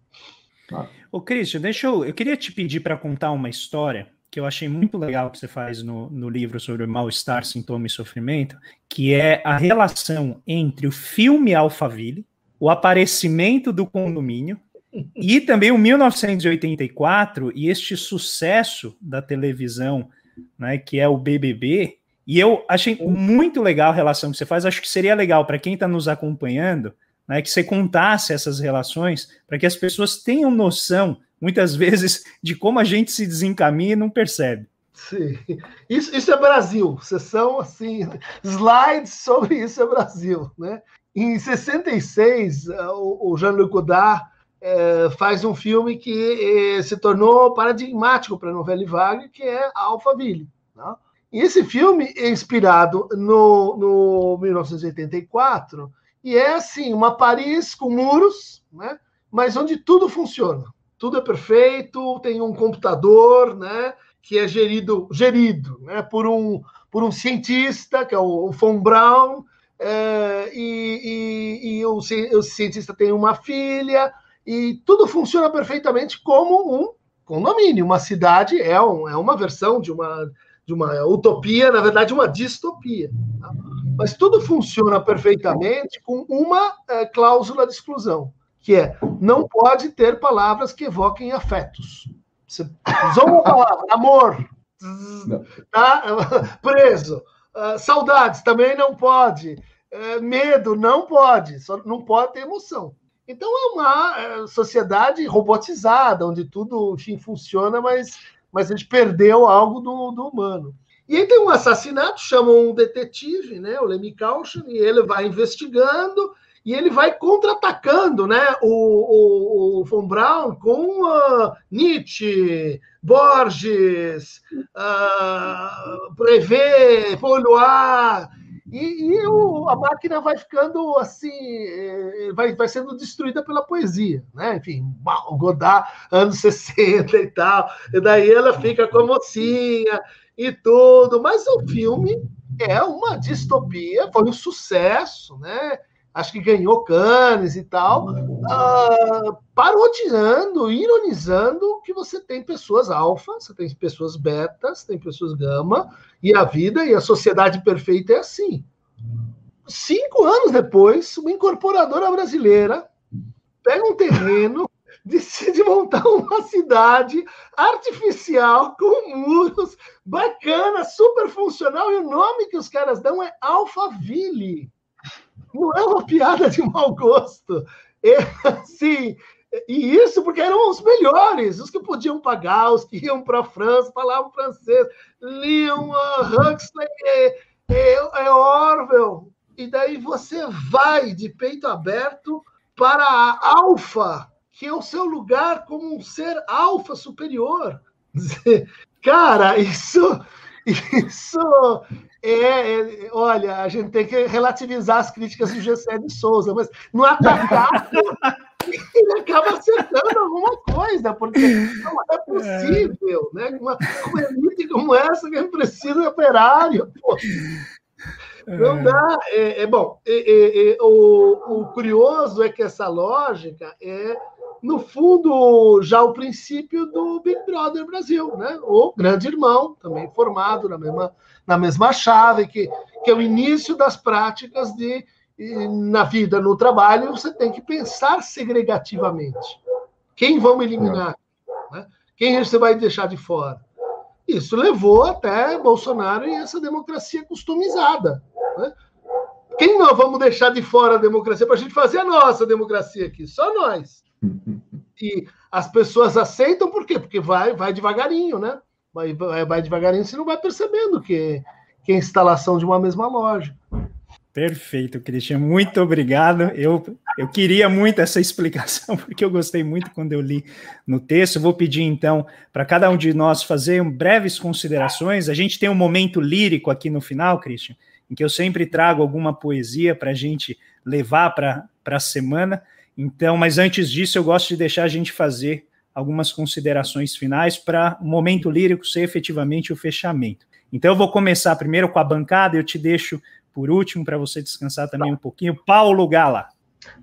Tá. Ô, Christian, deixa eu. Eu queria te pedir para contar uma história que eu achei muito legal que você faz no, no livro sobre mal-estar, sintoma e sofrimento, que é a relação entre o filme Alphaville, o aparecimento do condomínio e também o 1984 e este sucesso da televisão, né, que é o BBB. E eu achei muito legal a relação que você faz. Acho que seria legal para quem está nos acompanhando né, que você contasse essas relações para que as pessoas tenham noção, muitas vezes, de como a gente se desencaminha e não percebe.
Sim, isso, isso é Brasil. Sessão assim, slides sobre isso é Brasil, né? Em 66, o, o Jean-Luc Godard é, faz um filme que é, se tornou paradigmático para a novela Vague, que é Alphaville. Né? E esse filme é inspirado no, no 1984 e é assim, uma Paris com muros, né? mas onde tudo funciona. Tudo é perfeito, tem um computador, né? que é gerido, gerido né? por, um, por um cientista, que é o, Von Braun, é, e, e, e o, o, cientista tem uma filha, e tudo funciona perfeitamente como um condomínio. Uma cidade é, um, é uma versão de uma, de uma utopia, na verdade, uma distopia. Tá? Mas tudo funciona perfeitamente com uma é, cláusula de exclusão, que é não pode ter palavras que evoquem afetos. Você usou uma palavra, amor, tá? preso. Uh, saudades também não pode. Uh, medo não pode. Só não pode ter emoção. Então é uma uh, sociedade robotizada, onde tudo enfim, funciona, mas, mas a gente perdeu algo do, do humano. E aí tem um assassinato, chamam um detetive, né, o Lemmy Caution, e ele vai investigando e ele vai contra-atacando né, o, o, o Von Braun com uh, Nietzsche, Borges, uh, Brevet, e, e o, a máquina vai ficando assim, eh, vai, vai sendo destruída pela poesia, né? Enfim, Godard, anos 60 e tal, e daí ela fica com a mocinha, e tudo, mas o filme é uma distopia, foi um sucesso, né? Acho que ganhou Cannes e tal, uh, parodiando, ironizando que você tem pessoas alfa, você tem pessoas betas, tem pessoas gama, e a vida e a sociedade perfeita é assim. Cinco anos depois, uma incorporadora brasileira pega um terreno decide montar uma cidade artificial com muros, bacana, super funcional, e o nome que os caras dão é Alphaville. Não é uma piada de mau gosto. É assim, E isso porque eram os melhores, os que podiam pagar, os que iam para a França, falavam francês, liam uh, Huxley, é, é, é Orwell. E daí você vai de peito aberto para a alfa, que é o seu lugar como um ser alfa superior. Cara, isso, isso é, é, olha, a gente tem que relativizar as críticas do Gessé de Souza, mas no atacar ele acaba acertando alguma coisa, porque não é possível, é. né? Uma, uma elite como essa que precisa de operário. Pô. Não dá. É, é bom, é, é, é, o, o, curioso é que essa lógica é, no fundo, já o princípio do Big Brother Brasil, né? O grande irmão, também formado na mesma, na mesma chave, que, que é o início das práticas de na vida, no trabalho, você tem que pensar segregativamente. Quem vamos eliminar? Né? Quem você vai deixar de fora? Isso levou até Bolsonaro e essa democracia customizada. Né? Quem nós vamos deixar de fora a democracia para a gente fazer a nossa democracia aqui? Só nós. E as pessoas aceitam por quê? Porque vai, vai devagarinho, né? Vai, vai, vai devagarinho, você não vai percebendo que, que é a instalação de uma mesma loja.
Perfeito, Cristian. Muito obrigado. Eu, eu queria muito essa explicação, porque eu gostei muito quando eu li no texto. vou pedir, então, para cada um de nós fazer breves considerações. A gente tem um momento lírico aqui no final, Cristian, em que eu sempre trago alguma poesia para a gente levar para a semana. Então, mas antes disso, eu gosto de deixar a gente fazer algumas considerações finais para o momento lírico ser efetivamente o fechamento. Então, eu vou começar primeiro com a bancada, eu te deixo por último, para você descansar também um pouquinho. Paulo Gala.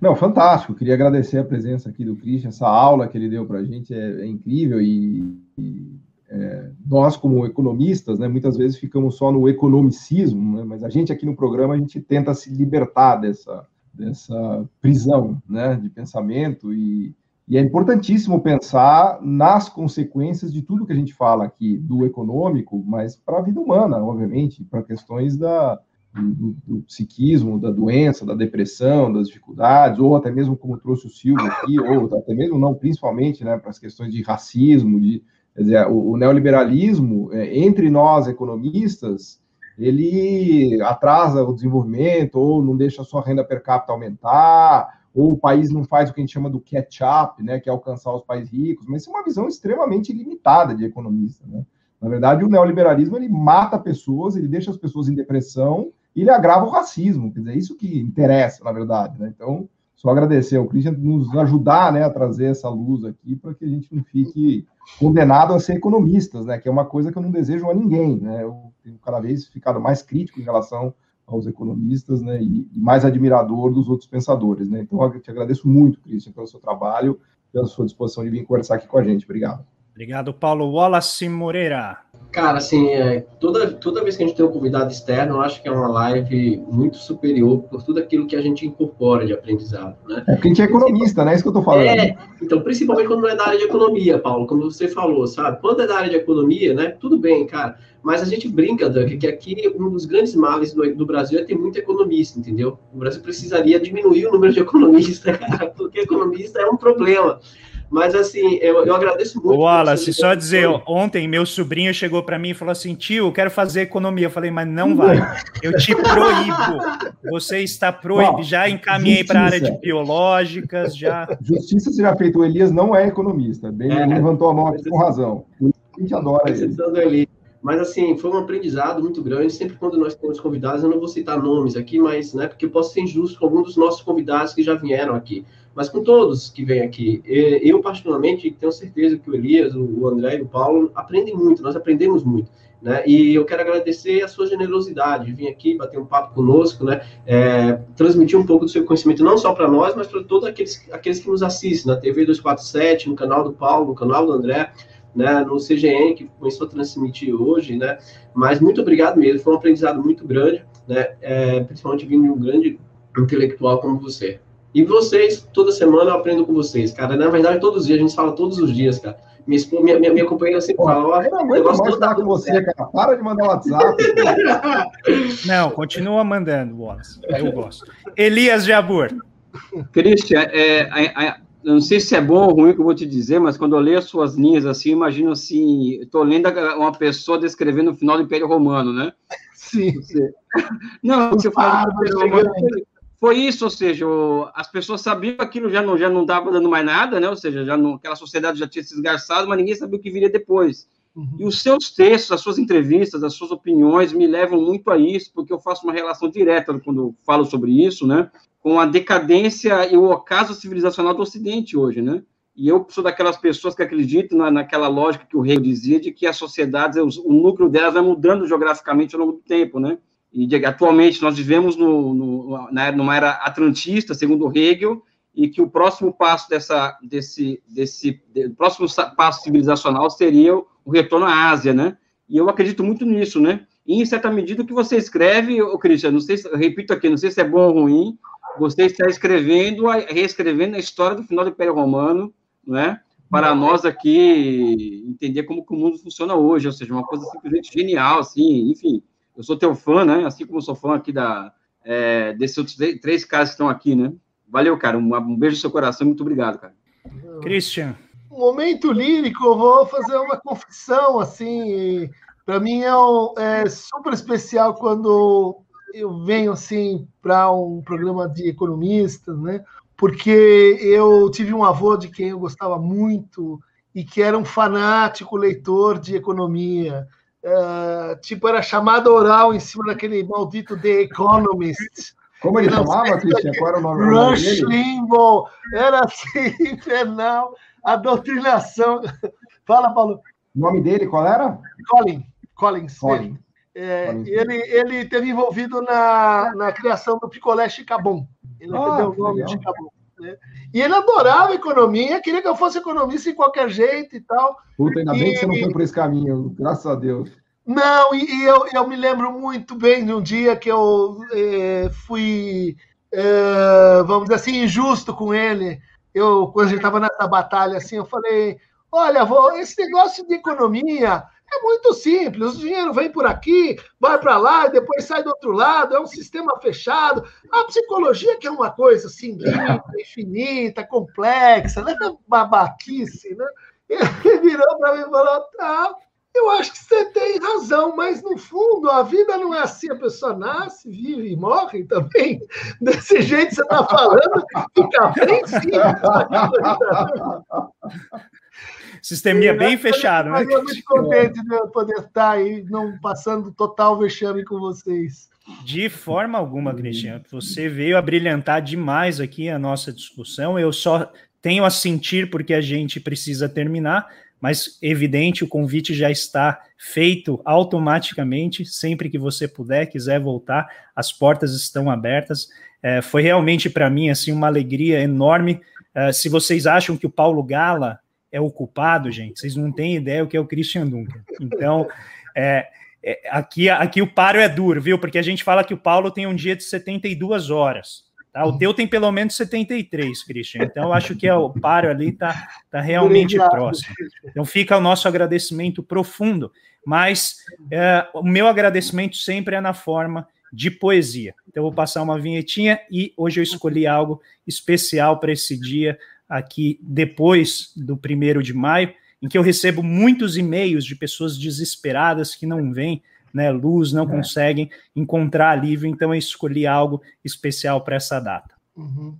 Não, fantástico. Queria agradecer a presença aqui do Christian. Essa aula que ele deu para a gente é, é, incrível e, e é, nós, como economistas, né, muitas vezes ficamos só no economicismo, né, mas a gente aqui no programa a gente tenta se libertar dessa, dessa prisão né, de pensamento. E, e é importantíssimo pensar nas consequências de tudo que a gente fala aqui do econômico, mas para a vida humana, obviamente, para questões da, do, do, psiquismo, da doença, da depressão, das dificuldades, ou até mesmo como trouxe o Silvio aqui, ou até mesmo não, principalmente, né, para as questões de racismo, de, quer dizer, o, o neoliberalismo, é, entre nós economistas, ele atrasa o desenvolvimento, ou não deixa a sua renda per capita aumentar, ou o país não faz o que a gente chama do catch-up, né, que é alcançar os países ricos, mas isso é uma visão extremamente limitada de economista, né? Na verdade, o neoliberalismo ele mata pessoas, ele deixa as pessoas em depressão e ele agrava o racismo. Quer dizer, é isso que interessa, na verdade. Né? Então, só agradecer ao Christian nos ajudar né, a trazer essa luz aqui para que a gente não fique condenado a ser economistas, né, que é uma coisa que eu não desejo a ninguém. Né? Eu tenho cada vez ficado mais crítico em relação aos economistas né, e, mais admirador dos outros pensadores. Né? Então, eu te agradeço muito, Christian, pelo seu trabalho, pela sua disposição de vir conversar aqui com a gente. Obrigado.
Obrigado, Paulo. Wallace Moreira.
Cara, assim, é, toda, toda vez que a gente tem um convidado externo, eu acho que é uma live muito superior por tudo aquilo que a gente incorpora de aprendizado, né?
É porque a gente é economista, né? É isso que eu tô falando. É,
então, principalmente quando não é da área de economia, Paulo, como você falou, sabe? Quando é da área de economia, né? Tudo bem, cara. Mas a gente brinca, Doug, que aqui um dos grandes males do, do Brasil é ter muito economista, entendeu? O Brasil precisaria diminuir o número de economistas, cara, porque economista é um problema. Mas, assim, eu, eu agradeço muito.
Wallace, só dizer, ontem meu sobrinho chegou para mim e falou assim: tio, eu quero fazer economia. Eu falei, mas não vai. Eu te proíbo. Você está proibido. Bom, já encaminhei para a área de biológicas. já.
Justiça seja feita. O Elias não é economista. Bem, é, ele levantou a mão aqui com razão. A gente adora ele.
Mas, assim, foi um aprendizado muito grande. Sempre quando nós temos convidados, eu não vou citar nomes aqui, mas, né, porque eu posso ser injusto com alguns dos nossos convidados que já vieram aqui mas com todos que vêm aqui. Eu, particularmente, tenho certeza que o Elias, o André e o Paulo aprendem muito, nós aprendemos muito. Né? E eu quero agradecer a sua generosidade de vir aqui bater um papo conosco, né? É, transmitir um pouco do seu conhecimento, não só para nós, mas para todos aqueles, aqueles que nos assistem, na TV 247, no canal do Paulo, no canal do André, né? no CGN, que começou a transmitir hoje. Né? Mas muito obrigado mesmo, foi um aprendizado muito grande, né? É, principalmente vindo de um grande intelectual como você. E vocês, toda semana eu aprendo com vocês, cara. Na verdade, todos os dias, a gente fala todos os dias, cara. Minha, minha, minha, minha companheira sempre fala,
olha, eu não aguento mais falar com você, cara. Para de mandar WhatsApp.
não, continua mandando, Wallace. Eu gosto. Elias Jabur.
Cristian, é, a, não sei se é bom ou ruim que eu vou te dizer, mas quando eu leio as suas linhas assim, eu imagino assim, estou lendo uma pessoa descrevendo o final do Império Romano, né?
Sim.
Você... Não, você fala foi isso, ou seja, as pessoas sabiam que aquilo já não já não estava dando mais nada, né? Ou seja, já não, aquela sociedade já tinha se esgarçado, mas ninguém sabia o que viria depois. Uhum. E os seus textos, as suas entrevistas, as suas opiniões me levam muito a isso, porque eu faço uma relação direta quando falo sobre isso, né? Com a decadência e o ocaso civilizacional do Ocidente hoje, né? E eu sou daquelas pessoas que acreditam na, naquela lógica que o Hegel dizia de que as sociedades, o núcleo delas vai mudando geograficamente ao longo do tempo, né? E de, atualmente nós vivemos no, no, na, numa era atlantista, segundo Hegel, e que o próximo passo dessa, desse, desse, de, próximo passo civilizacional seria o retorno à Ásia, né? E eu acredito muito nisso, né? E, em certa medida, o que você escreve, ô Cristian, não sei se, repito aqui, não sei se é bom ou ruim, você está escrevendo, reescrevendo a história do final do Império Romano, né? Para nós aqui entender como que o mundo funciona hoje, ou seja, uma coisa simplesmente genial, assim, enfim. Eu sou teu fã, né? Assim como sou fã aqui da, é, desses outros três caras que estão aqui, né? Valeu, cara. Um, um beijo no seu coração. Muito obrigado, cara.
Christian.
Momento lírico, eu vou fazer uma confissão, assim. Para mim é, um, é, super especial quando eu venho assim para um programa de economistas, né? Porque eu tive um avô de quem eu gostava muito e que era um fanático leitor de economia. Uh, tipo, era chamada oral em cima daquele maldito The Economist.
Como ele chamava, Cristian? Qual era o nome,
Rush dele? Limbaugh. Era assim, infernal. A doutrinação. Fala, Paulo.
O nome dele qual era?
Colin. Collins. Colin. É, ele, ele teve envolvido na, na criação do picolé Chicabon. Ele ah, deu o nome de Chicabon. Né? E ele adorava economia, queria que eu fosse economista de qualquer jeito e tal.
Puta, ainda e, bem que você não foi por esse caminho, graças a Deus.
Não, e, eu, eu me lembro muito bem de um dia que eu eh, fui, eh, vamos dizer assim, injusto com ele. Eu, quando a gente estava nessa batalha, assim, eu falei: olha, vou, esse negócio de economia é muito simples. O dinheiro vem por aqui, vai para lá e depois sai do outro lado. É um sistema fechado. A psicologia que é uma coisa assim, infinita, complexa, né? babaquice, né? Ele virou para mim e falou: tá, eu acho que você tem razão, mas no fundo a vida não é assim. A pessoa nasce, vive e morre também. Desse jeito que você está falando, fica bem simples.
Sisteminha bem fechado, né?
Eu muito contente de eu poder estar aí, não passando total vexame com vocês.
De forma alguma, Cristiano. Você veio a brilhantar demais aqui a nossa discussão. Eu só tenho a sentir porque a gente precisa terminar, mas evidente, o convite já está feito automaticamente, sempre que você puder, quiser voltar, as portas estão abertas. É, foi realmente para mim assim uma alegria enorme. É, se vocês acham que o Paulo Gala é o culpado, gente, vocês não têm ideia o que é o Christian Duncan. Então, é, é, aqui, aqui o paro é duro, viu? Porque a gente fala que o Paulo tem um dia de 72 horas. Tá? O teu tem pelo menos 73, Christian. Então, eu acho que é o paro ali está tá realmente próximo. Então, fica o nosso agradecimento profundo. Mas é, o meu agradecimento sempre é na forma de poesia. Então, eu vou passar uma vinhetinha e hoje eu escolhi algo especial para esse dia aqui depois do primeiro de maio, em que eu recebo muitos e-mails de pessoas desesperadas que não vêm né, luz, não é. conseguem encontrar alívio, então eu escolhi algo especial para essa data. Uhum.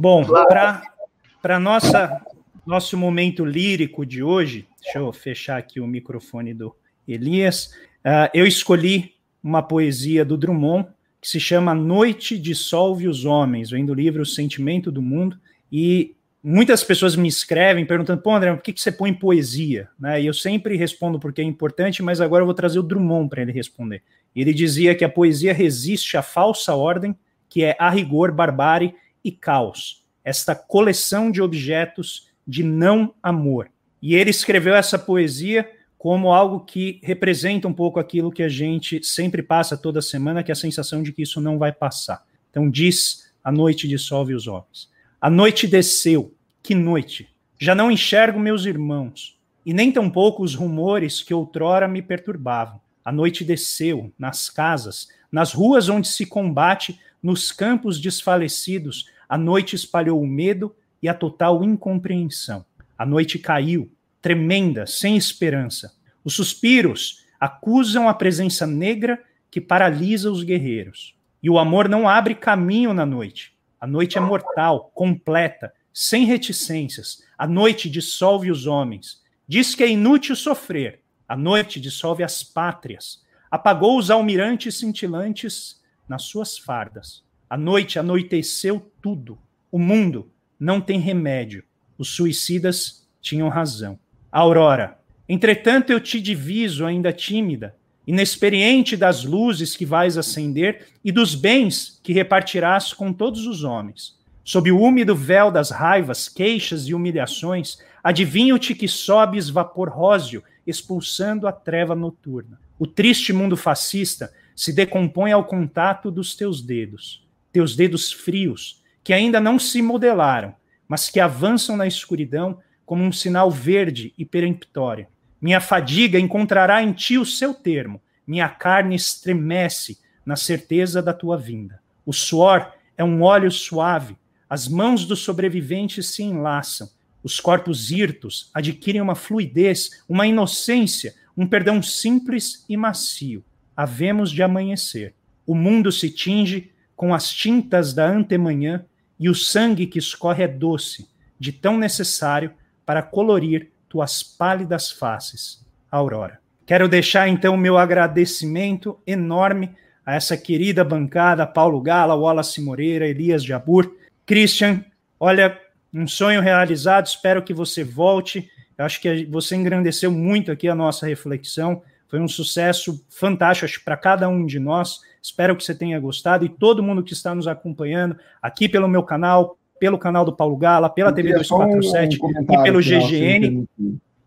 Bom, para nossa nosso momento lírico de hoje, deixa eu fechar aqui o microfone do Elias. Uh, eu escolhi uma poesia do Drummond que se chama Noite dissolve os homens, vem do livro O Sentimento do Mundo, e muitas pessoas me escrevem perguntando, pô, André, por que, que você põe poesia? Né? E eu sempre respondo porque é importante, mas agora eu vou trazer o Drummond para ele responder. Ele dizia que a poesia resiste à falsa ordem, que é a rigor, barbárie e caos. Esta coleção de objetos de não amor. E ele escreveu essa poesia como algo que representa um pouco aquilo que a gente sempre passa toda semana, que é a sensação de que isso não vai passar. Então diz: a noite dissolve os homens. A noite desceu. Que noite! Já não enxergo meus irmãos, e nem tampouco os rumores que outrora me perturbavam. A noite desceu nas casas, nas ruas onde se combate, nos campos desfalecidos. A noite espalhou o medo e a total incompreensão. A noite caiu, tremenda, sem esperança. Os suspiros acusam a presença negra que paralisa os guerreiros. E o amor não abre caminho na noite. A noite é mortal, completa, sem reticências. A noite dissolve os homens. Diz que é inútil sofrer. A noite dissolve as pátrias. Apagou os almirantes cintilantes nas suas fardas. A noite anoiteceu tudo. O mundo não tem remédio. Os suicidas tinham razão. Aurora, entretanto eu te diviso ainda tímida, inexperiente das luzes que vais acender e dos bens que repartirás com todos os homens. Sob o úmido véu das raivas, queixas e humilhações, adivinho-te que sobes vapor róseo, expulsando a treva noturna. O triste mundo fascista se decompõe ao contato dos teus dedos, teus dedos frios, que ainda não se modelaram, mas que avançam na escuridão como um sinal verde e peremptório. Minha fadiga encontrará em ti o seu termo. Minha carne estremece na certeza da tua vinda. O suor é um óleo suave. As mãos dos sobreviventes se enlaçam. Os corpos hirtos adquirem uma fluidez, uma inocência, um perdão simples e macio. Havemos de amanhecer. O mundo se tinge com as tintas da antemanhã e o sangue que escorre é doce, de tão necessário para colorir tuas pálidas faces, Aurora. Quero deixar então meu agradecimento enorme a essa querida bancada, Paulo Gala, Wallace Moreira, Elias Jabur, Christian. Olha, um sonho realizado, espero que você volte. Eu acho que você engrandeceu muito aqui a nossa reflexão. Foi um sucesso fantástico para cada um de nós. Espero que você tenha gostado e todo mundo que está nos acompanhando aqui pelo meu canal, pelo canal do Paulo Gala, pela TV 247 um e pelo GGN.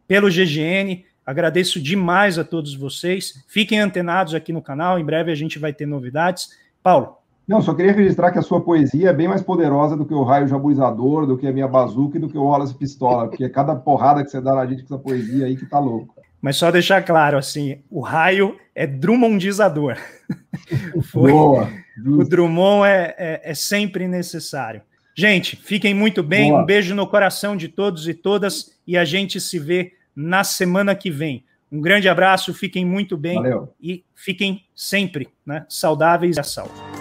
Pelo GGN. Agradeço demais a todos vocês. Fiquem antenados aqui no canal. Em breve a gente vai ter novidades. Paulo.
Não, só queria registrar que a sua poesia é bem mais poderosa do que o raio jabuizador, do que a minha bazuca e do que o Wallace Pistola, porque é cada porrada que você dá na gente com essa poesia aí que tá louco.
Mas só deixar claro, assim, o raio é drummondizador.
Foi, Boa.
O Drummond é, é, é sempre necessário. Gente, fiquem muito bem. Boa. Um beijo no coração de todos e todas. E a gente se vê na semana que vem. Um grande abraço, fiquem muito bem
Valeu.
e fiquem sempre né, saudáveis e a salvo.